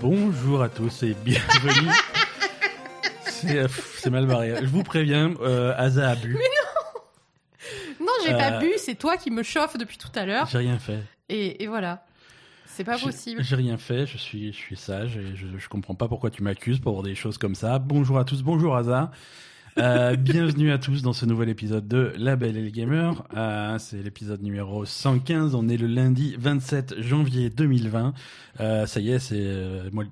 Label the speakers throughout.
Speaker 1: Bonjour à tous et bienvenue. c'est euh, c'est mal barré. Je vous préviens, euh, Asa a bu.
Speaker 2: Non, j'ai
Speaker 1: Euh,
Speaker 2: pas bu, c'est toi qui me chauffe depuis tout à l'heure.
Speaker 1: J'ai rien fait.
Speaker 2: Et, et voilà. C'est pas
Speaker 1: J'ai-
Speaker 2: possible.
Speaker 1: J'ai rien fait. Je suis, je suis sage et je, je comprends pas pourquoi tu m'accuses pour des choses comme ça. Bonjour à tous. Bonjour Asa. Euh, bienvenue à tous dans ce nouvel épisode de La Belle et le Gamer. Euh, c'est l'épisode numéro 115. On est le lundi 27 janvier 2020. Euh, ça y est, c'est moi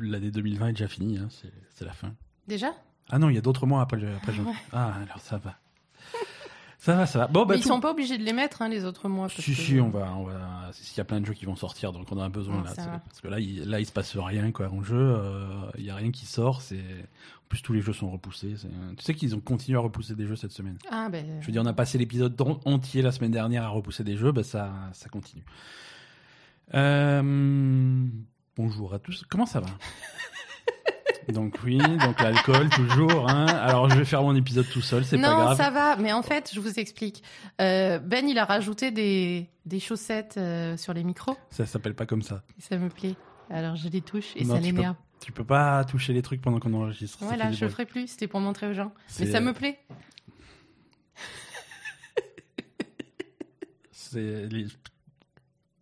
Speaker 1: l'année 2020 est déjà finie. Hein, c'est c'est la fin.
Speaker 2: Déjà?
Speaker 1: Ah non, il y a d'autres mois après, après janvier. Ah alors ça va. Ça va, ça va. Bon, bah,
Speaker 2: Mais ils
Speaker 1: tout-
Speaker 2: sont pas obligés de les mettre, hein, les autres mois.
Speaker 1: si,
Speaker 2: que-
Speaker 1: si, on va, on va. S'il y a plein de jeux qui vont sortir, donc on a besoin
Speaker 2: Ah,
Speaker 1: là. Parce que là, il, là, il se passe rien quoi en jeu. euh, Il y a rien qui sort. C'est en plus tous les jeux sont repoussés. Tu sais qu'ils ont continué à repousser des jeux cette semaine.
Speaker 2: Ah, ben.
Speaker 1: Je veux dire, on a passé l'épisode en- entier la semaine dernière à repousser des jeux, bah ça, ça continue. Euh, Bonjour à tous. Comment ça va? Donc oui, donc l'alcool toujours. Hein. Alors je vais faire mon épisode tout seul, c'est pas
Speaker 2: non,
Speaker 1: grave.
Speaker 2: ça va, mais en fait, je vous explique. Euh, ben, il a rajouté des, des chaussettes euh, sur les micros.
Speaker 1: Ça s'appelle pas comme ça.
Speaker 2: Ça me plaît. Alors, je les touche et
Speaker 1: Non,
Speaker 2: ça l'énerve.
Speaker 1: Tu peux pas toucher les trucs pendant qu'on enregistre.
Speaker 2: Voilà, je le ferai plus. C'était pour montrer aux gens. Mais ça me plaît.
Speaker 1: C'est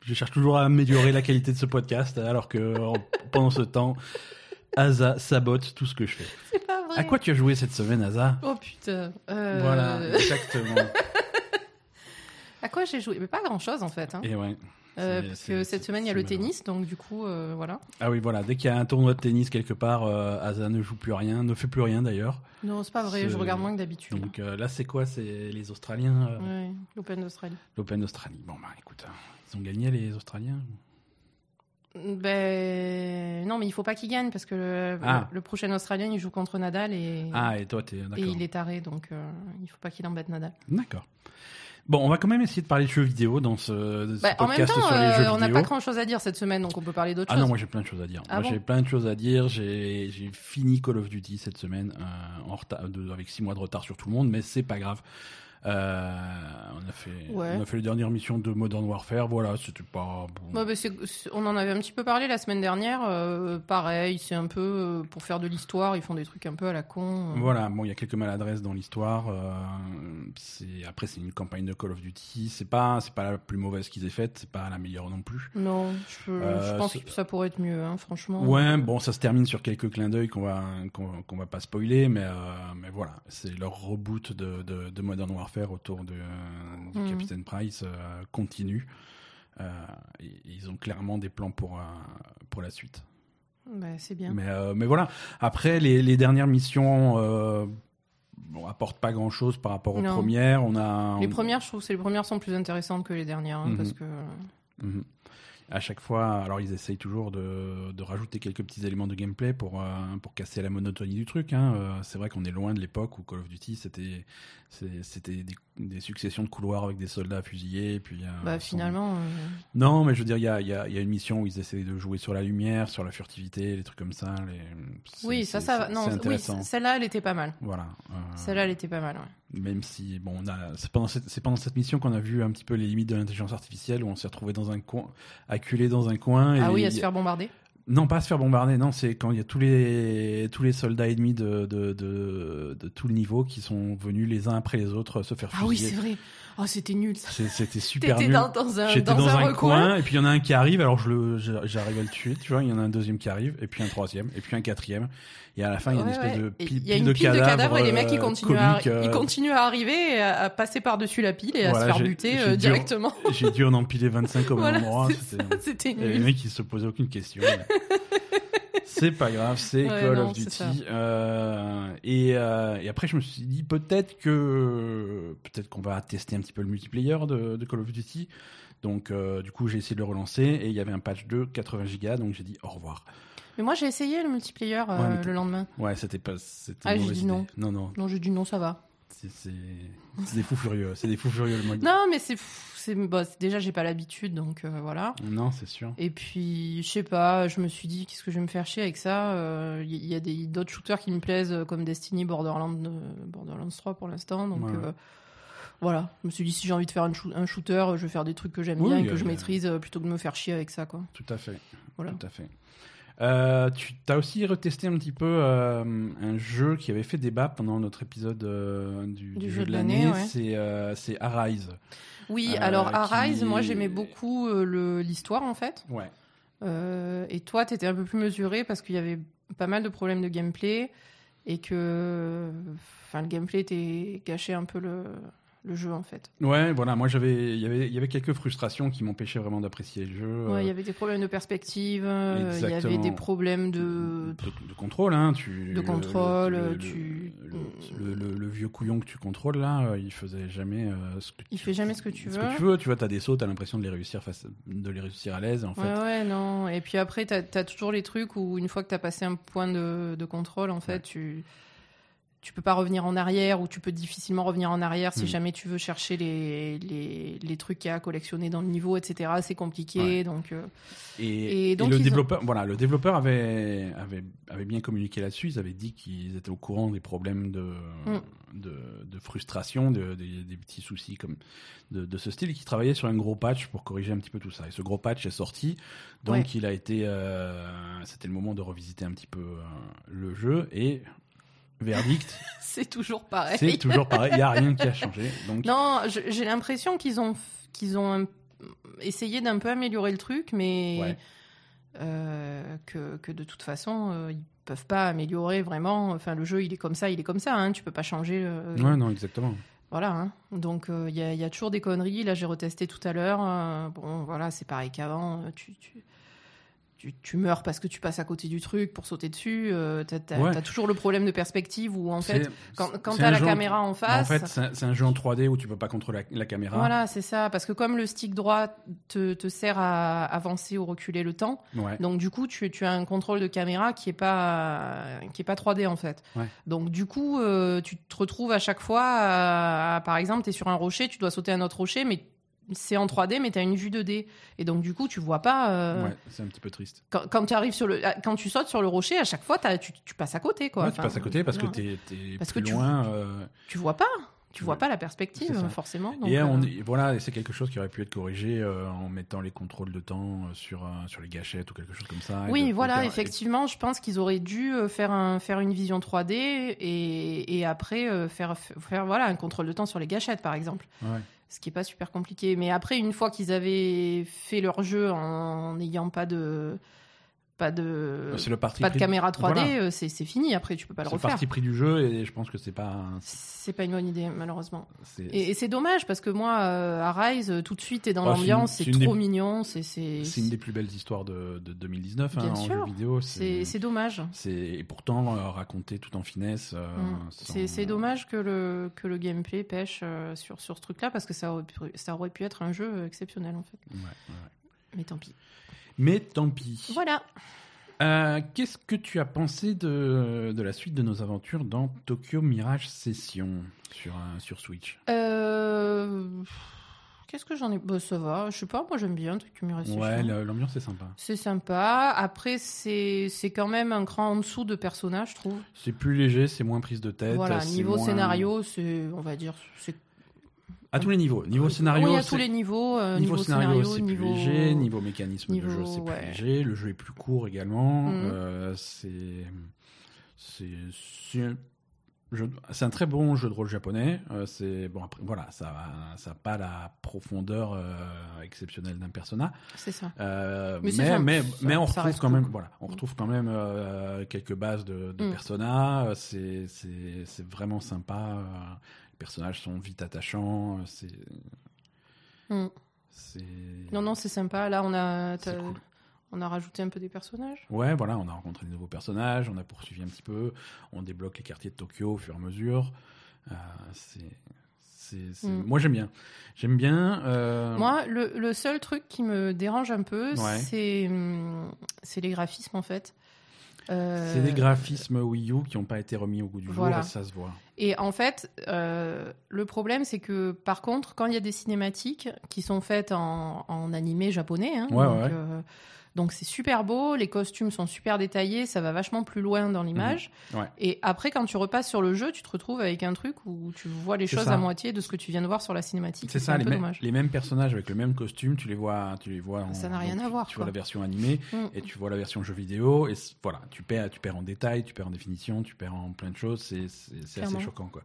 Speaker 1: Je cherche toujours à améliorer la qualité de ce podcast, alors que en- pendant ce temps, Asa sabote tout ce que je fais.
Speaker 2: C'est pas vrai.
Speaker 1: À quoi tu as joué cette semaine, Asa
Speaker 2: Oh putain. Euh,
Speaker 1: Voilà, exactement.
Speaker 2: À quoi j'ai joué? Mais pas grand chose en fait. hein.
Speaker 1: Et ouais.
Speaker 2: Euh, parce que cette semaine il y a le tennis, donc du coup, euh, voilà.
Speaker 1: Ah oui, voilà. Dès qu'il y a un tournoi de tennis quelque part, euh, Asa ne joue plus rien, ne fait plus rien d'ailleurs.
Speaker 2: Non, c'est pas vrai, je regarde moins que d'habitude.
Speaker 1: Donc là, c'est quoi? C'est les Australiens,
Speaker 2: Ouais, l'Open d'Australie.
Speaker 1: l'Open d'Australie. Bon, bah écoute, hein, ils ont gagné les Australiens.
Speaker 2: Ben non, mais il faut pas qu'il gagne parce que le,
Speaker 1: Ah.
Speaker 2: le prochain Australien il joue contre Nadal et,
Speaker 1: Ah, et toi, t'es
Speaker 2: et
Speaker 1: d'accord.
Speaker 2: il est taré, donc euh, il faut pas qu'il embête Nadal.
Speaker 1: D'accord. Bon, on va quand même essayer de parler de jeux vidéo dans ce, ce
Speaker 2: Bah, en même
Speaker 1: podcast
Speaker 2: temps,
Speaker 1: sur les
Speaker 2: euh,
Speaker 1: jeux
Speaker 2: on n'a
Speaker 1: vidéo.
Speaker 2: pas grand chose à dire cette semaine, donc on peut parler d'autre
Speaker 1: Ah
Speaker 2: chose.
Speaker 1: non, moi j'ai plein de choses à dire.
Speaker 2: Ah bon
Speaker 1: j'ai plein de choses à dire. J'ai fini Call of Duty cette semaine euh, en retard, de- avec six mois de retard sur tout le monde, mais c'est pas grave. Euh, on a fait,
Speaker 2: Ouais.
Speaker 1: on a fait les dernières missions de Modern Warfare. Voilà, c'était pas. bon.
Speaker 2: Bah, on en avait un petit peu parlé la semaine dernière. euh, pareil, c'est un peu euh, pour faire de l'histoire, ils font des trucs un peu à la con.
Speaker 1: Voilà, bon, il y a quelques maladresses dans l'histoire. c'est après c'est une campagne de Call of Duty. C'est pas, c'est pas la plus mauvaise qu'ils aient faite. C'est pas la meilleure non plus.
Speaker 2: Non, je, je pense que ça pourrait être mieux, hein, franchement.
Speaker 1: Ouais, bon, ça se termine sur quelques clins d'œil qu'on va qu'on va pas spoiler, mais mais voilà, c'est leur reboot de, de, de Modern Warfare autour de euh, du
Speaker 2: Mhm.
Speaker 1: Captain Price euh, continue. Euh, et- ils ont clairement des plans pour pour la suite.
Speaker 2: Bah, c'est bien.
Speaker 1: Mais mais voilà. Après les, les dernières missions. Bon, apportent pas grand chose par rapport aux
Speaker 2: Non.
Speaker 1: premières. On a
Speaker 2: Les premières, je trouve que les premières sont plus intéressantes que les dernières, hein,
Speaker 1: Mhm.
Speaker 2: parce que
Speaker 1: Mhm. À chaque fois, alors ils essayent toujours de, de rajouter quelques petits éléments de gameplay pour, euh, pour casser la monotonie du truc. hein. Euh, c'est vrai qu'on est loin de l'époque où Call of Duty c'était c'était des, des successions de couloirs avec des soldats fusillés. Puis, euh,
Speaker 2: bah, finalement,
Speaker 1: Non, mais je veux dire, il y a, y, a, y a une mission où ils essaient de jouer sur la lumière, sur la furtivité, les trucs comme ça. Les...
Speaker 2: oui, ça, ça Non, oui, celle-là, elle était pas mal.
Speaker 1: Voilà.
Speaker 2: Celle-là, elle était pas mal. ouais.
Speaker 1: Même si bon on a c'est pendant cette c'est pendant cette mission qu'on a vu un petit peu les limites de l'intelligence artificielle où on s'est retrouvé dans un coin acculé dans un coin
Speaker 2: Ah
Speaker 1: et
Speaker 2: oui, à se faire bombarder.
Speaker 1: Non pas se faire bombarder non c'est quand il y a tous les tous les soldats ennemis de de, de de tout le niveau qui sont venus les uns après les autres se faire
Speaker 2: Ah oui, c'est vrai. Oh, c'était nul
Speaker 1: c'était super nul
Speaker 2: dans, dans un,
Speaker 1: J'étais
Speaker 2: dans
Speaker 1: dans,
Speaker 2: un,
Speaker 1: coin et puis il y en a un qui arrive alors je le j'arrive à le tuer tu vois il y en a un deuxième qui arrive et puis un troisième et puis un quatrième et à la fin il y a une espèce
Speaker 2: ouais.
Speaker 1: de pile,
Speaker 2: Il y a une
Speaker 1: de
Speaker 2: pile de cadavres et les mecs ils
Speaker 1: euh,
Speaker 2: continuent, à,
Speaker 1: euh,
Speaker 2: ils continuent à arriver, et à, à passer par-dessus la pile et à
Speaker 1: Voilà,
Speaker 2: se faire buter euh, directement.
Speaker 1: J'ai dû en empiler 25 au même endroit. c'était-
Speaker 2: C'était
Speaker 1: Et les
Speaker 2: nul.
Speaker 1: mecs, ils se posaient aucune question. C'est pas grave, c'est
Speaker 2: Ouais,
Speaker 1: Call
Speaker 2: non,
Speaker 1: of. Duty. Euh, et, euh, et après, je me suis dit peut-être que peut-être qu'on va tester un petit peu le multiplayer de, de Call of Duty. Donc, euh, du coup, j'ai essayé de le relancer et il y avait un patch de 80 gigas, donc j'ai dit au revoir.
Speaker 2: Mais moi j'ai essayé le multiplayer
Speaker 1: Ouais,
Speaker 2: le lendemain.
Speaker 1: Ouais, c'était pas.
Speaker 2: Ah, j'ai dit
Speaker 1: idée.
Speaker 2: non.
Speaker 1: Non, non,
Speaker 2: Non, j'ai dit non, ça va.
Speaker 1: c'est des fous furieux. C'est des fous furieux le mode.
Speaker 2: Non, mais c'est. C'est bah, déjà, j'ai pas l'habitude, donc euh, voilà.
Speaker 1: Non, c'est sûr.
Speaker 2: Et puis, je sais pas, je me suis dit, qu'est-ce que je vais me faire chier avec ça Euh, Il y, y a des- d'autres shooters qui me plaisent, euh, comme Destiny, Borderlands, euh, Borderlands 3 pour l'instant. Donc,
Speaker 1: Ouais.
Speaker 2: euh, voilà. Je me suis dit, si j'ai envie de faire un, shoo- un shooter, je vais faire des trucs que j'aime
Speaker 1: Oui,
Speaker 2: bien et que je maîtrise, euh, plutôt que de me faire chier avec ça, quoi.
Speaker 1: Tout à fait.
Speaker 2: Voilà.
Speaker 1: Tout à fait. Euh, tu as aussi retesté un petit peu euh, un jeu qui avait fait débat pendant notre épisode euh, du,
Speaker 2: Du
Speaker 1: du
Speaker 2: jeu
Speaker 1: jeu
Speaker 2: de
Speaker 1: l'année.
Speaker 2: ouais.
Speaker 1: C'est Arise.
Speaker 2: Oui, alors
Speaker 1: qui-
Speaker 2: Arise, moi j'aimais beaucoup l'histoire en fait.
Speaker 1: Ouais.
Speaker 2: Et toi, t'étais un peu plus mesuré parce qu'il y avait pas mal de problèmes de gameplay et que enfin, le gameplay était gâché un peu le, le jeu en fait.
Speaker 1: Ouais, voilà. Moi, j'avais, il y avait, il y avait quelques frustrations qui m'empêchaient vraiment d'apprécier le jeu.
Speaker 2: Ouais, il y
Speaker 1: euh,
Speaker 2: avait des problèmes de perspective, euh, il y avait des problèmes de.
Speaker 1: de, de contrôle, hein. Tu,
Speaker 2: De
Speaker 1: le-
Speaker 2: contrôle,
Speaker 1: le, le-
Speaker 2: tu-
Speaker 1: le, vieux couillon que tu contrôles là, euh, il faisait jamais euh, ce que
Speaker 2: Il
Speaker 1: tu-
Speaker 2: fait jamais ce que tu
Speaker 1: ce
Speaker 2: veux.
Speaker 1: que tu veux. Tu vois, t'as des sauts, t'as l'impression de les réussir face, de les réussir à l'aise. En fait,
Speaker 2: Ouais, ouais, non. Et puis après, t'as as toujours les trucs où une fois que t'as passé un point de, de contrôle, en fait,
Speaker 1: Ouais.
Speaker 2: tu tu peux pas revenir en arrière ou tu peux difficilement revenir en arrière si
Speaker 1: Hmm.
Speaker 2: jamais tu veux chercher les, les, les trucs qu'il y a à collectionner dans le niveau, etc. C'est compliqué,
Speaker 1: Ouais.
Speaker 2: donc euh,
Speaker 1: Et,
Speaker 2: Et
Speaker 1: et
Speaker 2: donc,
Speaker 1: le
Speaker 2: ont-
Speaker 1: développeur, voilà, le développeur avait, avait, avait bien communiqué là-dessus. Ils avaient dit qu'ils étaient au courant des problèmes de,
Speaker 2: Mm.
Speaker 1: de, de frustration, de, des- des petits soucis comme de, de ce style, et qu'ils travaillaient sur un gros patch pour corriger un petit peu tout ça. Et ce gros patch est sorti, donc
Speaker 2: Ouais.
Speaker 1: il a été, euh, c'était le moment de revisiter un petit peu euh, le jeu et verdict,
Speaker 2: c'est toujours pareil.
Speaker 1: c'est toujours pareil. Il y a rien qui a changé. Donc
Speaker 2: Non, j'ai l'impression qu'ils ont qu'ils ont un- essayé d'un peu améliorer le truc, mais
Speaker 1: Ouais.
Speaker 2: euh, que, que de toute façon euh, ils peuvent pas améliorer vraiment. Enfin, le jeu il est comme ça, il est comme ça. Hein, tu peux pas changer. euh,
Speaker 1: ouais, non, exactement.
Speaker 2: Voilà. hein. Donc euh, il y, a, il y a toujours des conneries. Là, j'ai retesté tout à l'heure. euh, bon, voilà, c'est pareil qu'avant. Tu, tu, tu, tu meurs parce que tu passes à côté du truc pour sauter dessus. euh, t'as
Speaker 1: Ouais.
Speaker 2: toujours le problème de perspective où en fait, quand, quand t'as la
Speaker 1: en-
Speaker 2: caméra en
Speaker 1: En
Speaker 2: face.
Speaker 1: fait, c'est un- jeu en 3D où tu peux pas contrôler la, la caméra.
Speaker 2: Voilà, c'est ça. Parce que comme le stick droit te, te sert à avancer ou reculer le temps,
Speaker 1: Ouais.
Speaker 2: donc du coup, tu, tu as un contrôle de caméra qui est pas qui est pas 3D en fait.
Speaker 1: Ouais.
Speaker 2: Donc du coup, euh, tu te retrouves à chaque fois, à- à- par exemple, tu es sur un rocher, tu dois sauter un autre rocher, mais c'est en 3D, mais tu as une vue 2D. Et donc du coup, tu vois pas. euh,
Speaker 1: Ouais, c'est un petit peu triste.
Speaker 2: Quand, quand tu arrives sur le, quand tu sautes sur le rocher, à chaque fois, tu, tu passes à côté, quoi.
Speaker 1: Ouais, tu passes à côté parce que t'es es
Speaker 2: Parce
Speaker 1: plus
Speaker 2: que tu-
Speaker 1: loin. euh,
Speaker 2: tu vois pas, tu vois
Speaker 1: Ouais.
Speaker 2: pas la perspective forcément. donc,
Speaker 1: et
Speaker 2: euh,
Speaker 1: on voilà, c'est quelque chose qui aurait pu être corrigé en mettant les contrôles de temps sur, sur les gâchettes ou quelque chose comme ça.
Speaker 2: Oui,
Speaker 1: de-
Speaker 2: voilà,
Speaker 1: faire-
Speaker 2: effectivement, je pense qu'ils auraient dû faire, un, faire une vision 3D et, et après faire, faire voilà, un contrôle de temps sur les gâchettes, par exemple.
Speaker 1: Ouais.
Speaker 2: Ce qui est pas super compliqué. Mais après, une fois qu'ils avaient fait leur jeu en n'ayant pas de, pas de,
Speaker 1: C'est le parti
Speaker 2: pas de caméra 3D,
Speaker 1: voilà.
Speaker 2: euh, c'est c'est fini. Après, tu peux pas le
Speaker 1: C'est le
Speaker 2: refaire.
Speaker 1: parti pris du jeu et je pense que c'est pas. un-
Speaker 2: C'est pas une bonne idée, malheureusement.
Speaker 1: c'est-
Speaker 2: Et, et c'est dommage parce que moi, euh, à Rise, euh, tout de suite, t'es dans
Speaker 1: Oh, c'est
Speaker 2: l'ambiance,
Speaker 1: c'est
Speaker 2: c'est trop
Speaker 1: des-
Speaker 2: mignon, c'est c'est
Speaker 1: C'est une des plus belles histoires de, de 2019 hein, en jeu vidéo.
Speaker 2: c'est c'est dommage.
Speaker 1: c'est- et pourtant euh, raconté tout en finesse. euh,
Speaker 2: Mm.
Speaker 1: sans-
Speaker 2: C'est c'est dommage que le, que le gameplay pêche euh, sur, sur ce truc-là parce que ça aurait, pu, ça aurait pu être un jeu exceptionnel en fait.
Speaker 1: Ouais, ouais, ouais.
Speaker 2: Mais tant pis.
Speaker 1: Mais tant pis.
Speaker 2: Voilà.
Speaker 1: Euh, Qu'est-ce que tu as pensé de, de la suite de nos aventures dans Tokyo Mirage Session sur, un- sur Switch?
Speaker 2: Euh, Qu'est-ce que j'en ai bah, Ça va, je sais pas, moi j'aime bien Tokyo Mirage Session.
Speaker 1: Ouais, l'ambiance est sympa.
Speaker 2: C'est sympa. Après, c'est quand même un cran en dessous de personnages, je trouve.
Speaker 1: C'est plus léger, c'est moins prise de tête.
Speaker 2: Voilà, niveau
Speaker 1: moins-
Speaker 2: scénario, c'est, on va dire, c'est
Speaker 1: À tous les niveaux. Niveau scénario,
Speaker 2: Oui, à tous les niveaux. euh,
Speaker 1: niveau, scénario, c'est
Speaker 2: niveau...
Speaker 1: plus léger. Niveau mécanisme de
Speaker 2: niveau-
Speaker 1: jeu, c'est
Speaker 2: ouais.
Speaker 1: plus léger. Le jeu est plus court également.
Speaker 2: Mhm.
Speaker 1: Euh, c'est c'est un très bon jeu de rôle japonais. Euh, c'est bon après voilà, ça ça a pas la profondeur euh, exceptionnelle d'un persona.
Speaker 2: C'est ça.
Speaker 1: Euh,
Speaker 2: Mais
Speaker 1: mais, mais,
Speaker 2: ça-
Speaker 1: mais, on
Speaker 2: ça
Speaker 1: retrouve quand même, voilà, on
Speaker 2: Mm.
Speaker 1: retrouve quand même euh, quelques bases de, de
Speaker 2: Mm.
Speaker 1: personnages. C'est, c'est, c'est vraiment sympa. Les personnages sont vite attachants. euh, C'est,
Speaker 2: Mm. Non, non, c'est sympa. Là, on a,
Speaker 1: cool.
Speaker 2: on a rajouté un peu des personnages.
Speaker 1: Ouais, voilà, on a rencontré des nouveaux personnages, on a poursuivi un petit peu, on débloque les quartiers de Tokyo au fur et à mesure. Euh, c'est,
Speaker 2: Mm.
Speaker 1: Moi, j'aime bien. J'aime bien. euh,
Speaker 2: Moi, le, le seul truc qui me dérange un peu,
Speaker 1: Ouais.
Speaker 2: c'est c'est les graphismes en fait. Euh,
Speaker 1: C'est des graphismes Wii U qui n'ont pas été remis au goût du
Speaker 2: Voilà.
Speaker 1: jour et ça se voit.
Speaker 2: Et en fait, euh, le problème, c'est que par contre, quand il y a des cinématiques qui sont faites en, en animé japonais, hein,
Speaker 1: Ouais,
Speaker 2: donc,
Speaker 1: ouais.
Speaker 2: euh, Donc c'est super beau, les costumes sont super détaillés, ça va vachement plus loin dans l'image.
Speaker 1: Ouais.
Speaker 2: Et après, quand tu repasses sur le jeu, tu te retrouves avec un truc où tu vois les choses
Speaker 1: ça.
Speaker 2: à moitié de ce que tu viens de voir sur la cinématique.
Speaker 1: C'est ça,
Speaker 2: un
Speaker 1: les,
Speaker 2: peu
Speaker 1: mêmes-
Speaker 2: dommage.
Speaker 1: les mêmes personnages avec le même costume, tu les vois, tu les vois. en-
Speaker 2: Ça n'a rien
Speaker 1: donc,
Speaker 2: à voir,
Speaker 1: Tu
Speaker 2: quoi.
Speaker 1: vois la version animée
Speaker 2: Mm.
Speaker 1: et tu vois la version jeu vidéo et voilà, tu perds, tu perds en détail, tu perds en définition, tu perds en plein de choses. C'est assez choquant, quoi.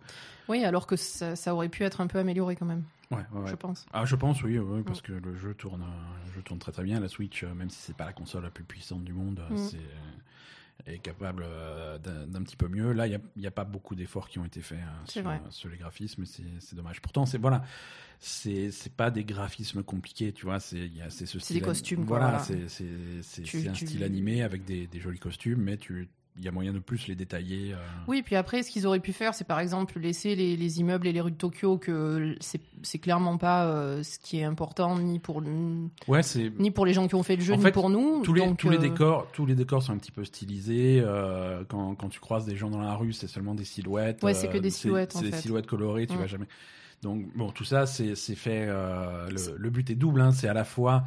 Speaker 2: Oui, alors que ça, ça aurait pu être un peu amélioré quand même,
Speaker 1: Ouais, ouais, ouais.
Speaker 2: je pense.
Speaker 1: Ah, je pense, oui, oui, parce
Speaker 2: Mm.
Speaker 1: que le jeu tourne, euh, le jeu tourne très très bien. La Switch, euh, même si c'est pas la console la plus puissante du monde, euh,
Speaker 2: Mm.
Speaker 1: c'est est capable d'un petit peu mieux. Là, il n'y a, pas beaucoup d'efforts qui ont été faits
Speaker 2: C'est
Speaker 1: sur, les graphismes, c'est dommage. Pourtant, c'est voilà, c'est pas des graphismes compliqués, tu vois. C'est a ce
Speaker 2: des costumes,
Speaker 1: Voilà,
Speaker 2: voilà.
Speaker 1: c'est un
Speaker 2: tu-
Speaker 1: style animé avec des, des jolis costumes, mais tu il y a moyen de plus les détailler. euh.
Speaker 2: Oui, puis après, ce qu'ils auraient pu faire, c'est par exemple laisser les, les immeubles et les rues de Tokyo, que c'est clairement pas euh, ce qui est important, ni pour,
Speaker 1: Ouais,
Speaker 2: ni pour les gens qui ont fait le jeu,
Speaker 1: En
Speaker 2: ni
Speaker 1: fait,
Speaker 2: pour nous.
Speaker 1: tous les,
Speaker 2: Donc,
Speaker 1: tous les
Speaker 2: euh,
Speaker 1: décors tous les décors sont un petit peu stylisés euh, quand, quand tu croises des gens dans la rue c'est seulement des silhouettes
Speaker 2: Ouais, c'est que des silhouettes,
Speaker 1: c'est des silhouettes colorées tu
Speaker 2: Mm.
Speaker 1: vas jamais donc bon tout ça c'est fait le, le but est double hein, c'est à la fois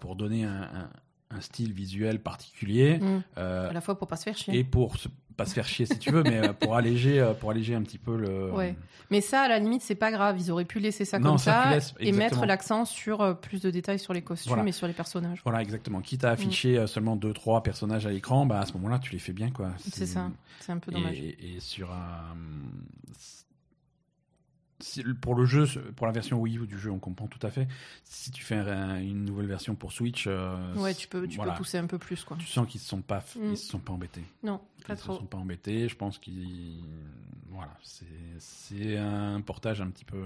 Speaker 1: pour donner un, un- un style visuel particulier
Speaker 2: mm,
Speaker 1: euh,
Speaker 2: à la fois pour pas se faire chier.
Speaker 1: et pour se- pas se faire chier si tu veux mais euh, pour alléger euh, pour alléger un petit peu le
Speaker 2: Ouais. Mais ça, à la limite, c'est pas grave. Ils auraient pu laisser ça
Speaker 1: Non,
Speaker 2: comme
Speaker 1: ça, tu
Speaker 2: ça,
Speaker 1: laisses,
Speaker 2: et mettre l'accent sur euh, plus de détails sur les costumes
Speaker 1: Voilà.
Speaker 2: et sur les personnages.
Speaker 1: voilà exactement quitte à afficher euh, seulement deux trois personnages à l'écran bah à ce moment-là tu les fais bien quoi
Speaker 2: C'est ça. C'est un peu dommage.
Speaker 1: Et, et sur un. Si- pour le jeu, pour la version Wii U du jeu, on comprend tout à fait. Si tu fais un- une nouvelle version pour Switch, euh,
Speaker 2: Ouais, tu peux, tu
Speaker 1: voilà.
Speaker 2: peux pousser un peu plus, quoi.
Speaker 1: Tu sens qu'ils se sont pas,
Speaker 2: Mm.
Speaker 1: ils se sont pas embêtés.
Speaker 2: Non, pas
Speaker 1: ils se
Speaker 2: trop.
Speaker 1: sont pas embêtés. Je pense qu'ils, voilà, c'est, un portage un petit peu,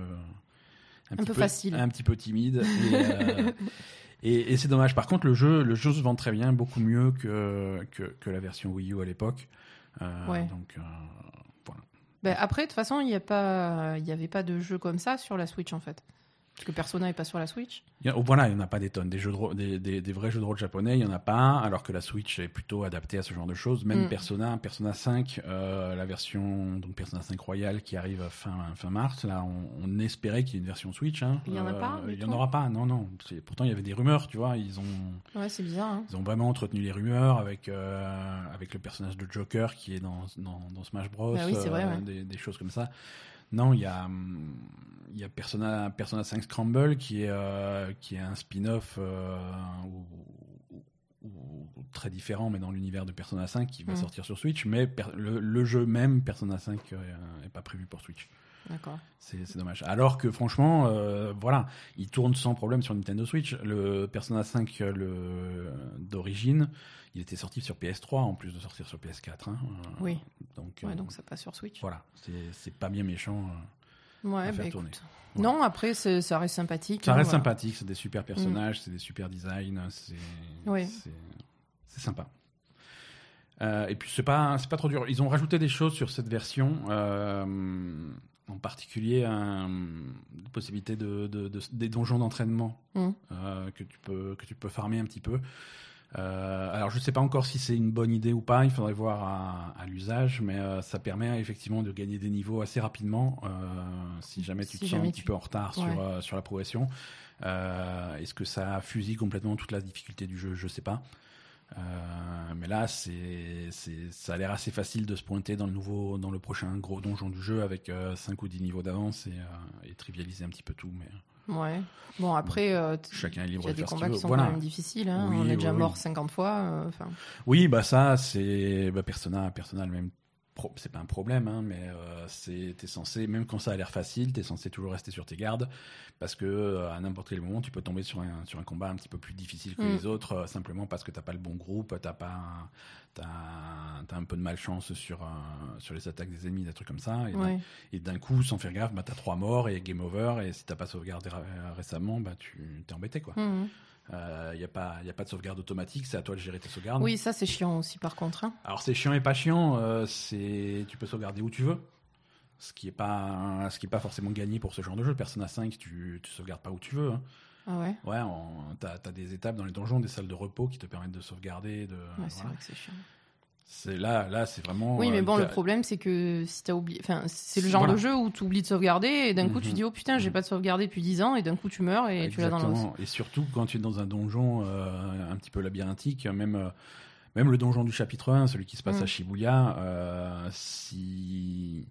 Speaker 1: un, petit
Speaker 2: peu facile.
Speaker 1: un petit peu timide. Et, euh, et- et c'est dommage. Par contre, le jeu, le jeu se vend très bien, beaucoup mieux que que, que la version Wii U à l'époque. Euh,
Speaker 2: Ouais.
Speaker 1: Donc voilà.
Speaker 2: Ben, après, de toute façon, il n'y avait pas de jeu comme ça sur la Switch, en fait. Parce que Persona n'est pas sur la Switch.
Speaker 1: Il y a- oh, voilà, il n'y en a pas des tonnes. Des, jeux de rôle- des, des- des vrais jeux de rôle japonais, il n'y en a pas, alors que la Switch est plutôt adaptée à ce genre de choses. Même
Speaker 2: Mm.
Speaker 1: Persona, Persona 5, euh, la version donc Persona 5 Royal qui arrive fin, fin mars, là, on, on espérait qu'il y ait une version Switch. hein.
Speaker 2: Il y en a pas, du
Speaker 1: Il n'y en aura pas, non, non. Pourtant, il y avait des rumeurs, tu vois. Ils ont,
Speaker 2: Ouais, c'est bizarre. hein.
Speaker 1: ils ont vraiment entretenu les rumeurs avec, euh, avec le personnage de Joker qui est dans, dans, dans Smash Bros.
Speaker 2: Bah oui, c'est vrai,
Speaker 1: euh,
Speaker 2: ouais.
Speaker 1: des, des choses comme ça. Non, il y a, hum, y a Persona, Persona 5 Scramble qui est, euh, qui est un spin-off euh, ou- ou- ou très différent, mais dans l'univers de Persona 5 qui va
Speaker 2: Mm.
Speaker 1: sortir sur Switch. Mais per- le, le jeu même, Persona 5, n'est pas prévu pour Switch.
Speaker 2: D'accord.
Speaker 1: C'est dommage. Alors que franchement, euh, voilà, il tourne sans problème sur Nintendo Switch. Le Persona 5 euh, le d'origine, il était sorti sur PS3 en plus de sortir sur PS4. hein.
Speaker 2: Oui.
Speaker 1: Donc,
Speaker 2: Ouais,
Speaker 1: euh,
Speaker 2: donc ça passe sur Switch.
Speaker 1: voilà, c'est pas bien méchant. euh.
Speaker 2: Ouais,
Speaker 1: à faire
Speaker 2: bah,
Speaker 1: tourner.
Speaker 2: écoute.
Speaker 1: Voilà.
Speaker 2: Non, après, ça reste sympathique.
Speaker 1: Ça
Speaker 2: hein,
Speaker 1: reste
Speaker 2: voilà.
Speaker 1: sympathique, c'est des super personnages, c'est des super designs, c'est
Speaker 2: Oui.
Speaker 1: sympa. Euh, et puis c'est pas c'est pas trop dur. Ils ont rajouté des choses sur cette version, euh, en particulier un, une possibilité de, de- de- des donjons d'entraînement
Speaker 2: Mhm.
Speaker 1: euh, que tu peux que tu peux farmer un petit peu. Euh, alors je sais pas encore si c'est une bonne idée ou pas. Il faudrait voir à, à l'usage, mais euh, ça permet effectivement de gagner des niveaux assez rapidement si jamais tu
Speaker 2: Si
Speaker 1: te sens un petit
Speaker 2: tu-
Speaker 1: peu en retard
Speaker 2: Ouais.
Speaker 1: sur sur la progression. Est-ce que ça fusille complètement toute la difficulté du jeu? Je sais pas. Euh, mais là, c'est, c'est, ça a l'air assez facile de se pointer dans le nouveau, dans le prochain gros donjon du jeu avec 5 ou 10 niveaux d'avance et, euh, et trivialiser un petit peu tout. Mais
Speaker 2: Ouais. Bon, après, euh,
Speaker 1: chacun est
Speaker 2: il
Speaker 1: libre
Speaker 2: y a
Speaker 1: de
Speaker 2: des combats qui sont
Speaker 1: Voilà.
Speaker 2: quand même difficiles. hein.
Speaker 1: Oui,
Speaker 2: On est
Speaker 1: oui,
Speaker 2: déjà
Speaker 1: oui.
Speaker 2: mort 50 fois. euh, Enfin,
Speaker 1: Oui, bah ça, c'est bah, Persona, Persona le même. Pro- C'est pas un problème, hein, mais euh, c'est t'es censé, même quand ça a l'air facile, t'es censé toujours rester sur tes gardes parce que euh, à n'importe quel moment, tu peux tomber sur un sur un combat un petit peu plus difficile que
Speaker 2: Mm.
Speaker 1: les autres, euh, simplement parce que t'as pas le bon groupe, t'as pas un- t'as t'as un peu de malchance sur euh, sur les attaques des ennemis, des trucs comme ça. Et d'un-
Speaker 2: ouais.
Speaker 1: et d'un coup, sans faire gaffe, bah, t'as trois morts et game over. Et si t'as pas sauvegardé récemment, bah, tu t'es embêté. quoi.
Speaker 2: Mhm.
Speaker 1: Il n'y a, pas- y a pas de sauvegarde automatique, c'est à toi de gérer tes sauvegardes.
Speaker 2: Oui, ça c'est chiant aussi par contre. hein.
Speaker 1: Alors c'est chiant et pas chiant, euh, c'est tu peux sauvegarder où tu veux. Ce qui est pas ce qui est pas forcément gagné pour ce genre de jeu. Persona 5, tu tu sauvegardes pas où tu veux. hein.
Speaker 2: Ah ouais.
Speaker 1: Ouais, t'as as des étapes dans les donjons, des salles de repos qui te permettent de sauvegarder. De,
Speaker 2: Ouais, c'est vrai que c'est chiant.
Speaker 1: C'est là, là, c'est vraiment.
Speaker 2: Oui, mais
Speaker 1: euh,
Speaker 2: bon, le problème, c'est que si t'as oublié. Enfin, c'est le genre
Speaker 1: Voilà.
Speaker 2: de jeu où tu oublies de sauvegarder et d'un coup tu
Speaker 1: Mhm.
Speaker 2: dis oh putain, j'ai pas de sauvegardé depuis 10 ans et d'un coup tu meurs et tu l'as dans l'os.
Speaker 1: Exactement. Et surtout quand tu es dans un donjon euh, un petit peu labyrinthique, même, euh, même le donjon du chapitre 1, celui qui se passe
Speaker 2: Mm.
Speaker 1: à Shibuya, euh, si.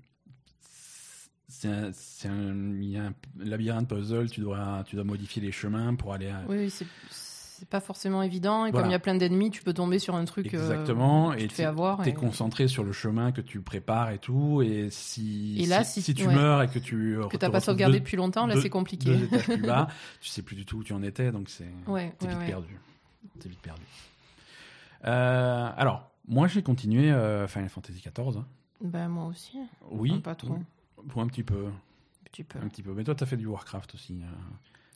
Speaker 1: C'est un, labyrinthe puzzle, tu dois, tu dois modifier les chemins pour aller à.
Speaker 2: Oui, oui, c'est c'est pas forcément évident et
Speaker 1: Voilà.
Speaker 2: comme il y a plein d'ennemis, tu peux tomber sur un truc. euh,
Speaker 1: Exactement,
Speaker 2: tu
Speaker 1: et
Speaker 2: te fais avoir.
Speaker 1: T'es
Speaker 2: et-
Speaker 1: concentré sur le chemin que tu prépares et tout, et si,
Speaker 2: Et là,
Speaker 1: si,
Speaker 2: si-
Speaker 1: tu
Speaker 2: ouais.
Speaker 1: meurs et que tu
Speaker 2: Que t'as pas sauvegardé
Speaker 1: deux-
Speaker 2: depuis longtemps, là c'est compliqué.
Speaker 1: deux étages plus bas, tu sais plus du tout où tu en étais, donc c'est
Speaker 2: Ouais,
Speaker 1: t'es
Speaker 2: ouais,
Speaker 1: vite perdu. T'es vite perdu. Euh, alors, moi j'ai continué euh, Final Fantasy XIV. hein.
Speaker 2: Ben moi aussi.
Speaker 1: Oui,
Speaker 2: Enfin, pas trop.
Speaker 1: Pour un petit peu,
Speaker 2: Un petit peu.
Speaker 1: un petit peu. Mais toi, t'as fait du Warcraft aussi.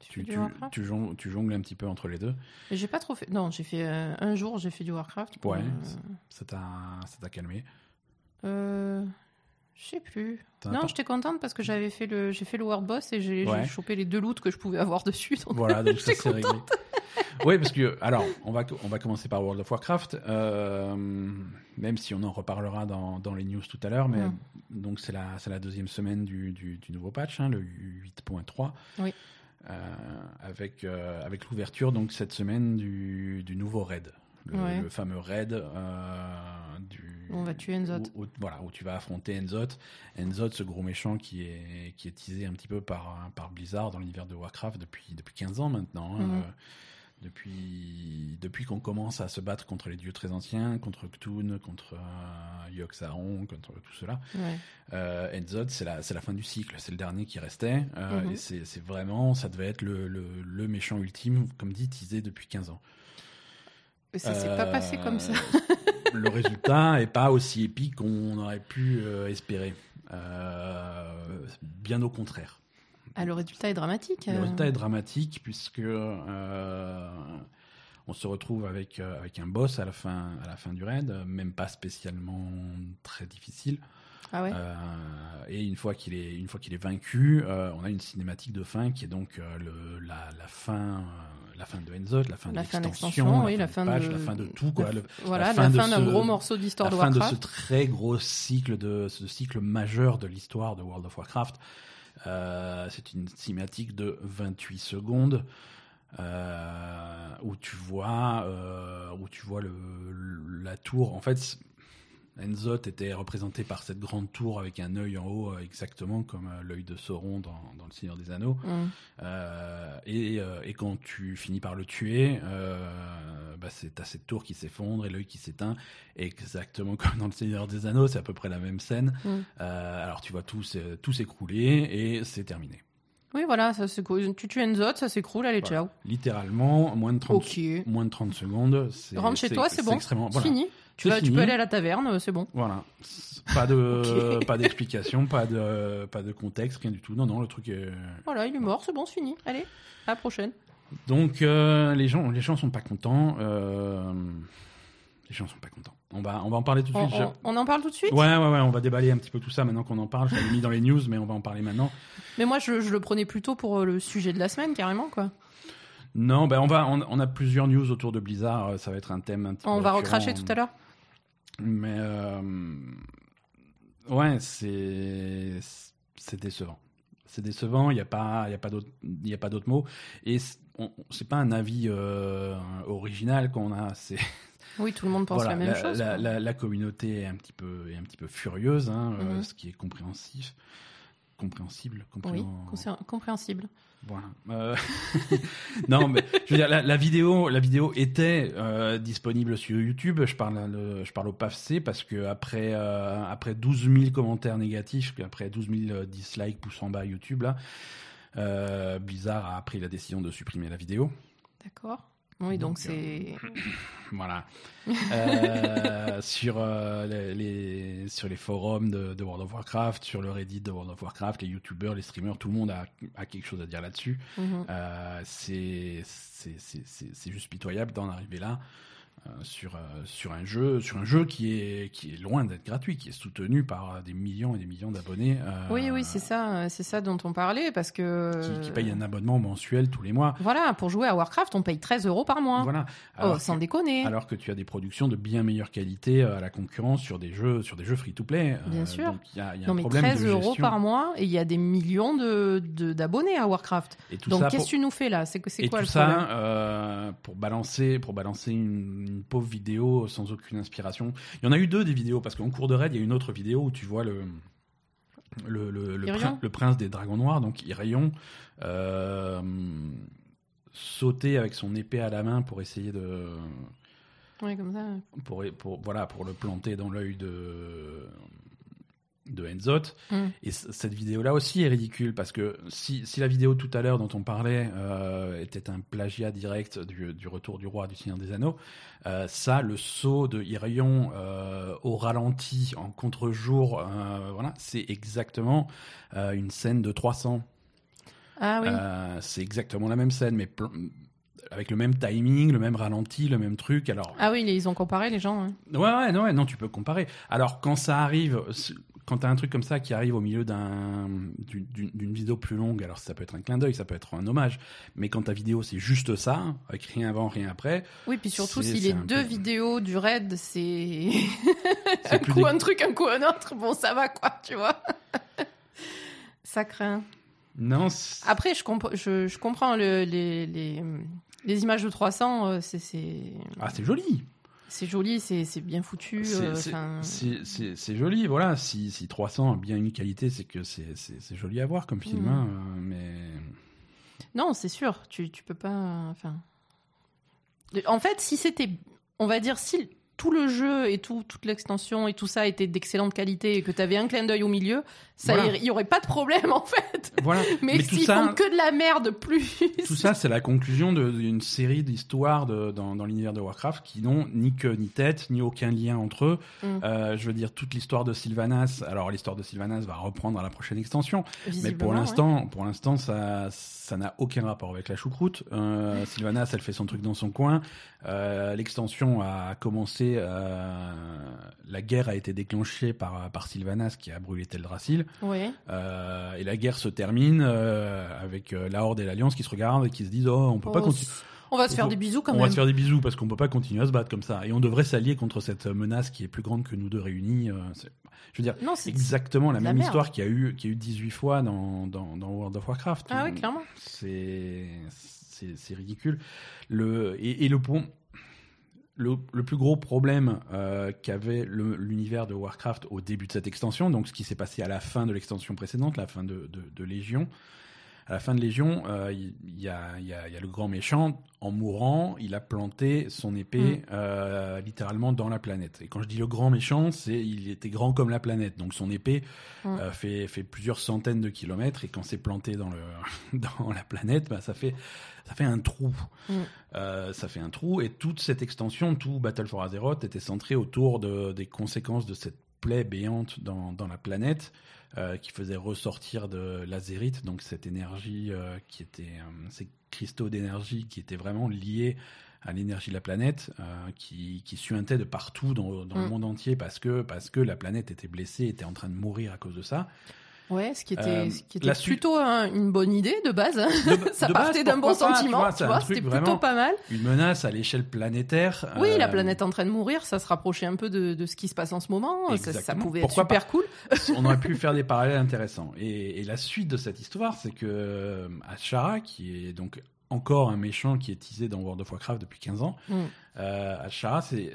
Speaker 2: Tu
Speaker 1: Tu, tu, jongles, tu jongles un petit peu entre les deux.
Speaker 2: J'ai pas trop fait. Non, j'ai fait euh, un jour, j'ai fait du Warcraft.
Speaker 1: Ouais.
Speaker 2: Euh,
Speaker 1: Ça t'a, calmé.
Speaker 2: euh, je sais plus. Non, j'étais contente parce que j'avais fait le, j'ai fait le World Boss et j'ai
Speaker 1: Ouais.
Speaker 2: chopé les deux loots que je pouvais avoir dessus. donc-
Speaker 1: Voilà, donc ça c'est réglé. Oui, parce que, alors, on va, on va commencer par World of Warcraft, euh, même si on en reparlera dans, dans les news tout à l'heure, mais
Speaker 2: Mm.
Speaker 1: donc c'est la, c'est la deuxième semaine du, du, du nouveau patch, hein, le 8.3.
Speaker 2: Oui.
Speaker 1: Euh, avec euh, avec l'ouverture donc cette semaine du, du nouveau raid, le,
Speaker 2: Ouais.
Speaker 1: le fameux raid euh, du.
Speaker 2: On va tuer Enzot.
Speaker 1: Où, où- voilà, où tu vas affronter Enzot. Enzot, ce gros méchant qui est qui est teasé un petit peu par par Blizzard dans l'univers de Warcraft depuis depuis 15 ans maintenant. hein.
Speaker 2: Mhm.
Speaker 1: Euh, depuis depuis qu'on commence à se battre contre les dieux très anciens, contre Cthulhu, contre euh, Yogg-Saron, contre tout cela.
Speaker 2: Ouais.
Speaker 1: Euh, Enzod, c'est la, c'est la fin du cycle, c'est le dernier qui restait. euh,
Speaker 2: Mhm.
Speaker 1: Et c'est c'est vraiment, ça devait être le, le, le méchant ultime, comme dit, teasé depuis 15 ans.
Speaker 2: Ça s'est pas passé comme ça.
Speaker 1: Euh, le résultat est pas aussi épique qu'on aurait pu espérer. Bien au contraire.
Speaker 2: Ah, le résultat est dramatique.
Speaker 1: Le
Speaker 2: euh.
Speaker 1: résultat est dramatique puisque euh, on se retrouve avec, euh, avec un boss à la fin, à la fin du raid, même pas spécialement très difficile.
Speaker 2: Ah ouais.
Speaker 1: Euh, et une fois qu'il est, une fois qu'il est vaincu, euh, on a une cinématique de fin qui est donc euh, le, la, la fin, la fin de Enzot, la fin
Speaker 2: La
Speaker 1: de l'extension,
Speaker 2: oui, la fin de
Speaker 1: la fin de tout, quoi. Le-
Speaker 2: voilà, la fin d'un gros morceau d'histoire
Speaker 1: la
Speaker 2: de
Speaker 1: fin de
Speaker 2: Warcraft.
Speaker 1: ce très gros cycle de ce cycle majeur de l'histoire de World of Warcraft. Euh, c'est une cinématique de 28 secondes euh, où tu vois euh, où tu vois la tour. En fait, Enzot était représenté par cette grande tour avec un œil en haut, euh, exactement comme euh, l'œil de Sauron dans, dans le Seigneur des Anneaux.
Speaker 2: Mm.
Speaker 1: Euh, et, et quand tu finis par le tuer, euh, bah c'est t'as cette tour qui s'effondre et l'œil qui s'éteint, exactement comme dans le Seigneur des Anneaux, c'est à peu près la même scène.
Speaker 2: Mm.
Speaker 1: Euh, alors tu vois tout, s'é- tout s'écrouler et c'est terminé.
Speaker 2: Oui, voilà, ça s'écroule. Tu tues Enzot, ça s'écroule, allez,
Speaker 1: Voilà.
Speaker 2: ciao.
Speaker 1: Littéralement, moins de 30,
Speaker 2: Ok.
Speaker 1: moins de 30 secondes. c'est-
Speaker 2: Rentre chez toi, c'est bon.
Speaker 1: extrêmement,
Speaker 2: C'est
Speaker 1: voilà.
Speaker 2: fini. Tu, vas, tu
Speaker 1: fini.
Speaker 2: peux aller à la taverne, euh, c'est bon.
Speaker 1: Voilà. Pas de, pas d'explication, pas de, pas de contexte, rien du tout. Non, non, le truc est,
Speaker 2: Voilà, il est mort, c'est bon, c'est fini. Allez, à la prochaine.
Speaker 1: Donc euh, les gens, les gens sont pas contents. euh, les gens sont pas contents. On va, on va en parler tout de
Speaker 2: On,
Speaker 1: suite.
Speaker 2: on- on en parle tout de suite?
Speaker 1: Ouais, ouais, ouais. On va déballer un petit peu tout ça maintenant qu'on en parle. Je l'avais mis dans les news, mais on va en parler maintenant.
Speaker 2: Mais moi, je, je le prenais plutôt pour le sujet de la semaine, carrément, quoi.
Speaker 1: Non, ben on va, on, on a plusieurs news autour de Blizzard. Ça va être un thème un petit
Speaker 2: On
Speaker 1: peu
Speaker 2: va
Speaker 1: récurrent.
Speaker 2: recracher tout à l'heure.
Speaker 1: Mais euh, ouais, c'est c'est décevant. C'est décevant. Il n'y a pas, il y a pas d'autre, il a pas d'autres mots. Et c'est- pas un avis euh, original qu'on a. C'est
Speaker 2: Oui, tout le monde pense
Speaker 1: Voilà,
Speaker 2: la même chose.
Speaker 1: La,
Speaker 2: quoi.
Speaker 1: la- la communauté est un petit peu, est un petit peu furieuse, hein, euh,
Speaker 2: Mhm.
Speaker 1: ce qui est compréhensif, compréhensible,
Speaker 2: Oui,
Speaker 1: compréhen-
Speaker 2: compréhensible.
Speaker 1: Voilà. Euh, non, mais je veux dire, la, vidéo, la vidéo était euh, disponible sur YouTube. Je parle, le- je parle au PAFC parce que après, euh, après 12 000 commentaires négatifs, après 12 000 dislikes pouces en bas YouTube, là, euh, Blizzard a pris la décision de supprimer la vidéo.
Speaker 2: D'accord. Oui, donc c'est.
Speaker 1: Voilà. Euh, sur, euh, les, sur les forums de, de World of Warcraft, sur le Reddit de World of Warcraft, les youtubeurs, les streamers, tout le monde a, a quelque chose à dire là-dessus. Euh, c'est- c'est- c'est- c'est juste pitoyable d'en arriver là. Sur, sur un jeu, sur un jeu qui est, qui est loin d'être gratuit, qui est soutenu par des millions et des millions d'abonnés.
Speaker 2: oui, oui, c'est ça, c'est ça dont on parlait, parce que
Speaker 1: qui, paye un abonnement mensuel tous les mois.
Speaker 2: Voilà, pour jouer à Warcraft, on paye 13 euros par mois.
Speaker 1: Voilà,
Speaker 2: oh, sans déconner.
Speaker 1: Alors que tu as des productions de bien meilleure qualité à la concurrence sur des jeux, sur des jeux free-to-play.
Speaker 2: Bien sûr.
Speaker 1: Donc il y a, y a
Speaker 2: non,
Speaker 1: un
Speaker 2: mais
Speaker 1: problème
Speaker 2: 13
Speaker 1: de
Speaker 2: euros par mois et il y a des millions de d'abonnés à Warcraft.
Speaker 1: Et tout
Speaker 2: Donc qu'est-ce
Speaker 1: pour-
Speaker 2: que tu nous fais là? C'est que c'est
Speaker 1: Et
Speaker 2: quoi
Speaker 1: tout
Speaker 2: le problème?
Speaker 1: ça euh, pour balancer, pour balancer une, une pauvre vidéo sans aucune inspiration. Il y en a eu deux des vidéos parce qu'en cours de raid, il y a une autre vidéo où tu vois le le, le, le,
Speaker 2: Irion
Speaker 1: prin- le prince des dragons noirs, donc Irion, euh, sauter avec son épée à la main pour essayer de
Speaker 2: Ouais, comme ça.
Speaker 1: pour, pour voilà pour le planter dans l'œil de de Enzoth.
Speaker 2: Mm.
Speaker 1: Et cette vidéo-là aussi est ridicule parce que si, si la vidéo tout à l'heure dont on parlait euh, était un plagiat direct du, du Retour du Roi du Seigneur des Anneaux, euh, ça, le saut de Irion euh, au ralenti en contre-jour, voilà, c'est exactement une scène de 300.
Speaker 2: Ah oui.
Speaker 1: C'est exactement la même scène, mais avec le même timing, le même ralenti, le même truc. Alors,
Speaker 2: Ah oui, ils ont comparé les gens. hein.
Speaker 1: Ouais, ouais, non, ouais, non, tu peux comparer. Alors, quand ça arrive, quand t'as un truc comme ça qui arrive au milieu d'un, d'une, vidéo plus longue, alors ça peut être un clin d'œil, ça peut être un hommage, mais quand ta vidéo c'est juste ça, avec rien avant, rien après,
Speaker 2: Oui, puis surtout si les deux
Speaker 1: peu-
Speaker 2: vidéos du raid, c'est
Speaker 1: c'est
Speaker 2: un coup un truc, un coup un autre, bon ça va quoi, tu vois. ça craint.
Speaker 1: Non, c'est-
Speaker 2: Après, je, comp- je, je comprends le- les, les, les images de 300, euh, c'est- c'est
Speaker 1: ah, c'est joli.
Speaker 2: C'est joli, c'est bien foutu.
Speaker 1: C'est,
Speaker 2: euh,
Speaker 1: c'est- joli, voilà. Si, si 300 a bien une qualité, c'est que c'est, joli à voir comme film,
Speaker 2: Mhm.
Speaker 1: hein, euh, mais.
Speaker 2: Non, c'est sûr, tu, tu peux pas. Enfin. En fait, si c'était. On va dire, si tout le jeu et tout, toute l'extension et tout ça était d'excellente qualité et que tu avais un clin d'œil au milieu, ça
Speaker 1: Voilà.
Speaker 2: il y aurait pas de problème en fait.
Speaker 1: Voilà.
Speaker 2: Mais,
Speaker 1: tout
Speaker 2: s'ils font que de la merde plus.
Speaker 1: Tout ça, c'est la conclusion d'une série d'histoires dans, dans l'univers de Warcraft qui n'ont ni queue ni tête, ni aucun lien entre eux.
Speaker 2: Mm.
Speaker 1: Euh, je veux dire, toute l'histoire de Sylvanas. Alors, l'histoire de Sylvanas va reprendre à la prochaine extension, mais pour
Speaker 2: ouais.
Speaker 1: l'instant, pour l'instant, ça, ça n'a aucun rapport avec la choucroute. Euh, Sylvanas, elle fait son truc dans son coin. Euh, L'extension a commencé. euh, la guerre a été déclenchée par par Sylvanas qui a brûlé Teldrassil.
Speaker 2: Ouais.
Speaker 1: Euh, et la guerre se termine avec la Horde et l'Alliance qui se regardent et qui se disent oh on peut pas continuer.
Speaker 2: On va se faire
Speaker 1: On-
Speaker 2: des bisous quand
Speaker 1: On
Speaker 2: même.
Speaker 1: va se faire des bisous parce qu'on peut pas continuer à se battre comme ça et on devrait s'allier contre cette menace qui est plus grande que nous deux réunis. je veux dire
Speaker 2: Non, c'est.
Speaker 1: exactement la même
Speaker 2: merde.
Speaker 1: histoire qu'il y a eu qui a eu 18 fois dans, dans, dans World of Warcraft.
Speaker 2: Ah oui, clairement.
Speaker 1: C'est c'est ridicule. Le et, le plus gros problème euh, qu'avait l'univers de Warcraft au début de cette extension, donc ce qui s'est passé à la fin de l'extension précédente, la fin de Légion, à la fin de Légion, euh, il y, a, il y a- il y a le grand méchant, en mourant, il a planté son épée
Speaker 2: Mm.
Speaker 1: euh, littéralement dans la planète. Et quand je dis le grand méchant, c'est il était grand comme la planète, donc son épée
Speaker 2: Mm.
Speaker 1: euh, fait, fait plusieurs centaines de kilomètres, et quand c'est planté dans, le, dans la planète, bah, ça, fait, ça fait un trou.
Speaker 2: Mm.
Speaker 1: Euh, ça fait un trou, et toute cette extension, tout Battle for Azeroth était centré autour de, des conséquences de cette plaie béante dans, dans la planète euh, qui faisait ressortir de l'azérite, donc cette énergie euh, qui était, euh, ces cristaux d'énergie qui étaient vraiment liés à l'énergie de la planète, qui, qui suintaient de partout dans, dans le
Speaker 2: Mm.
Speaker 1: monde entier parce que, parce que la planète était blessée, était en train de mourir à cause de ça.
Speaker 2: Ouais, ce qui était,
Speaker 1: Euh,
Speaker 2: ce qui était plutôt un- une bonne idée de base. hein.
Speaker 1: De-
Speaker 2: ça
Speaker 1: de
Speaker 2: partait d'un bon
Speaker 1: tu
Speaker 2: sentiment,
Speaker 1: vois,
Speaker 2: tu vois, c'était plutôt pas mal.
Speaker 1: Une menace à l'échelle planétaire.
Speaker 2: Oui, la
Speaker 1: euh,
Speaker 2: planète en train de mourir, ça se rapprochait un peu de, de ce qui se passe en ce moment. Ça, pouvait
Speaker 1: Pourquoi
Speaker 2: être super cool.
Speaker 1: on aurait pu faire des parallèles intéressants. Et, et la suite de cette histoire, c'est que euh, Ashara, qui est donc encore un méchant qui est teasé dans World of Warcraft depuis 15 ans,
Speaker 2: Mm.
Speaker 1: euh,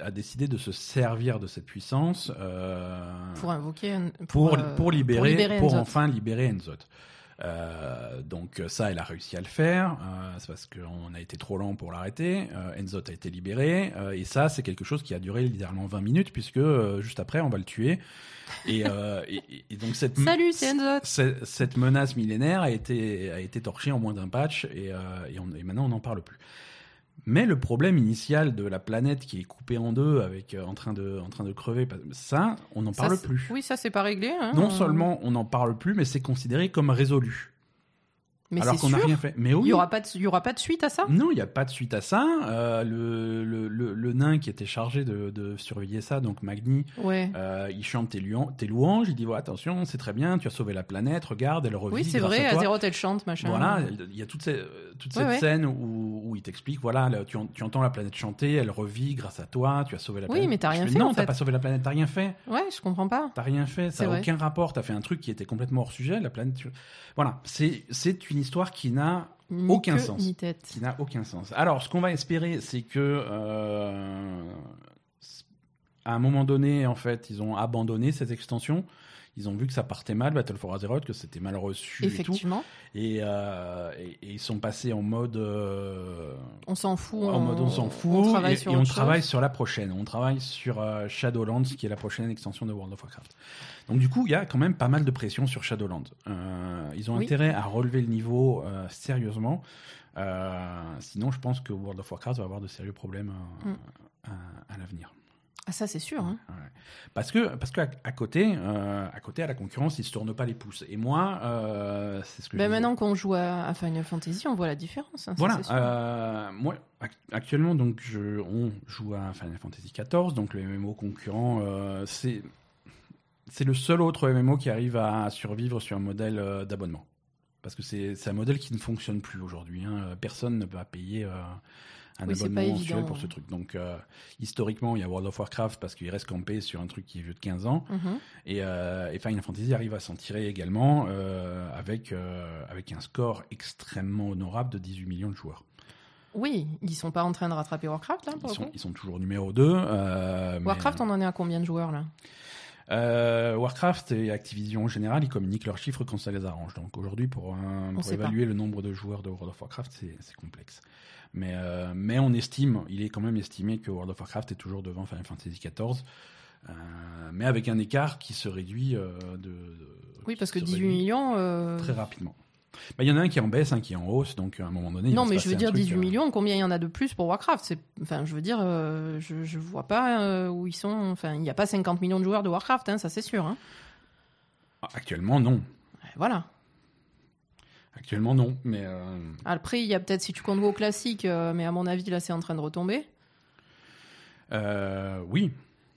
Speaker 1: a décidé de se servir de cette puissance euh,
Speaker 2: Pour invoquer un-
Speaker 1: pour,
Speaker 2: euh,
Speaker 1: pour libérer, pour, enfin libérer Enzoth. Euh, donc ça, elle a réussi à le faire. Euh, c'est parce qu'on a été trop lent pour l'arrêter. Euh, Enzoth a été libéré. Euh, et ça, c'est quelque chose qui a duré littéralement 20 minutes, puisque euh, juste après, on va le tuer. Et, euh, et, et- donc cette,
Speaker 2: Salut, c'est Enzoth.
Speaker 1: cette, menace millénaire a été, a été torchée en moins d'un patch, et, euh, et, on- et maintenant, on n'en parle plus. Mais le problème initial de la planète qui est coupée en deux, avec euh, en train de, en train de crever, ça, on n'en parle plus.
Speaker 2: Oui, ça c'est pas réglé. hein.
Speaker 1: Non seulement on n'en parle plus, mais c'est considéré comme résolu.
Speaker 2: Mais
Speaker 1: alors qu'on n'a rien fait. Mais
Speaker 2: Il
Speaker 1: oui.
Speaker 2: y aura pas de, il y aura pas de suite à ça?
Speaker 1: Non, il n'y a pas de suite à ça. Euh, le, le, le, le nain qui était chargé de, de surveiller ça, donc Magni,
Speaker 2: Ouais.
Speaker 1: euh, il chante tes, louanges. Il dit ouais, attention, c'est très bien, tu as sauvé la planète. Regarde, elle revit.
Speaker 2: Oui, c'est vrai.
Speaker 1: à.
Speaker 2: Azeroth, elle chante, machin.
Speaker 1: Voilà, il y a toute, ces- toute cette
Speaker 2: ouais.
Speaker 1: scène où, où il t'explique voilà, là, tu, en- tu entends la planète chanter, elle revit grâce à toi, tu as sauvé la
Speaker 2: Oui,
Speaker 1: planète.
Speaker 2: mais t'as rien
Speaker 1: fais,
Speaker 2: fait,
Speaker 1: Non, t'as pas sauvé la planète, t'as rien fait.
Speaker 2: Ouais, je comprends pas.
Speaker 1: T'as rien fait, ça n'a aucun rapport. T'as fait un truc qui était complètement hors sujet. La planète. tu- Voilà, c'est c'est une histoire qui n'a Aucun sens.
Speaker 2: Ni tête.
Speaker 1: qui n'a aucun sens. Alors, ce qu'on va espérer, c'est que euh, à un moment donné, en fait, ils ont abandonné cette extension. Ils ont vu que ça partait mal, Battle for Azeroth, que c'était mal reçu et tout,
Speaker 2: Effectivement.
Speaker 1: et, euh, et- et ils sont passés en mode euh,
Speaker 2: On s'en fout.
Speaker 1: en mode on s'en fout
Speaker 2: On travaille
Speaker 1: et,
Speaker 2: sur
Speaker 1: on travaille sur la prochaine. On travaille sur euh, Shadowlands, qui est la prochaine extension de World of Warcraft. Donc du coup, il y a quand même pas mal de pression sur Shadowlands. Ils ont
Speaker 2: Oui.
Speaker 1: intérêt à relever le niveau sérieusement. Sinon, je pense que World of Warcraft va avoir de sérieux problèmes
Speaker 2: Mm.
Speaker 1: à, à l'avenir.
Speaker 2: Ah, ça, c'est sûr. hein.
Speaker 1: Ouais. Parce que parce qu'à à côté, euh, à côté à la concurrence, ils se tournent pas les pouces. Et moi, euh, c'est ce que.
Speaker 2: Ben, maintenant qu'on joue à, à Final Fantasy, on voit la différence. hein,
Speaker 1: Voilà, euh, moi ac- actuellement donc je, on joue à Final Fantasy XIV, donc le MMO concurrent, c'est c'est le seul autre MMO qui arrive à survivre sur un modèle d'abonnement, parce que c'est c'est un modèle qui ne fonctionne plus aujourd'hui. hein. Personne ne va payer un
Speaker 2: Oui,
Speaker 1: abonnement mensuel pour ce truc. Donc euh, historiquement, il y a World of Warcraft parce qu'il reste campé sur un truc qui est vieux de 15 ans.
Speaker 2: Mhm.
Speaker 1: Et, euh, et Final Fantasy arrive à s'en tirer également euh, avec, avec un score extrêmement honorable de 18 millions de joueurs.
Speaker 2: Oui, ils sont pas en train de rattraper Warcraft, là, pour
Speaker 1: Ils sont,
Speaker 2: coup
Speaker 1: ils sont toujours numéro 2. Euh, mais,
Speaker 2: Warcraft, on en est à combien de joueurs, là?
Speaker 1: Euh, Warcraft et Activision en général, ils communiquent leurs chiffres quand ça les arrange. Donc aujourd'hui, pour, un- pour
Speaker 2: pas.
Speaker 1: évaluer le nombre de joueurs de World of Warcraft, c'est complexe. Mais, euh, mais on estime, il est quand même estimé que World of Warcraft est toujours devant Final Fantasy XIV. euh, mais avec un écart qui se réduit euh, de, de-
Speaker 2: Oui, parce que
Speaker 1: se
Speaker 2: 18
Speaker 1: réduit
Speaker 2: millions. euh,
Speaker 1: très rapidement. Bah, Il y en a un qui est en baisse, un qui est en hausse, donc à un moment donné.
Speaker 2: Non, mais je veux dire
Speaker 1: truc,
Speaker 2: 18
Speaker 1: euh,
Speaker 2: millions, combien il y en a de plus pour Warcraft? Enfin, je veux dire, je, je vois pas où ils sont. Enfin, il n'y a pas 50 millions de joueurs de Warcraft, hein, ça c'est sûr. hein.
Speaker 1: Actuellement, non.
Speaker 2: Voilà.
Speaker 1: Actuellement, non. Mais euh,
Speaker 2: Après, il y a peut-être si tu comptes WoW classique, euh, mais à mon avis, là, c'est en train de retomber.
Speaker 1: euh, oui,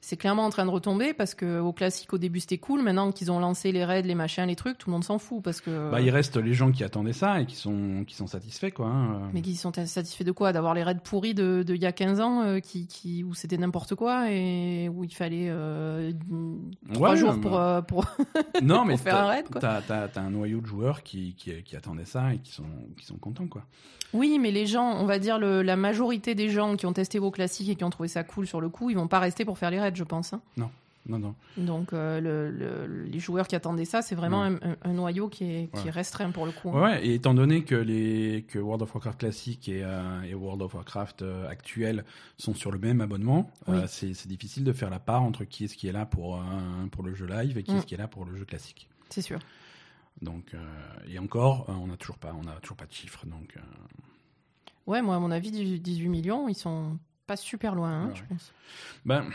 Speaker 2: C'est clairement en train de retomber parce que au classique, au début, c'était cool. Maintenant qu'ils ont lancé les raids, les machins, les trucs, tout le monde s'en fout parce que.
Speaker 1: bah, il reste les gens qui attendaient ça et qui sont, qui sont satisfaits, quoi. hein.
Speaker 2: Mais qui sont satisfaits de quoi? D'avoir les raids pourris de, de il y a 15 ans euh, qui, qui, où c'était n'importe quoi et où il fallait euh, trois
Speaker 1: Ouais,
Speaker 2: jours pour, euh, pour...
Speaker 1: non, mais
Speaker 2: faire un raid, quoi.
Speaker 1: T'as, t'as- t'as un noyau de joueurs qui, qui, qui attendaient ça et qui sont, qui sont contents, quoi.
Speaker 2: Oui, mais les gens, on va dire le, la majorité des gens qui ont testé vos classiques et qui ont trouvé ça cool sur le coup, ils vont pas rester pour faire les raids, je pense. hein.
Speaker 1: Non, non.
Speaker 2: Donc euh, le, le- les joueurs qui attendaient ça, c'est vraiment un, noyau qui est, qui
Speaker 1: Ouais.
Speaker 2: est restreint pour le coup.
Speaker 1: Ouais, ouais, et étant donné que, les, que World of Warcraft classique et, euh, et World of Warcraft euh, actuel sont sur le même abonnement,
Speaker 2: Oui.
Speaker 1: euh, c'est, difficile de faire la part entre qui est-ce qui est là pour, pour le jeu live et qui
Speaker 2: Mm.
Speaker 1: est-ce qui est là pour le jeu classique.
Speaker 2: C'est sûr.
Speaker 1: Donc, et encore, on n'a toujours pas, on a toujours pas de chiffres. Donc,
Speaker 2: Ouais, moi à mon avis, 18 millions, ils sont pas super loin, hein,
Speaker 1: Ouais,
Speaker 2: je
Speaker 1: ouais.
Speaker 2: pense.
Speaker 1: ben,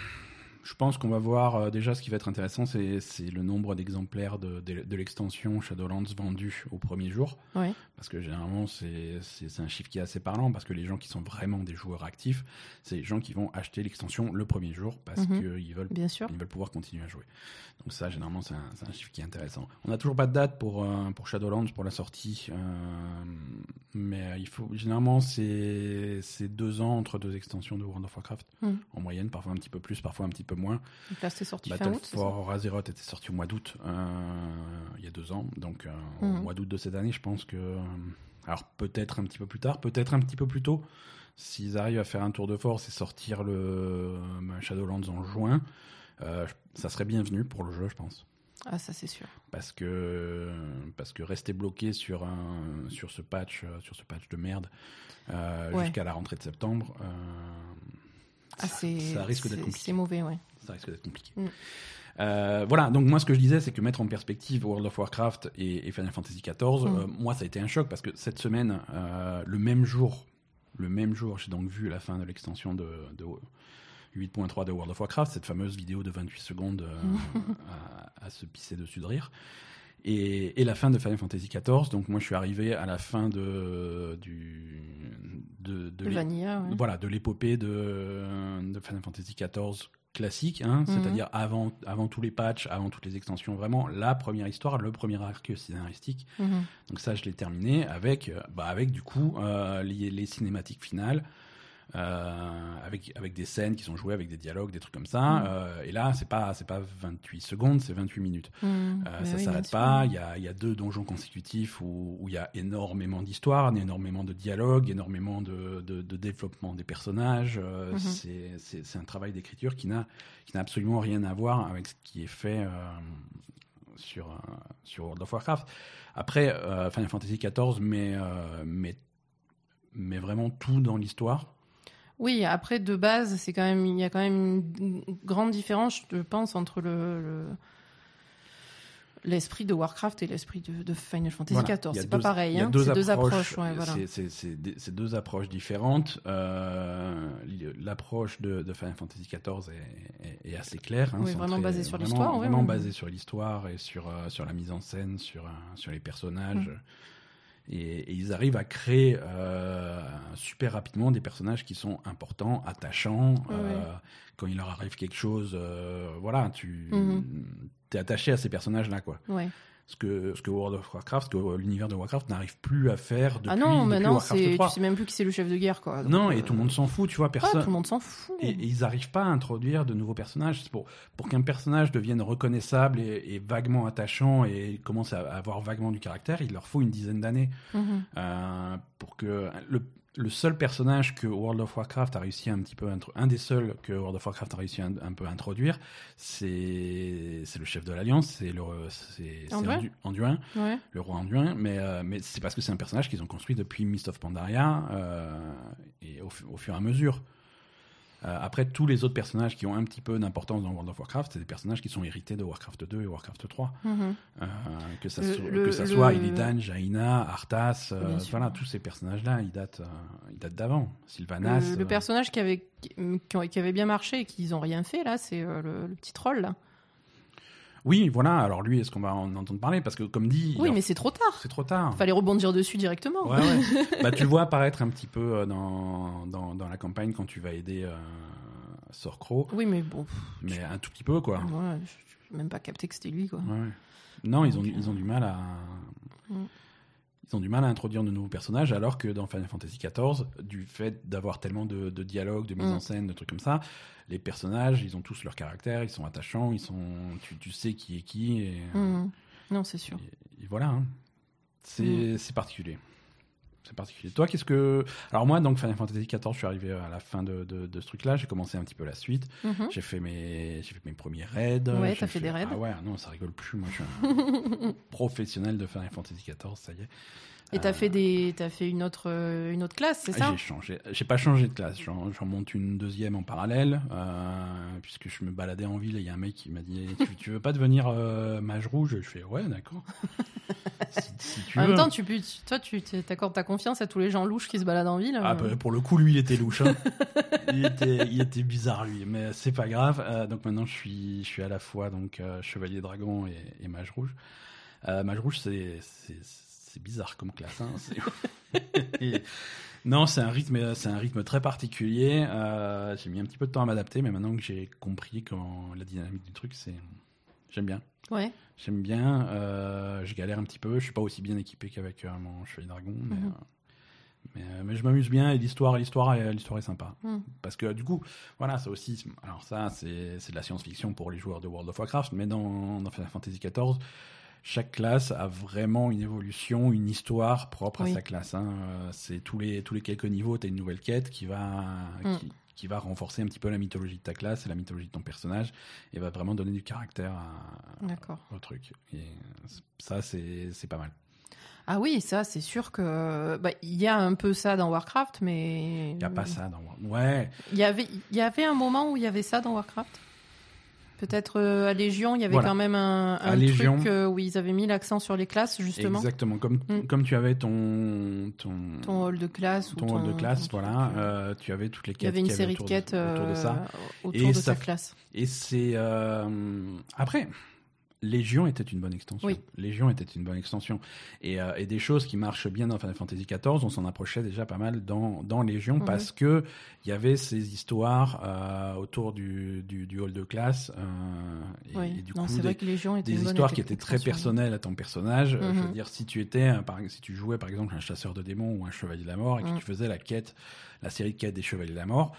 Speaker 1: je pense qu'on va voir euh, déjà ce qui va être intéressant, c'est, le nombre d'exemplaires de, de, de l'extension Shadowlands vendus au premier jour.
Speaker 2: Ouais.
Speaker 1: Parce que généralement, c'est, un chiffre qui est assez parlant, parce que les gens qui sont vraiment des joueurs actifs, c'est les gens qui vont acheter l'extension le premier jour, parce
Speaker 2: Mhm.
Speaker 1: qu'ils veulent
Speaker 2: Bien sûr.
Speaker 1: ils veulent pouvoir continuer à jouer. Donc ça, généralement, c'est un, chiffre qui est intéressant. On n'a toujours pas de date pour, euh, pour Shadowlands, pour la sortie. euh, mais il faut, généralement, c'est deux ans entre deux extensions de World of Warcraft,
Speaker 2: Mm.
Speaker 1: en moyenne, parfois un petit peu plus, parfois un petit peu moins.
Speaker 2: Donc là, c'était sorti fin
Speaker 1: Battle
Speaker 2: août,
Speaker 1: for Azeroth était sorti au mois d'août, euh, il y a deux ans. Donc euh, au
Speaker 2: Mhm.
Speaker 1: mois d'août de cette année, je pense que... euh, alors peut-être un petit peu plus tard, peut-être un petit peu plus tôt. S'ils arrivent à faire un tour de force et sortir le Shadowlands en juin, euh, ça serait bienvenu pour le jeu, je pense.
Speaker 2: Ah, ça c'est sûr.
Speaker 1: Parce que, parce que rester bloqué sur, un, sur, ce patch, sur ce patch de merde euh,
Speaker 2: Ouais.
Speaker 1: jusqu'à la rentrée de septembre, euh,
Speaker 2: Ah,
Speaker 1: ça, risque d'être compliqué.
Speaker 2: C'est mauvais, ouais.
Speaker 1: Ça risque d'être compliqué.
Speaker 2: Mm.
Speaker 1: Euh, voilà, donc moi ce que je disais, c'est que mettre en perspective World of Warcraft et, et Final Fantasy XIV,
Speaker 2: Mm.
Speaker 1: euh, moi ça a été un choc parce que cette semaine, euh, le même jour, le même jour, j'ai donc vu la fin de l'extension de, de 8.3 de World of Warcraft, cette fameuse vidéo de 28 secondes euh, à, à se pisser dessus de rire. Et, et, la fin de Final Fantasy XIV. Donc moi, je suis arrivé à la fin de du de, de,
Speaker 2: Vanilla, ouais.
Speaker 1: voilà de l'épopée de, de Final Fantasy XIV classique, hein,
Speaker 2: Mhm.
Speaker 1: c'est-à-dire avant avant tous les patchs, avant toutes les extensions, vraiment la première histoire, le premier arc scénaristique.
Speaker 2: Mhm.
Speaker 1: Donc ça, je l'ai terminé avec, euh, bah, avec du coup euh, les, les cinématiques finales, avec, avec des scènes qui sont jouées, avec des dialogues, des trucs comme ça.
Speaker 2: Mm.
Speaker 1: Euh, et là, c'est pas pas 28 secondes, c'est 28 minutes.
Speaker 2: Mhm.
Speaker 1: Euh, ça
Speaker 2: oui,
Speaker 1: s'arrête pas. Il y a, y a deux donjons consécutifs où il y a énormément d'histoires, énormément de dialogues, énormément de, de, de développement des personnages. Euh,
Speaker 2: Mhm.
Speaker 1: c'est- un travail d'écriture qui n'a absolument rien à voir avec ce qui est fait euh, sur, euh, sur World of Warcraft. Après, euh, Final Fantasy XIV met, euh, met, met vraiment tout dans l'histoire.
Speaker 2: Oui, après de base, c'est quand même il y a quand même une grande différence, je pense, entre le le- l'esprit de Warcraft et l'esprit de, de Final Fantasy
Speaker 1: Voilà.
Speaker 2: XIV.
Speaker 1: Y a
Speaker 2: C'est pas pareil,
Speaker 1: il y a
Speaker 2: hein.
Speaker 1: deux
Speaker 2: C'est deux
Speaker 1: approches,
Speaker 2: ouais, voilà.
Speaker 1: c'est- deux approches différentes. Euh, L'approche de, de Final Fantasy XIV est, est- est assez claire. hein,
Speaker 2: Oui, vraiment basée sur
Speaker 1: vraiment-
Speaker 2: l'histoire, oui,
Speaker 1: Vraiment
Speaker 2: oui.
Speaker 1: basée sur l'histoire et sur, euh, sur la mise en scène, sur, euh, sur les personnages.
Speaker 2: Mm.
Speaker 1: Et, et ils arrivent à créer euh, super rapidement des personnages qui sont importants, attachants.
Speaker 2: Ouais,
Speaker 1: euh. Quand il leur arrive quelque chose, euh, voilà, tu
Speaker 2: Mhm.
Speaker 1: es attaché à ces personnages-là, quoi
Speaker 2: Ouais.
Speaker 1: Ce que, ce que World of Warcraft, ce que l'univers de Warcraft n'arrive plus à faire depuis,
Speaker 2: ah non, maintenant
Speaker 1: Warcraft
Speaker 2: c'est
Speaker 1: 3.
Speaker 2: tu sais même plus qui c'est le chef de guerre quoi. Donc,
Speaker 1: Non, et
Speaker 2: euh,
Speaker 1: tout le monde s'en fout, tu vois,
Speaker 2: ah,
Speaker 1: personne.
Speaker 2: tout le monde s'en fout.
Speaker 1: Et, et ils n'arrivent pas à introduire de nouveaux personnages. C'est Pour, pour qu'un personnage devienne reconnaissable et, et vaguement attachant et commence à avoir vaguement du caractère, il leur faut une dizaine d'années.
Speaker 2: Mhm.
Speaker 1: Euh, pour que le, le seul personnage que World of Warcraft a réussi un petit peu, un des seuls que World of Warcraft a réussi un, un peu à introduire, c'est c'est le chef de l'Alliance, c'est le c'est
Speaker 2: Anduin Ouais.
Speaker 1: le roi Anduin, mais euh, mais c'est parce que c'est un personnage qu'ils ont construit depuis Mist of Pandaria euh, et au fur et à mesure. Euh, après, tous les autres personnages qui ont un petit peu d'importance dans World of Warcraft, c'est des personnages qui sont hérités de Warcraft 2 et Warcraft 3.
Speaker 2: Mhm.
Speaker 1: Euh, que ça,
Speaker 2: Le-
Speaker 1: soit,
Speaker 2: le-
Speaker 1: que ça
Speaker 2: le-
Speaker 1: soit Illidan, Jaina, Arthas, euh, voilà, tous ces personnages-là, ils datent, ils datent d'avant. Sylvanas.
Speaker 2: Le, personnage qui avait qui, qui avait bien marché et qu'ils ont rien fait là, c'est le, le petit troll là.
Speaker 1: Oui, voilà. Alors lui, est-ce qu'on va en entendre parler? Parce que comme dit,
Speaker 2: Oui, mais c'est trop tard.
Speaker 1: c'est trop tard.
Speaker 2: Fallait rebondir dessus directement.
Speaker 1: Ouais, ouais. bah, tu le vois apparaître un petit peu euh, dans, dans, dans la campagne quand tu vas aider euh, Sorcro,
Speaker 2: Oui, mais bon,
Speaker 1: mais un tout petit peu, quoi.
Speaker 2: voilà, je n'ai même pas capté que c'était lui quoi.
Speaker 1: Ouais, ouais. Non, ils ont, ils ont du mal à.
Speaker 2: Mm.
Speaker 1: Ils ont du mal à introduire de nouveaux personnages, alors que dans Final Fantasy XIV, du fait d'avoir tellement de, de dialogues, de mise
Speaker 2: Mm.
Speaker 1: en scène, de trucs comme ça, les personnages, ils ont tous leur caractère, ils sont attachants, ils sont, tu, tu sais qui est qui, et,
Speaker 2: Mhm. Non, c'est sûr.
Speaker 1: et- et voilà. hein. C'est
Speaker 2: Mm.
Speaker 1: c'est particulier. C'est particulier. Toi, qu'est-ce que. Alors, moi, donc, Final Fantasy XIV, je suis arrivé à la fin de, de, de ce truc-là, j'ai commencé un petit peu la suite.
Speaker 2: Mhm.
Speaker 1: J'ai fait mes, fait mes premiers raids.
Speaker 2: Ouais, t'as fait des raids.
Speaker 1: Ah ouais, non, ça rigole plus. Moi, je suis un professionnel de Final Fantasy XIV, ça y est.
Speaker 2: Et t'as
Speaker 1: Euh,
Speaker 2: fait des, t'as fait une autre, euh, une autre classe, c'est ça?
Speaker 1: J'ai changé. J'ai pas changé de classe. J'en monte une deuxième en parallèle, euh, puisque je me baladais en ville et il y a un mec qui m'a dit tu, tu veux pas devenir mage rouge? Je fais ouais, d'accord. si, si tu
Speaker 2: En
Speaker 1: veux.
Speaker 2: même temps, tu, toi, tu t'accordes ta confiance à tous les gens louches qui se baladent en ville.
Speaker 1: Ah, bah, pour le coup, lui, il était louche. hein. il, était, il était bizarre, lui. Mais c'est pas grave. Euh, donc maintenant, je suis, je suis à la fois donc, euh, chevalier dragon et, et mage rouge. Euh, mage rouge, c'est, c'est, bizarre comme classe. hein. Et- non, c'est un rythme, c'est un rythme très particulier. Euh, j'ai mis un petit peu de temps à m'adapter, mais maintenant que j'ai compris comment la dynamique du truc, c'est, j'aime bien.
Speaker 2: Ouais.
Speaker 1: J'aime bien. euh, je galère un petit peu. Je suis pas aussi bien équipé qu'avec euh, mon chevalier dragon, mais,
Speaker 2: Mhm.
Speaker 1: euh, mais, mais je m'amuse bien et l'histoire, l'histoire, l'histoire est sympa.
Speaker 2: Mhm.
Speaker 1: Parce que du coup, voilà, ça aussi. Alors ça, c'est, c'est de la science-fiction pour les joueurs de World of Warcraft, mais dans, dans Final Fantasy XIV, chaque classe a vraiment une évolution, une histoire propre
Speaker 2: Oui.
Speaker 1: à sa classe. hein. Euh, C'est tous les tous les quelques niveaux, tu as une nouvelle quête qui va
Speaker 2: Mhm.
Speaker 1: qui, qui va renforcer un petit peu la mythologie de ta classe et la mythologie de ton personnage et va vraiment donner du caractère à, au truc. Et ça, c'est pas mal.
Speaker 2: Ah oui, ça, c'est sûr que bah, il y a un peu ça dans Warcraft, mais
Speaker 1: Il n'y a pas ça dans War- Ouais,
Speaker 2: Il y avait, il y avait un moment où il y avait ça dans Warcraft? Peut-être euh, à Légion, il y avait
Speaker 1: Voilà.
Speaker 2: quand même un, un
Speaker 1: Légion.
Speaker 2: truc euh, où ils avaient mis l'accent sur les classes justement.
Speaker 1: exactement. Comme,
Speaker 2: Mm.
Speaker 1: comme tu avais ton, ton,
Speaker 2: Ton hall de classe ou
Speaker 1: ton
Speaker 2: ton
Speaker 1: hall de classe,
Speaker 2: ton
Speaker 1: voilà,
Speaker 2: euh,
Speaker 1: euh, tu avais toutes les
Speaker 2: il y
Speaker 1: quêtes.
Speaker 2: avait une série de
Speaker 1: autour
Speaker 2: quêtes
Speaker 1: autour de ça.
Speaker 2: euh, autour
Speaker 1: Et
Speaker 2: de
Speaker 1: ça f-
Speaker 2: classe.
Speaker 1: Et c'est. euh, Après, Légion était une bonne extension.
Speaker 2: Oui.
Speaker 1: Légion était une bonne extension. Et, euh, et des choses qui marchent bien dans Final Fantasy XIV, on s'en approchait déjà pas mal dans, dans Légion
Speaker 2: Mhm.
Speaker 1: parce que il y avait ces histoires euh, autour du, du, du hall de classe. euh, et,
Speaker 2: Oui.
Speaker 1: et du
Speaker 2: non,
Speaker 1: coup, des,
Speaker 2: vrai que Légion était
Speaker 1: des
Speaker 2: une bonne
Speaker 1: histoires qui étaient très personnelles à ton personnage. Je veux
Speaker 2: Mhm.
Speaker 1: dire, si tu étais, par, si tu jouais par exemple un chasseur de démons ou un chevalier de la mort et que
Speaker 2: Mhm.
Speaker 1: tu faisais la quête, la série de quêtes des chevaliers de la mort,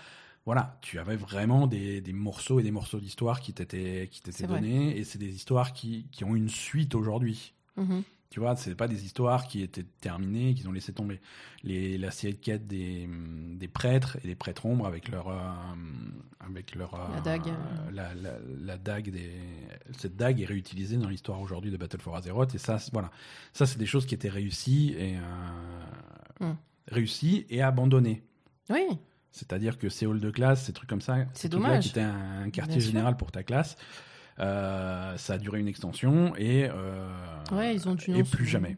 Speaker 1: voilà, tu avais vraiment des, des morceaux et des morceaux d'histoire qui t'étaient qui t'étaient
Speaker 2: vrai.
Speaker 1: donnés et c'est des histoires qui, qui ont une suite aujourd'hui.
Speaker 2: Mhm.
Speaker 1: Tu vois, c'est pas des histoires qui étaient terminées, qu'ils ont laissé tomber. Les, la série de quêtes des, des prêtres et des prêtres ombres avec leur, euh, avec leur euh,
Speaker 2: La dague.
Speaker 1: la, la- la dague des, cette dague est réutilisée dans l'histoire aujourd'hui de Battle for Azeroth et ça, c'est- voilà, ça c'est des choses qui étaient réussies et euh,
Speaker 2: Hmm.
Speaker 1: réussies et abandonnées.
Speaker 2: Oui,
Speaker 1: C'est-à-dire que ces halls de classe, ces trucs comme ça,
Speaker 2: C'est dommage.
Speaker 1: qui étaient un, un quartier
Speaker 2: Bien sûr.
Speaker 1: général pour ta classe, euh, ça a duré une extension et euh,
Speaker 2: Ouais, ils ont dû
Speaker 1: et plus jamais,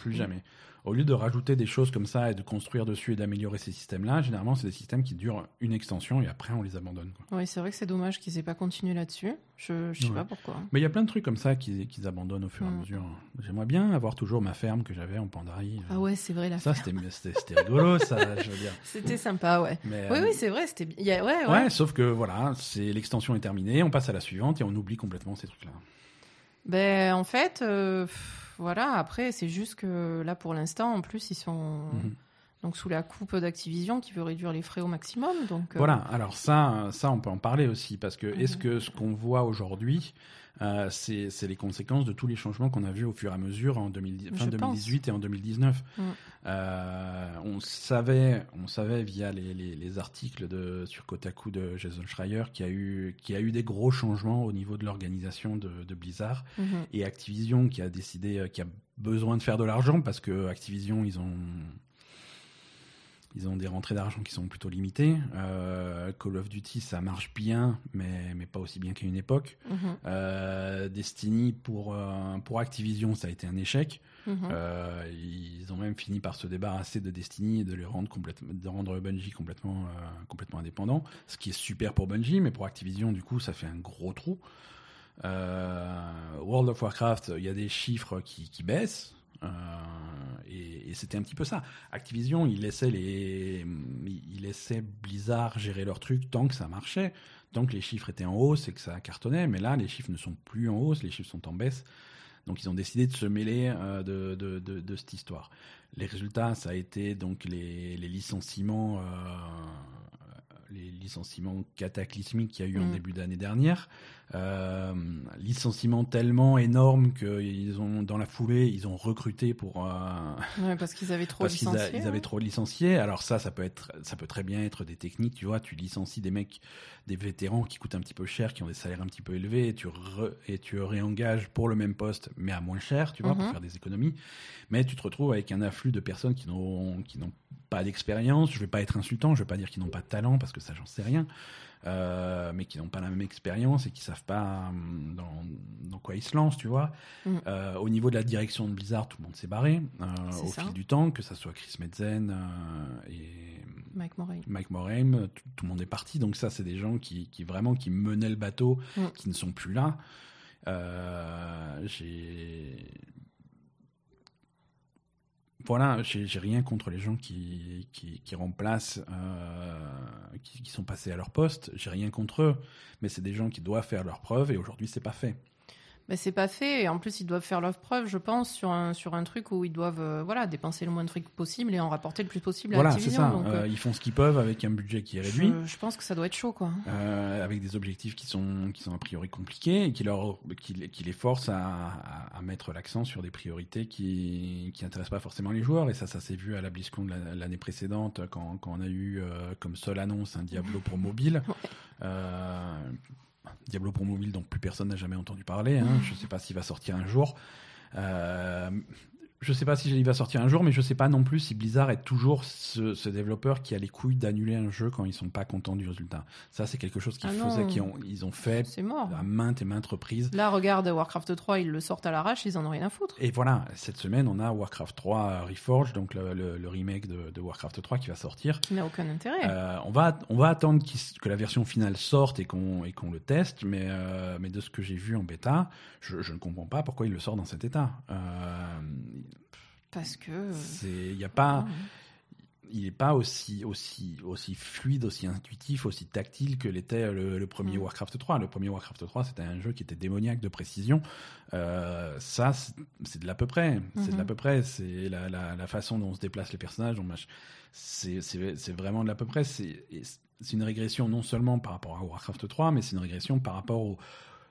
Speaker 1: plus jamais. Au lieu de rajouter des choses comme ça et de construire dessus et d'améliorer ces systèmes-là, généralement c'est des systèmes qui durent une extension et après on les abandonne. quoi.
Speaker 2: Oui, c'est vrai que c'est dommage qu'ils aient pas continué là-dessus. Je, je sais
Speaker 1: Ouais.
Speaker 2: pas pourquoi.
Speaker 1: Mais il y a plein de trucs comme ça qu'ils abandonnent au fur et à
Speaker 2: Mm.
Speaker 1: mesure. J'aimerais bien avoir toujours ma ferme que j'avais en Pandarie.
Speaker 2: Ah ouais, c'est vrai la
Speaker 1: Ça c'était c'était- c'était rigolo, ça, je veux dire.
Speaker 2: C'était sympa, ouais.
Speaker 1: Mais,
Speaker 2: Oui,
Speaker 1: euh,
Speaker 2: oui, c'est vrai, c'était bien. il y a- Ouais, ouais.
Speaker 1: Ouais, sauf que voilà, c'est l'extension est terminée, on passe à la suivante et on oublie complètement ces trucs-là.
Speaker 2: Ben, en fait, euh, voilà, après, c'est juste que là, pour l'instant, en plus, ils sont
Speaker 1: Mhm.
Speaker 2: Donc sous la coupe d'Activision qui veut réduire les frais au maximum. Donc, euh,
Speaker 1: Voilà, alors ça, ça on peut en parler aussi parce que est-ce
Speaker 2: Mhm.
Speaker 1: que ce qu'on voit aujourd'hui, euh, c'est c'est les conséquences de tous les changements qu'on a vus au fur et à mesure en 2010 fin
Speaker 2: Je
Speaker 1: 2018 et en 2019.
Speaker 2: Mhm.
Speaker 1: Euh, on savait, on savait via les, les- les articles de, sur Kotaku de Jason Schreier qu'il y a eu, qu'il y a eu des gros changements au niveau de l'organisation de, de Blizzard
Speaker 2: mhm.
Speaker 1: et Activision qui a décidé, qui a besoin de faire de l'argent parce que Activision, ils ont, ils ont des rentrées d'argent qui sont plutôt limitées. Euh, Call of Duty, ça marche bien, mais, mais pas aussi bien qu'à une époque.
Speaker 2: Mhm.
Speaker 1: Euh, Destiny, pour, euh, pour Activision, ça a été un échec.
Speaker 2: Mhm.
Speaker 1: Ils ont même fini par se débarrasser de Destiny et de les rendre complètement, de rendre Bungie complètement, complètement indépendant. Ce qui est super pour Bungie, mais pour Activision, du coup, ça fait un gros trou. World of Warcraft, il y a des chiffres qui, qui baissent. Euh, et, et c'était un petit peu ça. Activision, ils laissaient les, ils laissaient Blizzard gérer leur truc tant que ça marchait, tant que les chiffres étaient en hausse et que ça cartonnait. Mais là, les chiffres ne sont plus en hausse, les chiffres sont en baisse. Donc ils ont décidé de se mêler euh, de, de, de, de cette histoire. Les résultats, ça a été donc les, les licenciements, euh, les licenciements cataclysmiques qu'il y a eu en
Speaker 2: Mm.
Speaker 1: début d'année dernière. Euh, licenciements tellement énormes qu'ils ont dans la foulée, ils ont recruté pour euh,
Speaker 2: Ouais, parce qu'ils avaient trop
Speaker 1: parce a-
Speaker 2: licencié.
Speaker 1: ils avaient
Speaker 2: ouais.
Speaker 1: trop licencié. Alors ça, ça peut être, ça peut très bien être des techniques. Tu vois, tu licencies des mecs, des vétérans qui coûtent un petit peu cher, qui ont des salaires un petit peu élevés, et tu re- et tu réengages pour le même poste, mais à moins cher, tu vois, pour
Speaker 2: Mhm.
Speaker 1: faire des économies. Mais tu te retrouves avec un afflux de personnes qui n'ont qui n'ont pas d'expérience. Je vais pas être insultant, je vais pas dire qu'ils n'ont pas de talent parce que ça, j'en sais rien. Euh, mais qui n'ont pas la même expérience et qui savent pas hum, dans, dans quoi ils se lancent, tu vois.
Speaker 2: Mm.
Speaker 1: Euh, au niveau de la direction de Blizzard, tout le monde s'est barré euh, au
Speaker 2: ça.
Speaker 1: fil du temps, que ça soit Chris Metzen et
Speaker 2: Mike Morey.
Speaker 1: Mike Morhaime, tout, tout le monde est parti. Donc ça, c'est des gens qui, qui vraiment qui menaient le bateau,
Speaker 2: Mm.
Speaker 1: qui ne sont plus là. Euh, j'ai voilà, j'ai rien contre les gens qui, remplacent, euh, qui, qui sont passés à leur poste. J'ai rien contre eux, mais c'est des gens qui doivent faire leurs preuves et aujourd'hui c'est pas fait.
Speaker 2: Ben, c'est pas fait. Et en plus, ils doivent faire leur preuve, je pense, sur un, sur un truc où ils doivent euh, voilà, dépenser le moins de fric possible et en rapporter le plus possible à
Speaker 1: Voilà, c'est
Speaker 2: Activision.
Speaker 1: ça.
Speaker 2: Donc,
Speaker 1: Euh,
Speaker 2: euh,
Speaker 1: ils font ce qu'ils peuvent avec un budget qui est réduit.
Speaker 2: je, je pense que ça doit être chaud, quoi.
Speaker 1: euh, avec des objectifs qui sont, qui sont a priori compliqués et qui, leur, qui, les- qui les forcent à, à, à mettre l'accent sur des priorités qui qui intéressent pas forcément les joueurs. Et ça, ça s'est vu à la BlizzCon l'année précédente quand, quand on a eu comme seule annonce un Diablo pour mobile. Diablo pour mobile dont plus personne n'a jamais entendu parler. Hein. Je sais pas s'il va sortir un jour. Euh, je sais pas si il va sortir un jour, mais je sais pas non plus si Blizzard est toujours ce, ce développeur qui a les couilles d'annuler un jeu quand ils sont pas contents du résultat. Ça, c'est quelque chose qu'ils
Speaker 2: Ah non.
Speaker 1: faisaient, qu'ils ont, ils ont fait
Speaker 2: mort.
Speaker 1: à maintes et maintes reprises.
Speaker 2: Là, regarde Warcraft 3, ils le sortent à l'arrache, ils en ont rien à foutre.
Speaker 1: Et voilà, cette semaine, on a Warcraft 3 Reforged, donc le, le- le remake de, de Warcraft 3 qui va sortir.
Speaker 2: Qui n'a aucun intérêt.
Speaker 1: Euh, on, va, on va attendre que la version finale sorte et qu'on et qu'on le teste, mais, euh, mais de ce que j'ai vu en bêta, je, je ne comprends pas pourquoi il le sort dans cet état. Euh,
Speaker 2: Parce que.
Speaker 1: c'est- Il n'y a pas. il n'est pas aussi, aussi, aussi fluide, aussi intuitif, aussi tactile que l'était le, le premier. Warcraft 3. Le premier Warcraft 3, c'était un jeu qui était démoniaque de précision. Euh, ça, c'est- de l'à peu près. C'est de
Speaker 2: Mhm.
Speaker 1: l'à peu près. C'est la, la, la façon dont se déplacent les personnages. C'est c'est- c'est vraiment de l'à peu près. C'est une régression non seulement par rapport à Warcraft 3, mais c'est une régression par rapport au,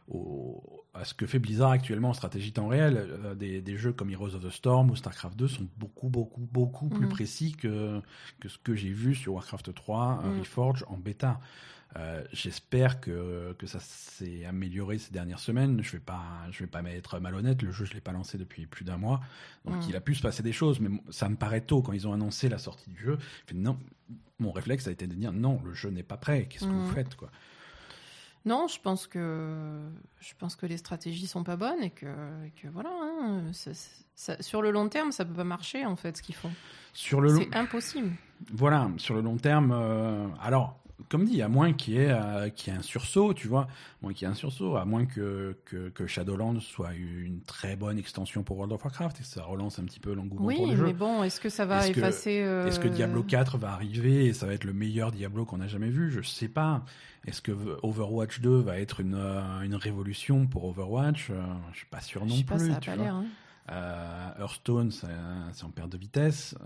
Speaker 1: au- à ce que fait Blizzard actuellement en stratégie temps réel. Euh, des, des jeux comme Heroes of the Storm ou StarCraft 2 sont beaucoup, beaucoup, beaucoup plus
Speaker 2: Mhm.
Speaker 1: précis que, que ce que j'ai vu sur Warcraft 3, euh,
Speaker 2: Mhm.
Speaker 1: Reforged en bêta. Euh, J'espère que, que ça s'est amélioré ces dernières semaines. Je vais pas, je vais pas m'être malhonnête. Le jeu, je l'ai pas lancé depuis plus d'un mois, donc
Speaker 2: Mhm.
Speaker 1: il a pu se passer des choses. Mais ça me paraît tôt quand ils ont annoncé la sortie du jeu. Non, mon réflexe a été de dire non, le jeu n'est pas prêt. Qu'est-ce que vous faites quoi?
Speaker 2: Non, je pense que je pense que les stratégies sont pas bonnes et que, et que voilà. hein, ça- ça- sur le long terme, ça peut pas marcher en fait ce qu'ils font.
Speaker 1: Sur le long,
Speaker 2: C'est impossible.
Speaker 1: Voilà, sur le long terme, euh, alors, comme dit, à moins qu'il y, ait, euh, y ait un sursaut, tu vois, à moins qu'il y ait un sursaut, à moins que, que, que Shadowlands soit une très bonne extension pour World of Warcraft et que ça relance un petit peu l'engouement
Speaker 2: Oui,
Speaker 1: pour le jeu.
Speaker 2: mais bon, est-ce que ça va effacer euh,
Speaker 1: Est-ce que Diablo 4 va arriver et ça va être le meilleur Diablo qu'on a jamais vu? Je sais pas. Est-ce que Overwatch 2 va être une, euh, une révolution pour Overwatch? Je suis pas sûr
Speaker 2: Je
Speaker 1: non
Speaker 2: pas,
Speaker 1: plus.
Speaker 2: ça a
Speaker 1: tu
Speaker 2: pas
Speaker 1: vois.
Speaker 2: hein.
Speaker 1: Euh, Hearthstone, c'est en perte de vitesse. Euh,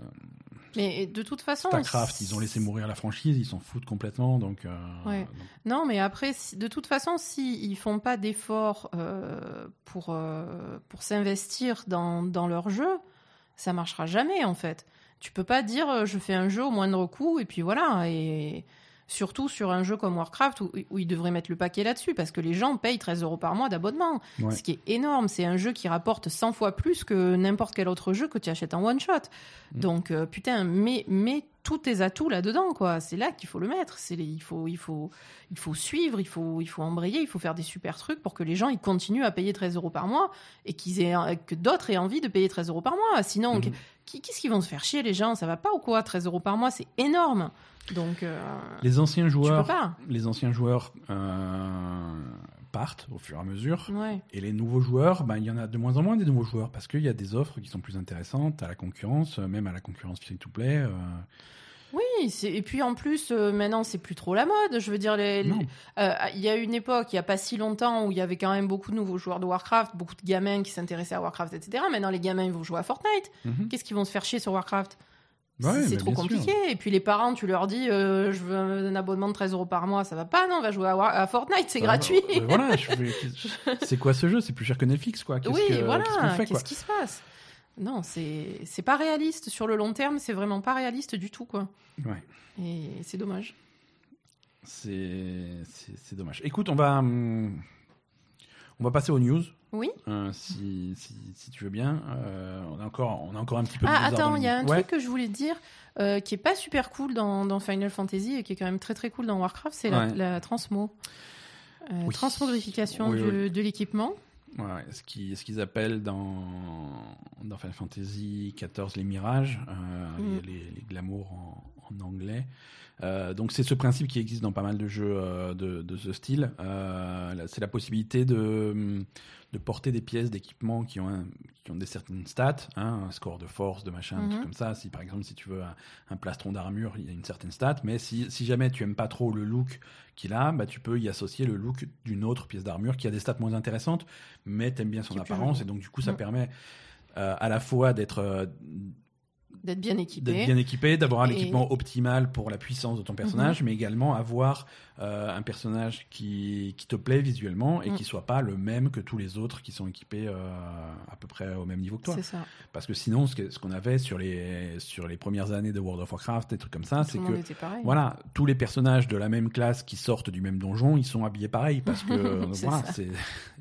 Speaker 2: Mais de toute façon,
Speaker 1: Starcraft, ils ont laissé mourir la franchise, ils s'en foutent complètement. Donc, euh,
Speaker 2: Ouais.
Speaker 1: donc,
Speaker 2: Non, mais après, si- de toute façon, s'ils ils font pas d'efforts euh, pour, pour s'investir dans, dans leur jeu, ça marchera jamais, en fait. Tu peux pas dire je fais un jeu au moindre coût et puis voilà. Et surtout sur un jeu comme Warcraft où, où ils devraient mettre le paquet là-dessus parce que les gens payent 13 euros par mois d'abonnement.
Speaker 1: Ouais.
Speaker 2: Ce qui est énorme. C'est un jeu qui rapporte 100 fois plus que n'importe quel autre jeu que tu achètes en one shot.
Speaker 1: Mm.
Speaker 2: Donc, euh, putain, mets, mets tous tes atouts là-dedans, quoi. C'est là qu'il faut le mettre. C'est il, faut, il, faut, il faut suivre, il faut, il faut embrayer, il faut faire des super trucs pour que les gens ils continuent à payer 13 euros par mois et qu'ils aient, que d'autres aient envie de payer 13 euros par mois. Sinon, qui- qu'est-ce qu'ils vont se faire chier, les gens? Ça va pas ou quoi? 13 euros par mois, c'est énorme. Donc, euh,
Speaker 1: Les anciens joueurs,
Speaker 2: pas.
Speaker 1: les anciens joueurs euh, partent au fur et à mesure.
Speaker 2: Ouais.
Speaker 1: Et les nouveaux joueurs, ben, il y en a de moins en moins des nouveaux joueurs parce qu'il y a des offres qui sont plus intéressantes à la concurrence, euh, même à la concurrence free-to-play. euh,
Speaker 2: Oui, et puis en plus, euh, maintenant, c'est plus trop la mode. Je veux dire, les- euh, il y a une époque, il y a pas si longtemps, où il y avait quand même beaucoup de nouveaux joueurs de Warcraft, beaucoup de gamins qui s'intéressaient à Warcraft, etc. Maintenant, les gamins, ils vont jouer à Fortnite.
Speaker 1: Mhm.
Speaker 2: Qu'est-ce qu'ils vont se faire chier sur Warcraft?
Speaker 1: Ouais,
Speaker 2: C'est trop
Speaker 1: sûr.
Speaker 2: compliqué. Et puis les parents, tu leur dis, euh, je veux un abonnement de 13 euros par mois, ça va pas, non, on va jouer à, Fortnite, c'est
Speaker 1: Ouais,
Speaker 2: gratuit.
Speaker 1: voilà, c'est quoi ce jeu? C'est plus cher que Netflix, quoi.
Speaker 2: Oui,
Speaker 1: que-
Speaker 2: voilà,
Speaker 1: qu'est-ce
Speaker 2: qui se passe? Non, c'est pas réaliste. Sur le long terme, c'est vraiment pas réaliste du tout, quoi.
Speaker 1: Ouais.
Speaker 2: Et c'est dommage.
Speaker 1: C'est dommage. Écoute, on va hum, on va passer aux news.
Speaker 2: Oui
Speaker 1: euh, si, si, si tu veux bien, Euh, on a encore on a encore un petit peu. de
Speaker 2: Ah, attends, il y a un
Speaker 1: Ouais.
Speaker 2: truc que je voulais dire euh, qui est pas super cool dans, dans Final Fantasy et qui est quand même très très cool dans Warcraft, c'est la,
Speaker 1: Ouais.
Speaker 2: la transmo.
Speaker 1: Oui.
Speaker 2: Transmogrification
Speaker 1: Oui,
Speaker 2: du-
Speaker 1: oui.
Speaker 2: de l'équipement.
Speaker 1: Ouais, ce qui- ce qu'ils appellent dans, dans Final Fantasy XIV les mirages,
Speaker 2: Mm.
Speaker 1: les, les, les glamours en, en anglais. Euh, donc c'est ce principe qui existe dans pas mal de jeux euh, de, de ce style. Euh, c'est la possibilité de, de porter des pièces d'équipement qui ont, un- qui ont des certaines stats, hein, un score de force, de machin, un truc
Speaker 2: Mhm.
Speaker 1: comme ça. Si par exemple si tu veux un, un plastron d'armure, il y a une certaine stat. Mais si, si jamais tu aimes pas trop le look qu'il a, bah, tu peux y associer le look d'une autre pièce d'armure qui a des stats moins intéressantes, mais t'aimes bien son apparence et donc du coup ça
Speaker 2: Mhm.
Speaker 1: permet à la fois d'être
Speaker 2: D'être bien équipé.
Speaker 1: d'être bien équipé, d'avoir un
Speaker 2: Et- Mhm.
Speaker 1: équipement optimal pour la puissance de ton personnage, mais également avoir euh, un personnage qui, qui te plaît visuellement et
Speaker 2: Mm.
Speaker 1: qui soit pas le même que tous les autres qui sont équipés euh, à peu près au même niveau que toi.
Speaker 2: C'est ça.
Speaker 1: Parce que sinon, ce que- ce qu'on avait sur les, sur les premières années de World of Warcraft, des trucs comme ça, c'est que
Speaker 2: pareil.
Speaker 1: voilà, tous les personnages de la même classe qui sortent du même donjon, ils sont habillés pareil parce que voilà,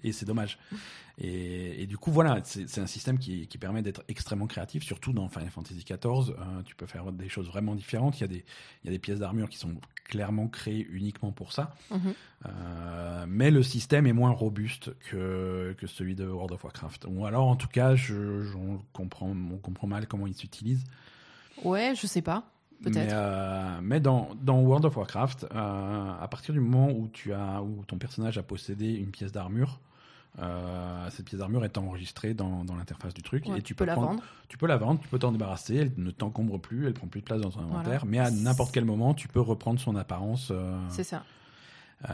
Speaker 1: et c'est dommage. Et, et du coup, voilà, c'est un système qui, qui permet d'être extrêmement créatif, surtout dans Final Fantasy XIV. euh, tu peux faire des choses vraiment différentes. Il y a des, il y a des pièces d'armure qui sont clairement créées uniquement pour ça.
Speaker 2: Mhm.
Speaker 1: Euh, mais le système est moins robuste que, que celui de World of Warcraft. Ou alors, en tout cas, je, je- on, comprend, on comprend mal comment il s'utilise.
Speaker 2: Ouais, je sais pas.
Speaker 1: Mais,
Speaker 2: Peut-être.
Speaker 1: euh, mais dans, dans World of Warcraft, euh, à partir du moment où, tu as, où ton personnage a possédé une pièce d'armure, euh, cette pièce d'armure est enregistrée dans, dans l'interface du truc
Speaker 2: Ouais,
Speaker 1: et
Speaker 2: tu peux la
Speaker 1: prendre-
Speaker 2: vendre.
Speaker 1: Tu peux la vendre, tu peux t'en débarrasser, elle ne t'encombre plus, elle prend plus de place dans ton
Speaker 2: Voilà.
Speaker 1: inventaire, mais à n'importe quel moment, tu peux reprendre son apparence. euh,
Speaker 2: C'est ça.
Speaker 1: euh,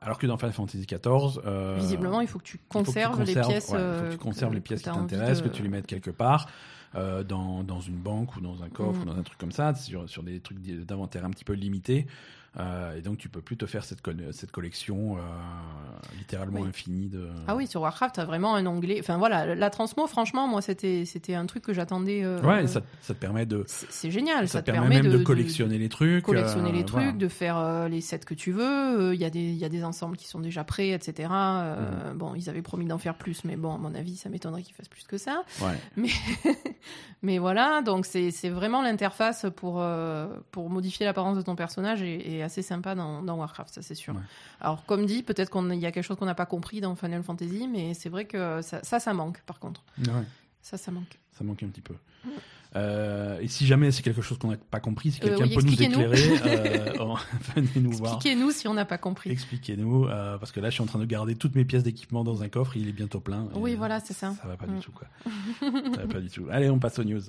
Speaker 1: alors que dans Final Fantasy XIV,
Speaker 2: Visiblement, il faut que tu conserves les pièces.
Speaker 1: ouais, il faut que tu conserves les pièces qui t'intéressent,
Speaker 2: de-
Speaker 1: que tu les mettes quelque part, dans, dans une banque ou dans un coffre
Speaker 2: Mm.
Speaker 1: ou dans un truc comme ça, sur, sur des trucs d'i- d'inventaire un petit peu limités. Euh, et donc tu peux plus te faire cette, cette collection euh, littéralement
Speaker 2: Oui.
Speaker 1: infinie de.
Speaker 2: Ah oui, sur Warcraft, t'as vraiment un onglet. Enfin voilà, la transmo, franchement, moi, c'était c'était un truc que j'attendais. euh,
Speaker 1: Ouais, ça, ça te permet de.
Speaker 2: c'est génial.
Speaker 1: Ça,
Speaker 2: Ça,
Speaker 1: te permet, même de, collectionner les trucs.
Speaker 2: collectionner
Speaker 1: euh,
Speaker 2: les trucs,
Speaker 1: voilà.
Speaker 2: de faire euh, les sets que tu veux. Il y, a des- il y a des ensembles qui sont déjà prêts, etc. Euh,
Speaker 1: Mm.
Speaker 2: Bon, ils avaient promis d'en faire plus, mais bon, à mon avis, ça m'étonnerait qu'ils fassent plus que ça.
Speaker 1: Ouais.
Speaker 2: Mais voilà, donc c'est vraiment l'interface pour, euh, pour modifier l'apparence de ton personnage est assez sympa dans, dans Warcraft, ça c'est sûr.
Speaker 1: Ouais.
Speaker 2: Alors, comme dit, peut-être qu'il y a quelque chose qu'on n'a pas compris dans Final Fantasy, mais c'est vrai que ça, ça, ça manque par contre.
Speaker 1: Ouais.
Speaker 2: Ça, ça manque.
Speaker 1: Ça manque un petit peu. Euh, et si jamais c'est quelque chose qu'on n'a pas compris, si
Speaker 2: Euh,
Speaker 1: quelqu'un
Speaker 2: oui,
Speaker 1: peut nous éclairer, euh, en- venez nous voir.
Speaker 2: Expliquez-nous si on n'a pas compris.
Speaker 1: Expliquez-nous, parce que là je suis en train de garder toutes mes pièces d'équipement dans un coffre, il est bientôt plein. et
Speaker 2: Oui, voilà, c'est ça.
Speaker 1: Ça va pas
Speaker 2: Mm.
Speaker 1: du tout, quoi. ça va pas du tout. Allez, on passe aux news.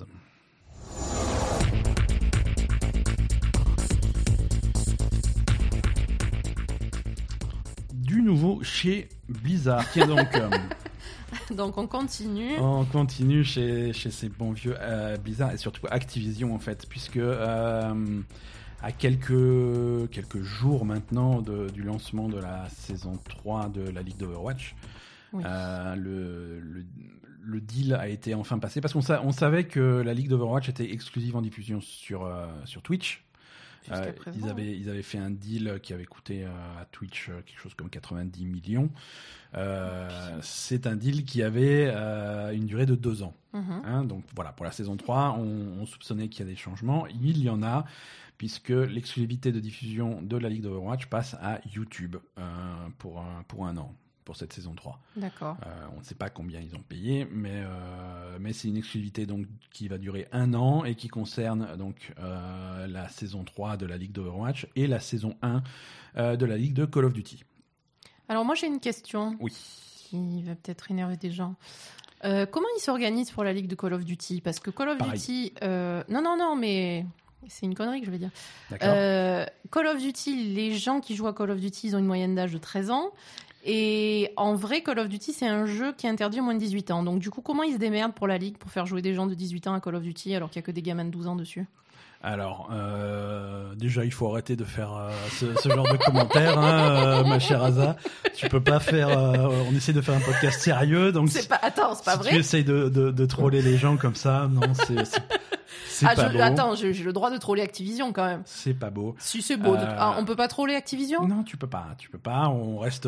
Speaker 1: Du nouveau chez Blizzard. Tiens donc, euh,
Speaker 2: Donc on continue.
Speaker 1: on continue chez, chez ces bons vieux euh, Blizzard et surtout Activision en fait, puisque euh, à quelques, quelques jours maintenant de- du lancement de la saison 3 de la Ligue d'Overwatch,
Speaker 2: Oui.
Speaker 1: euh, le, le, le deal a été enfin passé parce qu'on sa- on savait que la Ligue d'Overwatch était exclusive en diffusion sur, euh, sur Twitch. Euh,
Speaker 2: présent.
Speaker 1: ils, avaient, ils avaient fait un deal qui avait coûté euh, à Twitch euh, quelque chose comme 90 millions. Euh, c'est un deal qui avait euh, une durée de deux ans.
Speaker 2: Mhm.
Speaker 1: Hein, donc voilà, pour la saison 3, on, on soupçonnait qu'il y a des changements. Il y en a, puisque l'exclusivité de diffusion de la Ligue d'Overwatch passe à YouTube euh, pour, un, pour un an, pour cette saison 3.
Speaker 2: D'accord.
Speaker 1: Euh, on ne sait pas combien ils ont payé, mais, euh, mais c'est une exclusivité donc, qui va durer un an et qui concerne donc, euh, la saison 3 de la Ligue d'Overwatch et la saison 1 euh, de la Ligue de Call of Duty.
Speaker 2: Alors moi j'ai une question
Speaker 1: Oui.
Speaker 2: qui va peut-être énerver des gens. Euh, comment ils s'organisent pour la ligue de Call of Duty? Parce que Call of
Speaker 1: Pareil.
Speaker 2: Duty, euh, non non non, mais c'est une connerie que je vais dire. Euh, Call of Duty, les gens qui jouent à Call of Duty, ils ont une moyenne d'âge de 13 ans. Et en vrai, Call of Duty, c'est un jeu qui est interdit aux moins de 18 ans. Donc du coup, comment ils se démerdent pour la ligue pour faire jouer des gens de 18 ans à Call of Duty alors qu'il n'y a que des gamins de 12 ans dessus?
Speaker 1: Alors, euh, déjà, il faut arrêter de faire euh, ce, ce genre de commentaires, hein, euh, ma chère Asa. Tu peux pas faire. euh, on essaie de faire un podcast sérieux, donc
Speaker 2: C'est pas, attends, c'est pas
Speaker 1: si
Speaker 2: vrai.
Speaker 1: tu essayes de, de, de troller les gens comme ça, non, c'est
Speaker 2: Ah,
Speaker 1: pas
Speaker 2: je-
Speaker 1: beau.
Speaker 2: attends, j'ai le droit de troller Activision quand même.
Speaker 1: C'est pas beau.
Speaker 2: Si c'est beau, de-
Speaker 1: Euh,
Speaker 2: Ah, on peut pas troller Activision?
Speaker 1: Non, tu peux pas. Tu peux pas. On reste.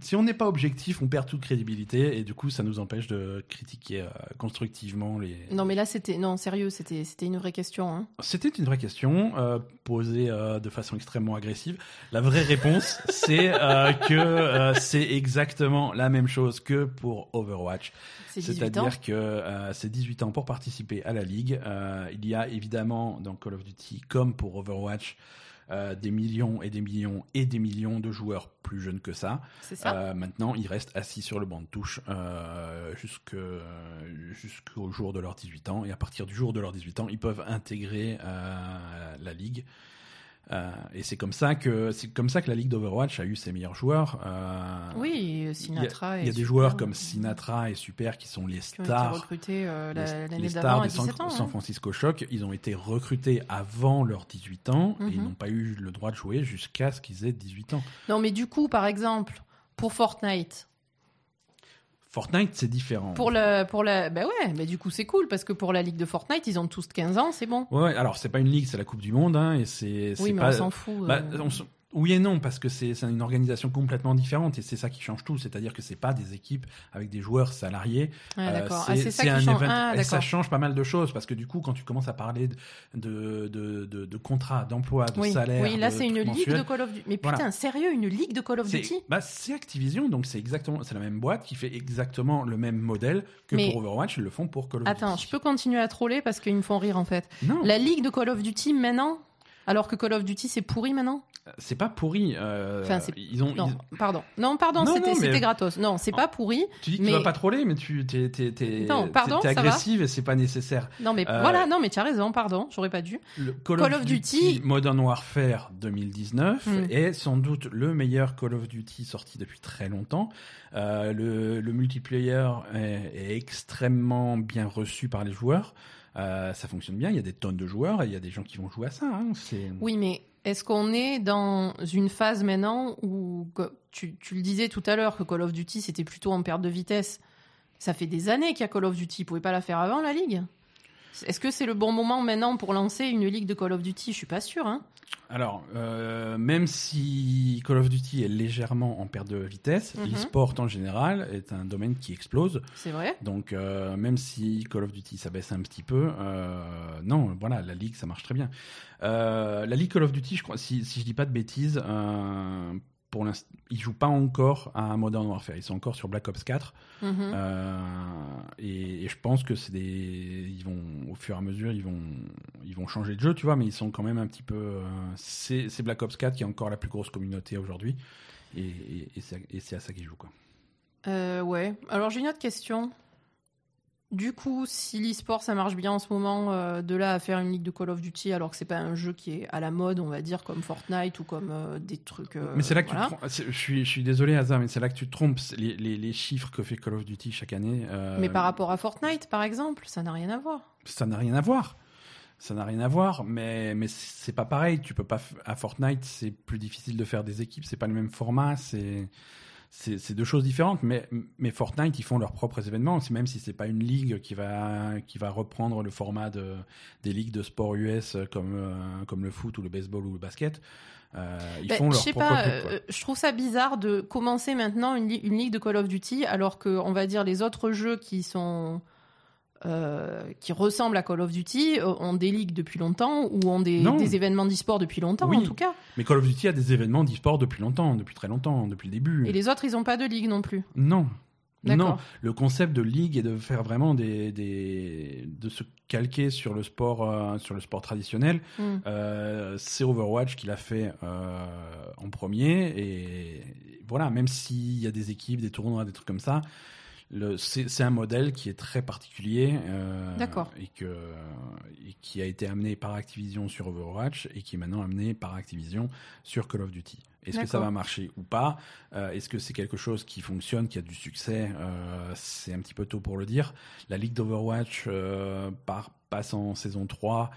Speaker 1: Si on n'est pas objectif, on perd toute crédibilité et du coup, ça nous empêche de critiquer euh, constructivement les.
Speaker 2: Non, mais là, c'était. Non, sérieux, c'était c'était une vraie question. Hein.
Speaker 1: C'était une vraie question euh, posée euh, de façon extrêmement agressive. La vraie réponse, c'est que c'est exactement la même chose que pour Overwatch.
Speaker 2: C'est 18 ans.
Speaker 1: C'est-à-dire que c'est 18 ans pour participer à la ligue. Il y a évidemment dans Call of Duty, comme pour Overwatch, euh, des millions et des millions et des millions de joueurs plus jeunes que ça. Euh, maintenant, ils restent assis sur le banc de touche euh, jusqu'au jour de leurs 18 ans. Et à partir du jour de leurs 18 ans, ils peuvent intégrer la ligue. Euh, et c'est comme ça que c'est comme ça que la ligue d'Overwatch a eu ses meilleurs joueurs. Euh,
Speaker 2: oui, Sinatra.
Speaker 1: il y a, y des joueurs comme Sinatra et Super qui sont les
Speaker 2: qui ont été
Speaker 1: stars,
Speaker 2: recrutés euh, la-
Speaker 1: les, stars des San,
Speaker 2: 17 ans.
Speaker 1: San
Speaker 2: hein.
Speaker 1: Francisco Shock. Ils ont été recrutés avant leurs 18 ans et ils
Speaker 2: Mhm.
Speaker 1: n'ont pas eu le droit de jouer jusqu'à ce qu'ils aient 18 ans.
Speaker 2: Non, mais du coup, par exemple, pour Fortnite,
Speaker 1: Fortnite, c'est différent.
Speaker 2: pour la, pour la, bah ouais, mais du coup c'est cool parce que pour la ligue de Fortnite, ils ont tous 15 ans, c'est bon.
Speaker 1: Ouais, alors c'est pas une ligue, c'est la Coupe du Monde, hein, et c'est.
Speaker 2: Oui, mais
Speaker 1: pas...
Speaker 2: on s'en fout.
Speaker 1: Bah,
Speaker 2: euh.
Speaker 1: on, Oui et non, parce que c'est une organisation complètement différente et c'est ça qui change tout. C'est-à-dire que c'est pas des équipes avec des joueurs salariés.
Speaker 2: Ouais,
Speaker 1: Euh.
Speaker 2: Ah, c'est ça
Speaker 1: un
Speaker 2: change.
Speaker 1: event-
Speaker 2: Ah,
Speaker 1: et ça change pas mal de choses parce que du coup, quand tu commences à parler de, de, de, de, de contrats, d'emploi, de
Speaker 2: Oui,
Speaker 1: salaire,
Speaker 2: oui, là c'est une ligue de Call of Duty. Mais
Speaker 1: Voilà.
Speaker 2: putain, sérieux, une ligue de Call of Duty?
Speaker 1: bah, c'est Activision, donc c'est exactement c'est la même boîte qui fait exactement le même modèle que
Speaker 2: Mais-
Speaker 1: pour Overwatch, ils le font pour Call of
Speaker 2: Attends,
Speaker 1: Duty.
Speaker 2: je peux continuer à troller parce qu'ils me font rire en fait.
Speaker 1: Non,
Speaker 2: La ligue de Call of Duty maintenant alors que Call of Duty c'est pourri maintenant
Speaker 1: c'est pas pourri. euh,
Speaker 2: Enfin,
Speaker 1: ils ont,
Speaker 2: Non,
Speaker 1: ils-
Speaker 2: pardon. Non, pardon, c'était
Speaker 1: mais-
Speaker 2: gratos. Non, c'est pas pourri.
Speaker 1: tu dis que
Speaker 2: mais-
Speaker 1: tu vas pas troller, mais tu t'es agressive et c'est pas nécessaire.
Speaker 2: Non, mais
Speaker 1: Euh,
Speaker 2: voilà, non, mais tu as raison, pardon, j'aurais pas dû.
Speaker 1: Le Call,
Speaker 2: Call
Speaker 1: of,
Speaker 2: of
Speaker 1: Duty,
Speaker 2: Duty-
Speaker 1: Modern Warfare 2019
Speaker 2: Hmm.
Speaker 1: est sans doute le meilleur Call of Duty sorti depuis très longtemps. Euh, le, le multiplayer est, est extrêmement bien reçu par les joueurs. Euh, ça fonctionne bien. Il y a des tonnes de joueurs et il y a des gens qui vont jouer à ça. hein.
Speaker 2: Oui, mais est-ce qu'on est dans une phase maintenant où tu, tu le disais tout à l'heure que Call of Duty c'était plutôt en perte de vitesse? Ça fait des années qu'il y a Call of Duty. Ils pouvaient pas la faire avant la ligue? Est-ce que c'est le bon moment maintenant pour lancer une ligue de Call of Duty? Je suis pas sûr. Hein.
Speaker 1: Alors, euh, même si Call of Duty est légèrement en perte de vitesse,
Speaker 2: Mhm.
Speaker 1: l'e-sport en général est un domaine qui explose.
Speaker 2: C'est vrai?
Speaker 1: Donc, euh, même si Call of Duty s'abaisse un petit peu, euh, non, voilà, la Ligue, ça marche très bien. La Ligue Call of Duty, je crois, si, si je dis pas de bêtises, pour l'instant, ils jouent pas encore à Modern Warfare. Ils sont encore sur Black Ops 4.
Speaker 2: Mhm.
Speaker 1: Euh, et, et je pense que c'est des, ils vont, au fur et à mesure, ils vont, ils vont changer de jeu, tu vois, mais ils sont quand même un petit peu. euh, c'est Black Ops 4 qui est encore la plus grosse communauté aujourd'hui. Et c'est à ça qu'ils jouent, quoi.
Speaker 2: Euh, ouais. Alors j'ai une autre question. Du coup, si l'e-sport ça marche bien en ce moment, euh, de là à faire une ligue de Call of Duty, alors que c'est pas un jeu qui est à la mode, on va dire comme Fortnite ou comme euh, des trucs. euh,
Speaker 1: Mais c'est là que
Speaker 2: voilà.
Speaker 1: tu te Je suis, je suis désolé, Hazard, mais c'est là que tu te trompes. Les, les, les chiffres que fait Call of Duty chaque année. euh,
Speaker 2: Mais par rapport à Fortnite, par exemple, ça n'a rien à voir.
Speaker 1: Ça n'a rien à voir. Ça n'a rien à voir, mais, mais c'est pas pareil. Tu peux pas. À Fortnite, c'est plus difficile de faire des équipes. C'est pas le même format. C'est. C'est deux choses différentes, mais, mais Fortnite, ils font leurs propres événements. C'est même si c'est pas une ligue qui va, qui va reprendre le format de, des ligues de sport US comme, euh, comme le foot ou le baseball ou le basket. Euh, ils
Speaker 2: Ben,
Speaker 1: font
Speaker 2: je
Speaker 1: leur
Speaker 2: sais
Speaker 1: propre
Speaker 2: pas,
Speaker 1: truc,
Speaker 2: euh, je trouve ça bizarre de commencer maintenant une, une ligue de Call of Duty alors que, on va dire, les autres jeux qui sont. Euh, qui ressemblent à Call of Duty euh, ont des ligues depuis longtemps ou ont des, événements d'e-sport depuis longtemps
Speaker 1: Oui.
Speaker 2: en tout cas.
Speaker 1: Mais Call of Duty a des événements d'e-sport depuis longtemps, depuis très longtemps, depuis le début.
Speaker 2: Et les autres, ils ont pas de ligue non plus.
Speaker 1: Non. Non, le concept de ligue est de faire vraiment des, des de se calquer sur le sport euh, sur le sport traditionnel.
Speaker 2: Hmm.
Speaker 1: Euh, c'est Overwatch qui l'a fait en premier et voilà, même s'il y a des équipes, des tournois, des trucs comme ça, c'est un modèle qui est très particulier euh,
Speaker 2: D'accord.
Speaker 1: et que et qui a été amené par Activision sur Overwatch et qui est maintenant amené par Activision sur Call of Duty. Est-ce que ça va marcher ou pas? Euh, Est-ce que c'est quelque chose qui fonctionne, qui a du succès? Euh, C'est un petit peu tôt pour le dire. La ligue d'Overwatch euh, part, passe en saison 3,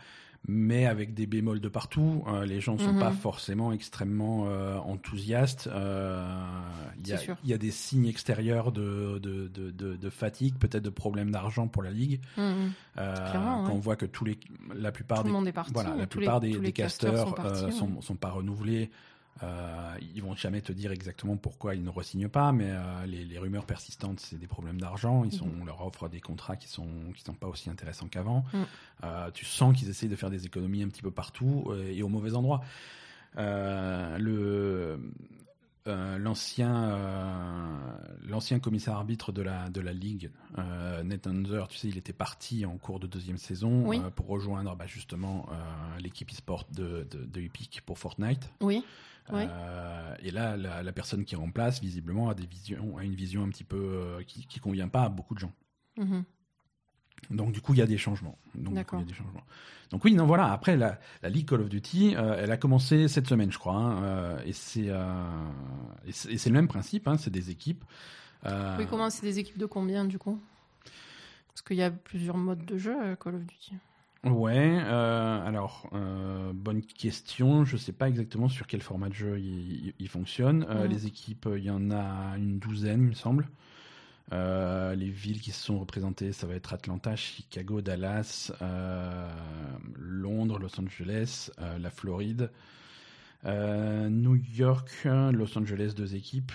Speaker 1: mais avec des bémols de partout. Euh, les gens ne sont
Speaker 2: Mhm.
Speaker 1: pas forcément extrêmement euh, enthousiastes. Euh, Il y, a- y des signes extérieurs de, de, de, de- de fatigue, peut-être de problèmes d'argent pour la ligue.
Speaker 2: Clairement,
Speaker 1: quand
Speaker 2: ouais.
Speaker 1: on voit que tous les, la plupart
Speaker 2: Tout
Speaker 1: des voilà, la plupart
Speaker 2: sont partis, ouais.
Speaker 1: sont, sont pas renouvelés. Euh, ils vont jamais te dire exactement pourquoi ils ne re-signent pas, mais euh, les, les rumeurs persistantes, c'est des problèmes d'argent. Ils sont, on leur offre des contrats qui sont qui sont pas aussi intéressants qu'avant.
Speaker 2: Mhm.
Speaker 1: Euh, tu sens qu'ils essayent de faire des économies un petit peu partout euh, et au mauvais endroit. Le euh, l'ancien euh, l'ancien commissaire arbitre de la de la ligue euh, Nate Hunter, tu sais il était parti en cours de deuxième saison
Speaker 2: Oui.
Speaker 1: euh, pour rejoindre bah, justement l'équipe e-sport de, de, de Epic pour Fortnite
Speaker 2: Oui.
Speaker 1: Et là la, la personne qui remplace visiblement a des visions a une vision un petit peu qui, qui convient pas à beaucoup de gens
Speaker 2: Mhm.
Speaker 1: Donc du coup, il y a des changements. Donc, du coup,
Speaker 2: D'accord.
Speaker 1: il y a des changements. Donc oui, non, voilà. Après, la, la Ligue Call of Duty, euh, elle a commencé cette semaine, je crois. hein, euh, et c'est euh, et c'est et c'est le même principe. Hein, c'est des équipes.
Speaker 2: Oui, comment c'est des équipes de combien du coup? Parce qu'il y a plusieurs modes de jeu euh, Call of Duty.
Speaker 1: Ouais. alors, bonne question. Je sais pas exactement sur quel format de jeu il, il- il fonctionne.
Speaker 2: Mhm.
Speaker 1: Les équipes, il y en a une douzaine, il me semble. Euh, les villes qui se sont représentées, ça va être Atlanta, Chicago, Dallas, euh, Londres, Los Angeles, euh, la Floride, New York, Los Angeles, deux équipes.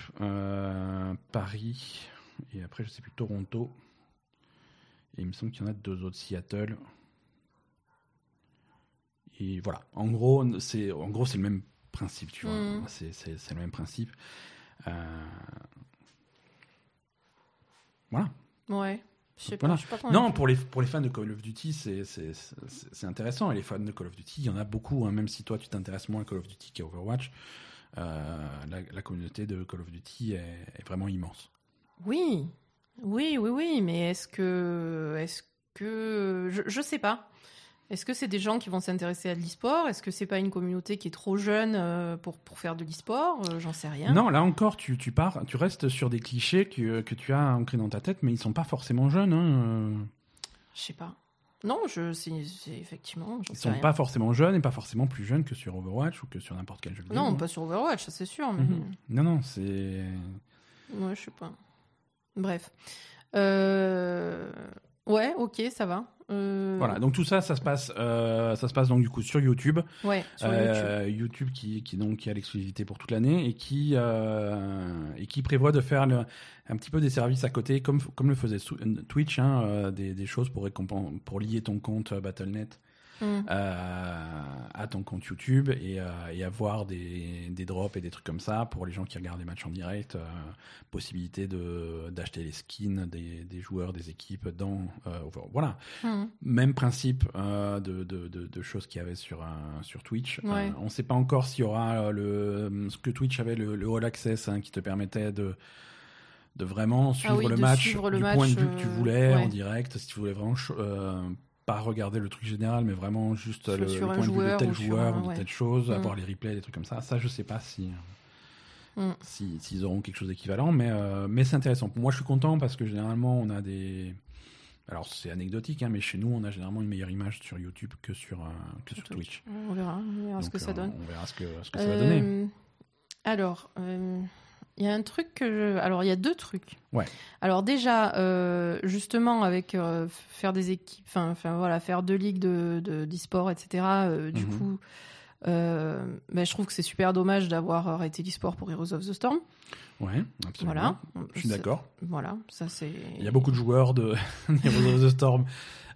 Speaker 1: Paris, et après, je sais plus, Toronto. Et il me semble qu'il y en a deux autres, Seattle. Et voilà. En gros, c'est en gros c'est le même principe, tu vois.
Speaker 2: Mm.
Speaker 1: C'est- le même principe. Euh, Voilà.
Speaker 2: Ouais. Je sais
Speaker 1: Voilà.
Speaker 2: pas. je suis pas
Speaker 1: Non, pour les, pour les fans de Call of Duty, c'est- intéressant. Et les fans de Call of Duty, il y en a beaucoup, hein, même si toi, tu t'intéresses moins à Call of Duty qu'à Overwatch. euh, la, la communauté de Call of Duty est, est vraiment immense.
Speaker 2: Oui, oui, oui, oui, mais est-ce que, est-ce que, je, je sais pas. Est-ce que c'est des gens qui vont s'intéresser à de l'e-sport? Est-ce que c'est pas une communauté qui est trop jeune euh, pour, pour faire de l'e-sport? Euh, J'en sais rien.
Speaker 1: Non, là encore, tu, tu pars, tu restes sur des clichés que, que tu as ancrés dans ta tête, mais ils sont pas forcément jeunes. Hein. euh.
Speaker 2: Je sais pas. Non, je, c'est, effectivement.
Speaker 1: Ils sont
Speaker 2: rien.
Speaker 1: pas forcément jeunes et pas forcément plus jeunes que sur Overwatch ou que sur n'importe quel jeu vidéo.
Speaker 2: Non, pas sur Overwatch, ça c'est sûr. Mais...
Speaker 1: Mhm. Non, non, c'est.
Speaker 2: Ouais, je sais pas. Bref. Euh, Ouais, ok, ça va.
Speaker 1: Voilà, donc tout ça, ça se passe, euh, ça se passe donc du coup sur YouTube.
Speaker 2: Ouais, sur YouTube.
Speaker 1: Euh, YouTube qui, qui donc qui a l'exclusivité pour toute l'année et qui euh, et qui prévoit de faire le- un petit peu des services à côté comme comme le faisait Twitch, hein, euh, des, des choses pour récompen- pour lier ton compte Battle.net
Speaker 2: Mm.
Speaker 1: euh, à ton compte YouTube et, euh, et avoir des, des drops et des trucs comme ça pour les gens qui regardent les matchs en direct. euh, possibilité de d'acheter les skins des, des joueurs, des équipes dans euh, voilà.
Speaker 2: Mm.
Speaker 1: Même principe euh, de, de, de, de choses qu'il y avait sur, euh, sur Twitch.
Speaker 2: Ouais.
Speaker 1: Euh, on ne sait pas encore s'il y aura euh, le, ce que Twitch avait, le, le All Access, hein, qui te permettait de, de vraiment suivre
Speaker 2: Ah oui,
Speaker 1: le match
Speaker 2: suivre le
Speaker 1: du
Speaker 2: match,
Speaker 1: point de vue que tu
Speaker 2: euh,
Speaker 1: voulais
Speaker 2: ouais.
Speaker 1: en direct. Si tu voulais vraiment euh, pas regarder le truc général, mais vraiment juste
Speaker 2: Sur-
Speaker 1: le,
Speaker 2: sur
Speaker 1: le
Speaker 2: un
Speaker 1: point de vue de tel joueur
Speaker 2: un-
Speaker 1: ou de
Speaker 2: ouais.
Speaker 1: telle chose,
Speaker 2: Mm.
Speaker 1: avoir les replays, des trucs comme ça. Ça, je sais pas si.
Speaker 2: Mm.
Speaker 1: si- S'ils auront quelque chose d'équivalent, mais, euh, mais c'est intéressant. Moi, je suis content parce que généralement, on a des. Alors, c'est anecdotique, hein, mais chez nous, on a généralement une meilleure image sur YouTube que sur, euh, que sur Twitch.
Speaker 2: On verra, on verra ce que ça
Speaker 1: euh,
Speaker 2: donne.
Speaker 1: On verra ce que, ce que ça va donner.
Speaker 2: Alors, euh, il y a un truc que je... Alors, il y a deux trucs.
Speaker 1: Ouais.
Speaker 2: Alors déjà, euh, justement, avec euh, faire des équipes, enfin, enfin, voilà, faire deux ligues de de- d'e-sport, etc. euh, du
Speaker 1: Mhm.
Speaker 2: coup, euh, ben, je trouve que c'est super dommage d'avoir arrêté l'e-sport pour Heroes of the Storm.
Speaker 1: Ouais, absolument.
Speaker 2: Voilà.
Speaker 1: Je suis d'accord.
Speaker 2: Voilà, ça c'est.
Speaker 1: Il y a beaucoup de joueurs de Heroes of the Storm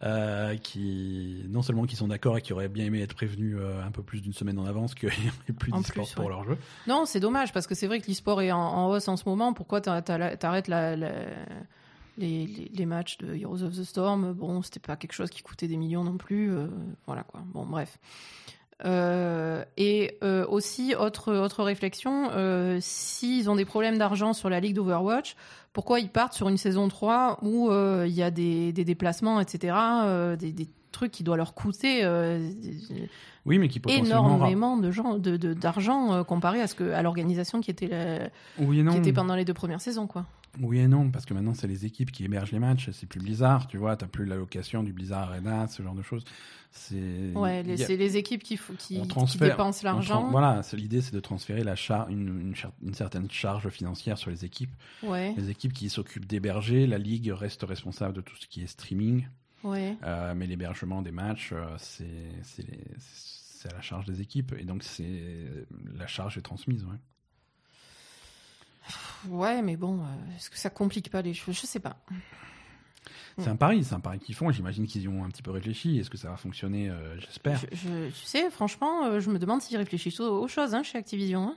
Speaker 1: euh, qui, non seulement qui sont d'accord et qui auraient bien aimé être prévenus euh, un peu plus d'une semaine en avance qu'il n'y ait plus d'e-sport pour
Speaker 2: ouais.
Speaker 1: leur jeu.
Speaker 2: Non, c'est dommage parce que c'est vrai que l'e-sport est en, en hausse en ce moment. Pourquoi t'a- t'a- t'arrêtes la, la- les, les- les matchs de Heroes of the Storm? Bon, c'était pas quelque chose qui coûtait des millions non plus. euh, voilà quoi. Bon, bref. Euh, et euh, aussi, autre, autre réflexion, euh, s'ils ont des problèmes d'argent sur la ligue d'Overwatch, pourquoi ils partent sur une saison 3 où il y a des, des déplacements, etc., des, des trucs qui doivent leur coûter
Speaker 1: Oui, mais qui potentiellement.
Speaker 2: énormément de gens de d'argent comparé à ce que à l'organisation qui était la-
Speaker 1: Oui et non.
Speaker 2: qui était pendant les deux premières saisons quoi.
Speaker 1: Oui et non, parce que maintenant c'est les équipes qui hébergent les matchs, c'est plus Blizzard, tu vois, t'as plus l'allocation du Blizzard Arena, ce genre de choses. C'est.
Speaker 2: Ouais,
Speaker 1: a-
Speaker 2: c'est les équipes qui qui, qui dépensent l'argent.
Speaker 1: Voilà, l'idée c'est de transférer la char- une, une char- une certaine charge financière sur les équipes.
Speaker 2: Ouais,
Speaker 1: Les équipes qui s'occupent d'héberger, la ligue reste responsable de tout ce qui est streaming,
Speaker 2: ouais.
Speaker 1: euh, mais l'hébergement des matchs, euh, c'est les- à la charge des équipes, et donc c'est la charge est transmise. Ouais.
Speaker 2: Ouais, mais bon, euh, est-ce que ça complique pas les choses Je sais pas.
Speaker 1: C'est un pari, c'est un pari qu'ils font. J'imagine qu'ils y ont un petit peu réfléchi. Est-ce que ça va fonctionner Euh, J'espère?
Speaker 2: Je, je- tu sais, franchement, euh, je me demande s'ils réfléchissent aux, aux choses hein, chez Activision. hein.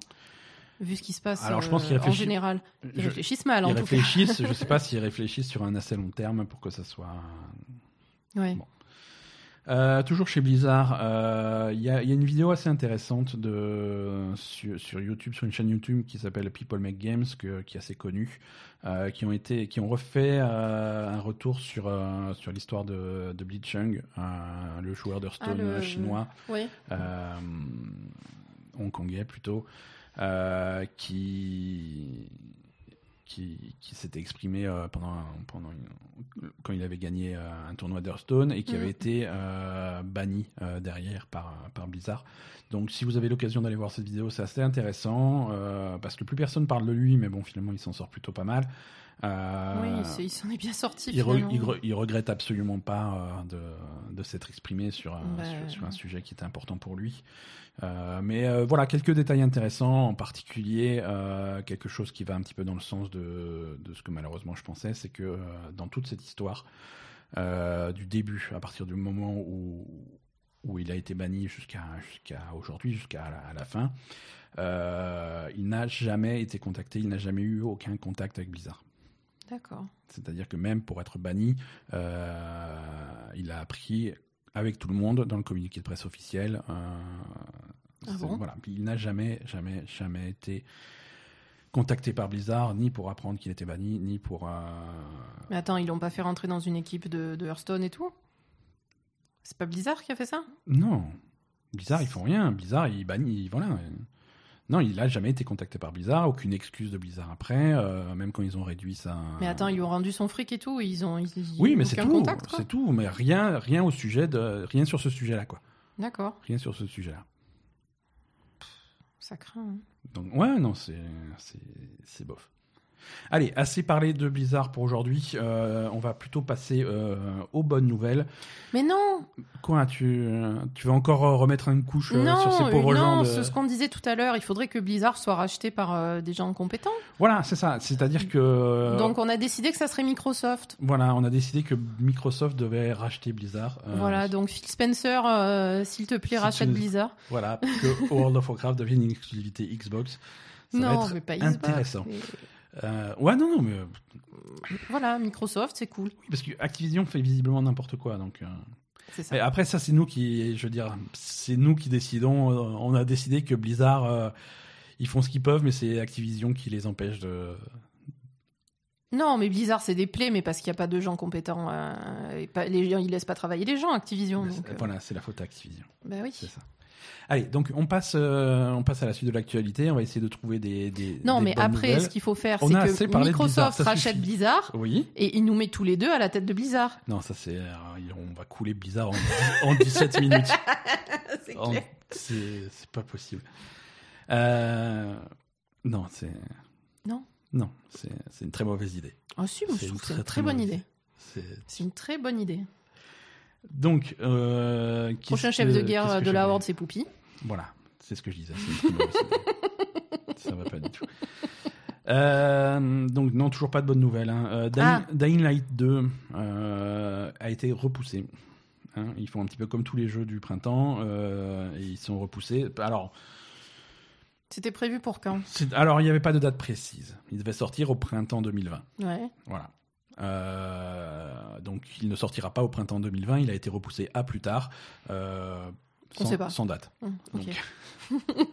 Speaker 2: Vu ce qui se passe
Speaker 1: Alors, je pense
Speaker 2: euh, en général. Ils
Speaker 1: Je-
Speaker 2: réfléchissent mal, en
Speaker 1: ils
Speaker 2: tout cas.
Speaker 1: réfléchissent. je sais pas s'ils réfléchissent sur un assez long terme pour que ça soit.
Speaker 2: Ouais.
Speaker 1: Bon. Euh, toujours chez Blizzard, euh, il y, a, il y a une vidéo assez intéressante de, sur, sur YouTube, sur une chaîne YouTube qui s'appelle People Make Games, que- qui est assez connue, euh, qui ont été, qui ont refait euh, un retour sur euh, sur l'histoire de, de Blitzchung, euh, le joueur d'Hearthstone
Speaker 2: Ah, le-
Speaker 1: chinois, euh, hongkongais plutôt, euh, qui qui, qui s'était exprimé euh, pendant, un- pendant une- quand il avait gagné euh, un tournoi d'Hearthstone et qui
Speaker 2: Mhm.
Speaker 1: avait été euh, banni derrière par, par Blizzard. Donc si vous avez l'occasion d'aller voir cette vidéo, c'est assez intéressant parce que plus personne parle de lui, mais bon finalement il s'en sort plutôt pas mal. Euh,
Speaker 2: Oui, il s'en est bien sorti.
Speaker 1: il, re-
Speaker 2: finalement.
Speaker 1: il re- il regrette absolument pas euh, de, de s'être exprimé sur un,
Speaker 2: Bah,
Speaker 1: sur, sur un sujet qui était important pour lui. Euh, mais euh, voilà, quelques détails intéressants, en particulier euh, quelque chose qui va un petit peu dans le sens de, de ce que malheureusement je pensais, c'est que euh, dans toute cette histoire, euh, du début, à partir du moment où, où il a été banni jusqu'à jusqu'à aujourd'hui, jusqu'à la, la fin, euh, il n'a jamais été contacté, il n'a jamais eu aucun contact avec Blizzard.
Speaker 2: D'accord.
Speaker 1: C'est-à-dire que même pour être banni, euh, il a appris avec tout le monde dans le communiqué de presse officiel. euh,
Speaker 2: Ah bon?
Speaker 1: voilà. Il n'a jamais, jamais, jamais été contacté par Blizzard, ni pour apprendre qu'il était banni, ni pour. euh,
Speaker 2: Mais attends, ils l'ont pas fait rentrer dans une équipe de, de Hearthstone et tout? C'est pas Blizzard qui a fait ça?
Speaker 1: Non, Blizzard, ils font rien. Blizzard, ils bannissent. Voilà. Non, il n'a jamais été contacté par Blizzard, aucune excuse de Blizzard après, euh, même quand ils ont réduit sa.
Speaker 2: Mais attends, ils lui ont rendu son fric et tout, ils ont. Ils,
Speaker 1: Oui, mais c'est tout. C'est tout, mais rien, rien au sujet de, rien sur ce sujet-là, quoi.
Speaker 2: D'accord,
Speaker 1: Rien sur ce sujet-là.
Speaker 2: ça craint. hein.
Speaker 1: Donc, ouais, non, c'est, c'est, c'est bof. Allez, assez parlé de Blizzard pour aujourd'hui. Euh, on va plutôt passer euh, aux bonnes nouvelles.
Speaker 2: Mais non
Speaker 1: Quoi, tu, tu veux encore euh, remettre une couche euh,
Speaker 2: Non,
Speaker 1: sur ces pauvres
Speaker 2: euh,
Speaker 1: gens
Speaker 2: non,
Speaker 1: de-
Speaker 2: c'est ce qu'on disait tout à l'heure, il faudrait que Blizzard soit racheté par euh, des gens compétents.
Speaker 1: Voilà, c'est ça. C'est-à-dire que.
Speaker 2: Donc on a décidé que ça serait Microsoft.
Speaker 1: Voilà, on a décidé que Microsoft devait racheter Blizzard. Euh,
Speaker 2: Voilà, donc Phil Spencer, euh, s'il te plaît,
Speaker 1: Si
Speaker 2: rachète
Speaker 1: tu-
Speaker 2: Blizzard.
Speaker 1: Voilà, que World of Warcraft devienne une exclusivité Xbox. Ça va
Speaker 2: non,
Speaker 1: être
Speaker 2: mais pas Xbox.
Speaker 1: intéressant.
Speaker 2: mais-
Speaker 1: Euh, ouais, non, non, mais euh,
Speaker 2: Voilà, Microsoft, c'est cool.
Speaker 1: parce que Activision fait visiblement n'importe quoi, donc. euh,
Speaker 2: C'est ça.
Speaker 1: Après, ça, c'est nous qui, je veux dire, c'est nous qui décidons. euh, On a décidé que Blizzard, euh, ils font ce qu'ils peuvent, mais c'est Activision qui les empêche de.
Speaker 2: Non, mais Blizzard, c'est des plaies, mais parce qu'il n'y a pas de gens compétents. euh, et pas, les gens, ils laissent pas travailler les gens, Activision. Donc, euh,
Speaker 1: Voilà, c'est la faute à Activision.
Speaker 2: Bah oui.
Speaker 1: C'est ça. Allez, donc on passe, euh, on passe à la suite de l'actualité. On va essayer de trouver des. des
Speaker 2: Non,
Speaker 1: des
Speaker 2: mais
Speaker 1: bonnes
Speaker 2: après,
Speaker 1: nouvelles.
Speaker 2: ce qu'il faut faire, c'est que
Speaker 1: Blizzard,
Speaker 2: Microsoft rachète. Blizzard
Speaker 1: Oui.
Speaker 2: et il nous met tous les deux à la tête de Blizzard.
Speaker 1: Non, ça c'est. euh, On va couler Blizzard en, en 17 minutes.
Speaker 2: c'est
Speaker 1: pas possible. Euh, Non, c'est.
Speaker 2: Non
Speaker 1: Non, c'est une très mauvaise idée.
Speaker 2: Ah si,
Speaker 1: C'est
Speaker 2: je
Speaker 1: une
Speaker 2: trouve que c'est
Speaker 1: très,
Speaker 2: une
Speaker 1: très
Speaker 2: très bonne idée.
Speaker 1: C'est
Speaker 2: une très bonne idée.
Speaker 1: Donc, euh,
Speaker 2: Prochain chef de guerre de la Horde, c'est Poupy.
Speaker 1: Voilà, c'est ce que je disais. Ça va pas du tout. Euh, donc non, toujours pas de bonnes nouvelles. hein. Euh, Dying,
Speaker 2: Ah.
Speaker 1: Dying Light 2 euh, a été repoussé. hein. Ils font un petit peu comme tous les jeux du printemps euh, et ils sont repoussés. Alors,
Speaker 2: C'était prévu pour quand?
Speaker 1: alors il n'y avait pas de date précise. Il devait sortir au printemps 2020.
Speaker 2: Ouais.
Speaker 1: Voilà. Euh, donc il ne sortira pas au printemps 2020. Il a été repoussé à plus tard. euh,
Speaker 2: On
Speaker 1: sans,
Speaker 2: sait pas.
Speaker 1: sans date.
Speaker 2: Ok.
Speaker 1: Donc,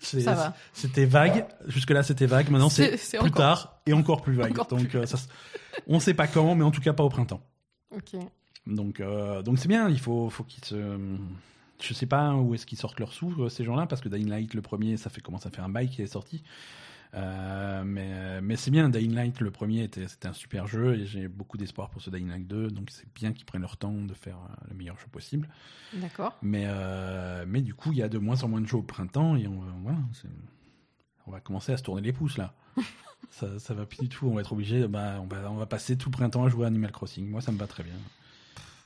Speaker 1: C'est-
Speaker 2: Ça va.
Speaker 1: C'était vague. Jusque-là, c'était vague. Maintenant, c'est plus
Speaker 2: encore-
Speaker 1: tard et encore plus vague.
Speaker 2: Encore
Speaker 1: donc,
Speaker 2: plus
Speaker 1: euh, ça on ne sait pas quand, mais en tout cas pas au printemps. Donc, euh, donc c'est bien. Il faut, faut qu'ils se. Je sais pas où est-ce qu'ils sortent leurs sous ces gens-là, parce que Dying Light le premier, ça fait commence à faire un bail qui est sorti. Euh, mais mais c'est bien. Dying Light le premier était c'était un super jeu et j'ai beaucoup d'espoir pour ce Dying Light 2. Donc c'est bien qu'ils prennent leur temps de faire euh, le meilleur jeu possible.
Speaker 2: D'accord.
Speaker 1: Mais, euh, mais du coup, il y a de moins en moins de jeux au printemps et on, voilà, c'est- on va commencer à se tourner les pouces là. ça, ça va plus du tout. On va être obligé, bah, on, va, on va passer tout printemps à jouer à Animal Crossing. Moi, ça me va très bien.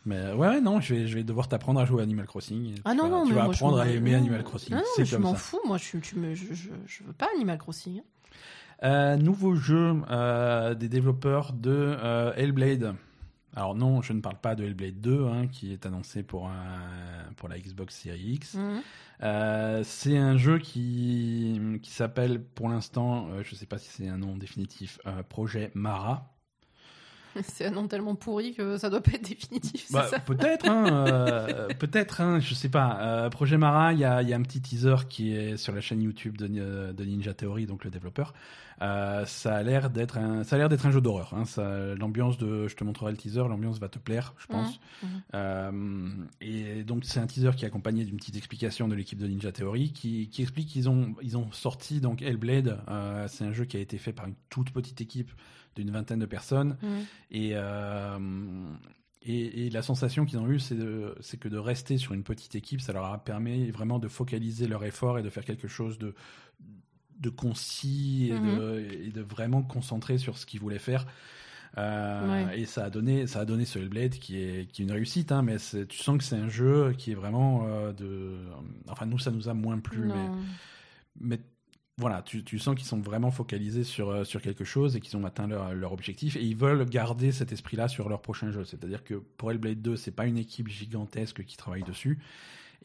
Speaker 1: Mais ouais, non, je vais, je vais devoir t'apprendre à jouer à Animal Crossing.
Speaker 2: Ah
Speaker 1: tu
Speaker 2: non,
Speaker 1: vas,
Speaker 2: non,
Speaker 1: tu
Speaker 2: mais
Speaker 1: vas
Speaker 2: moi, je
Speaker 1: apprendre à aimer Animal Crossing.
Speaker 2: Non, non, je m'en fous. Moi, je, tu me, je, je, je veux pas Animal Crossing. hein.
Speaker 1: Euh, nouveau jeu euh, des développeurs de euh, Hellblade. Alors non, je ne parle pas de Hellblade 2, hein, qui est annoncé pour, un- pour la Xbox Series X.
Speaker 2: Mhm.
Speaker 1: Euh, c'est un jeu qui, qui s'appelle pour l'instant, euh, je ne sais pas si c'est un nom définitif, euh, Projet Mara.
Speaker 2: C'est un nom tellement pourri que ça doit pas être définitif,
Speaker 1: Bah, peut-être, hein, euh, peut-être, hein, je sais pas. Euh, Projet Mara, il y a, il y a un petit teaser qui est sur la chaîne YouTube de, euh, de Ninja Theory, donc le développeur. Euh, ça a l'air d'être un, ça a l'air d'être un jeu d'horreur. Hein, l'ambiance de, je te montrerai le teaser, l'ambiance va te plaire, je pense.
Speaker 2: Mhm, mhm.
Speaker 1: Euh, et donc c'est un teaser qui est accompagné d'une petite explication de l'équipe de Ninja Theory qui, qui explique qu'ils ont, ils ont sorti donc Hellblade. C'est un jeu qui a été fait par une toute petite équipe d'une vingtaine de personnes. Et, euh, et, et la sensation qu'ils ont eue, c'est, que de rester sur une petite équipe, ça leur a permis vraiment de focaliser leur effort et de faire quelque chose de, de concis et,
Speaker 2: Mhm.
Speaker 1: de, et de vraiment concentrer sur ce qu'ils voulaient faire. Euh,
Speaker 2: Ouais.
Speaker 1: Et ça a donné, ça a donné ce Hellblade qui est, qui est une réussite, hein, mais tu sens que c'est un jeu qui est vraiment euh, de. Enfin, nous, ça nous a moins plu, mais, mais voilà, tu, sens qu'ils sont vraiment focalisés sur, euh, sur quelque chose et qu'ils ont atteint leur, leur objectif et ils veulent garder cet esprit-là sur leur prochain jeu. C'est-à-dire que pour Hellblade 2, c'est pas une équipe gigantesque qui travaille dessus.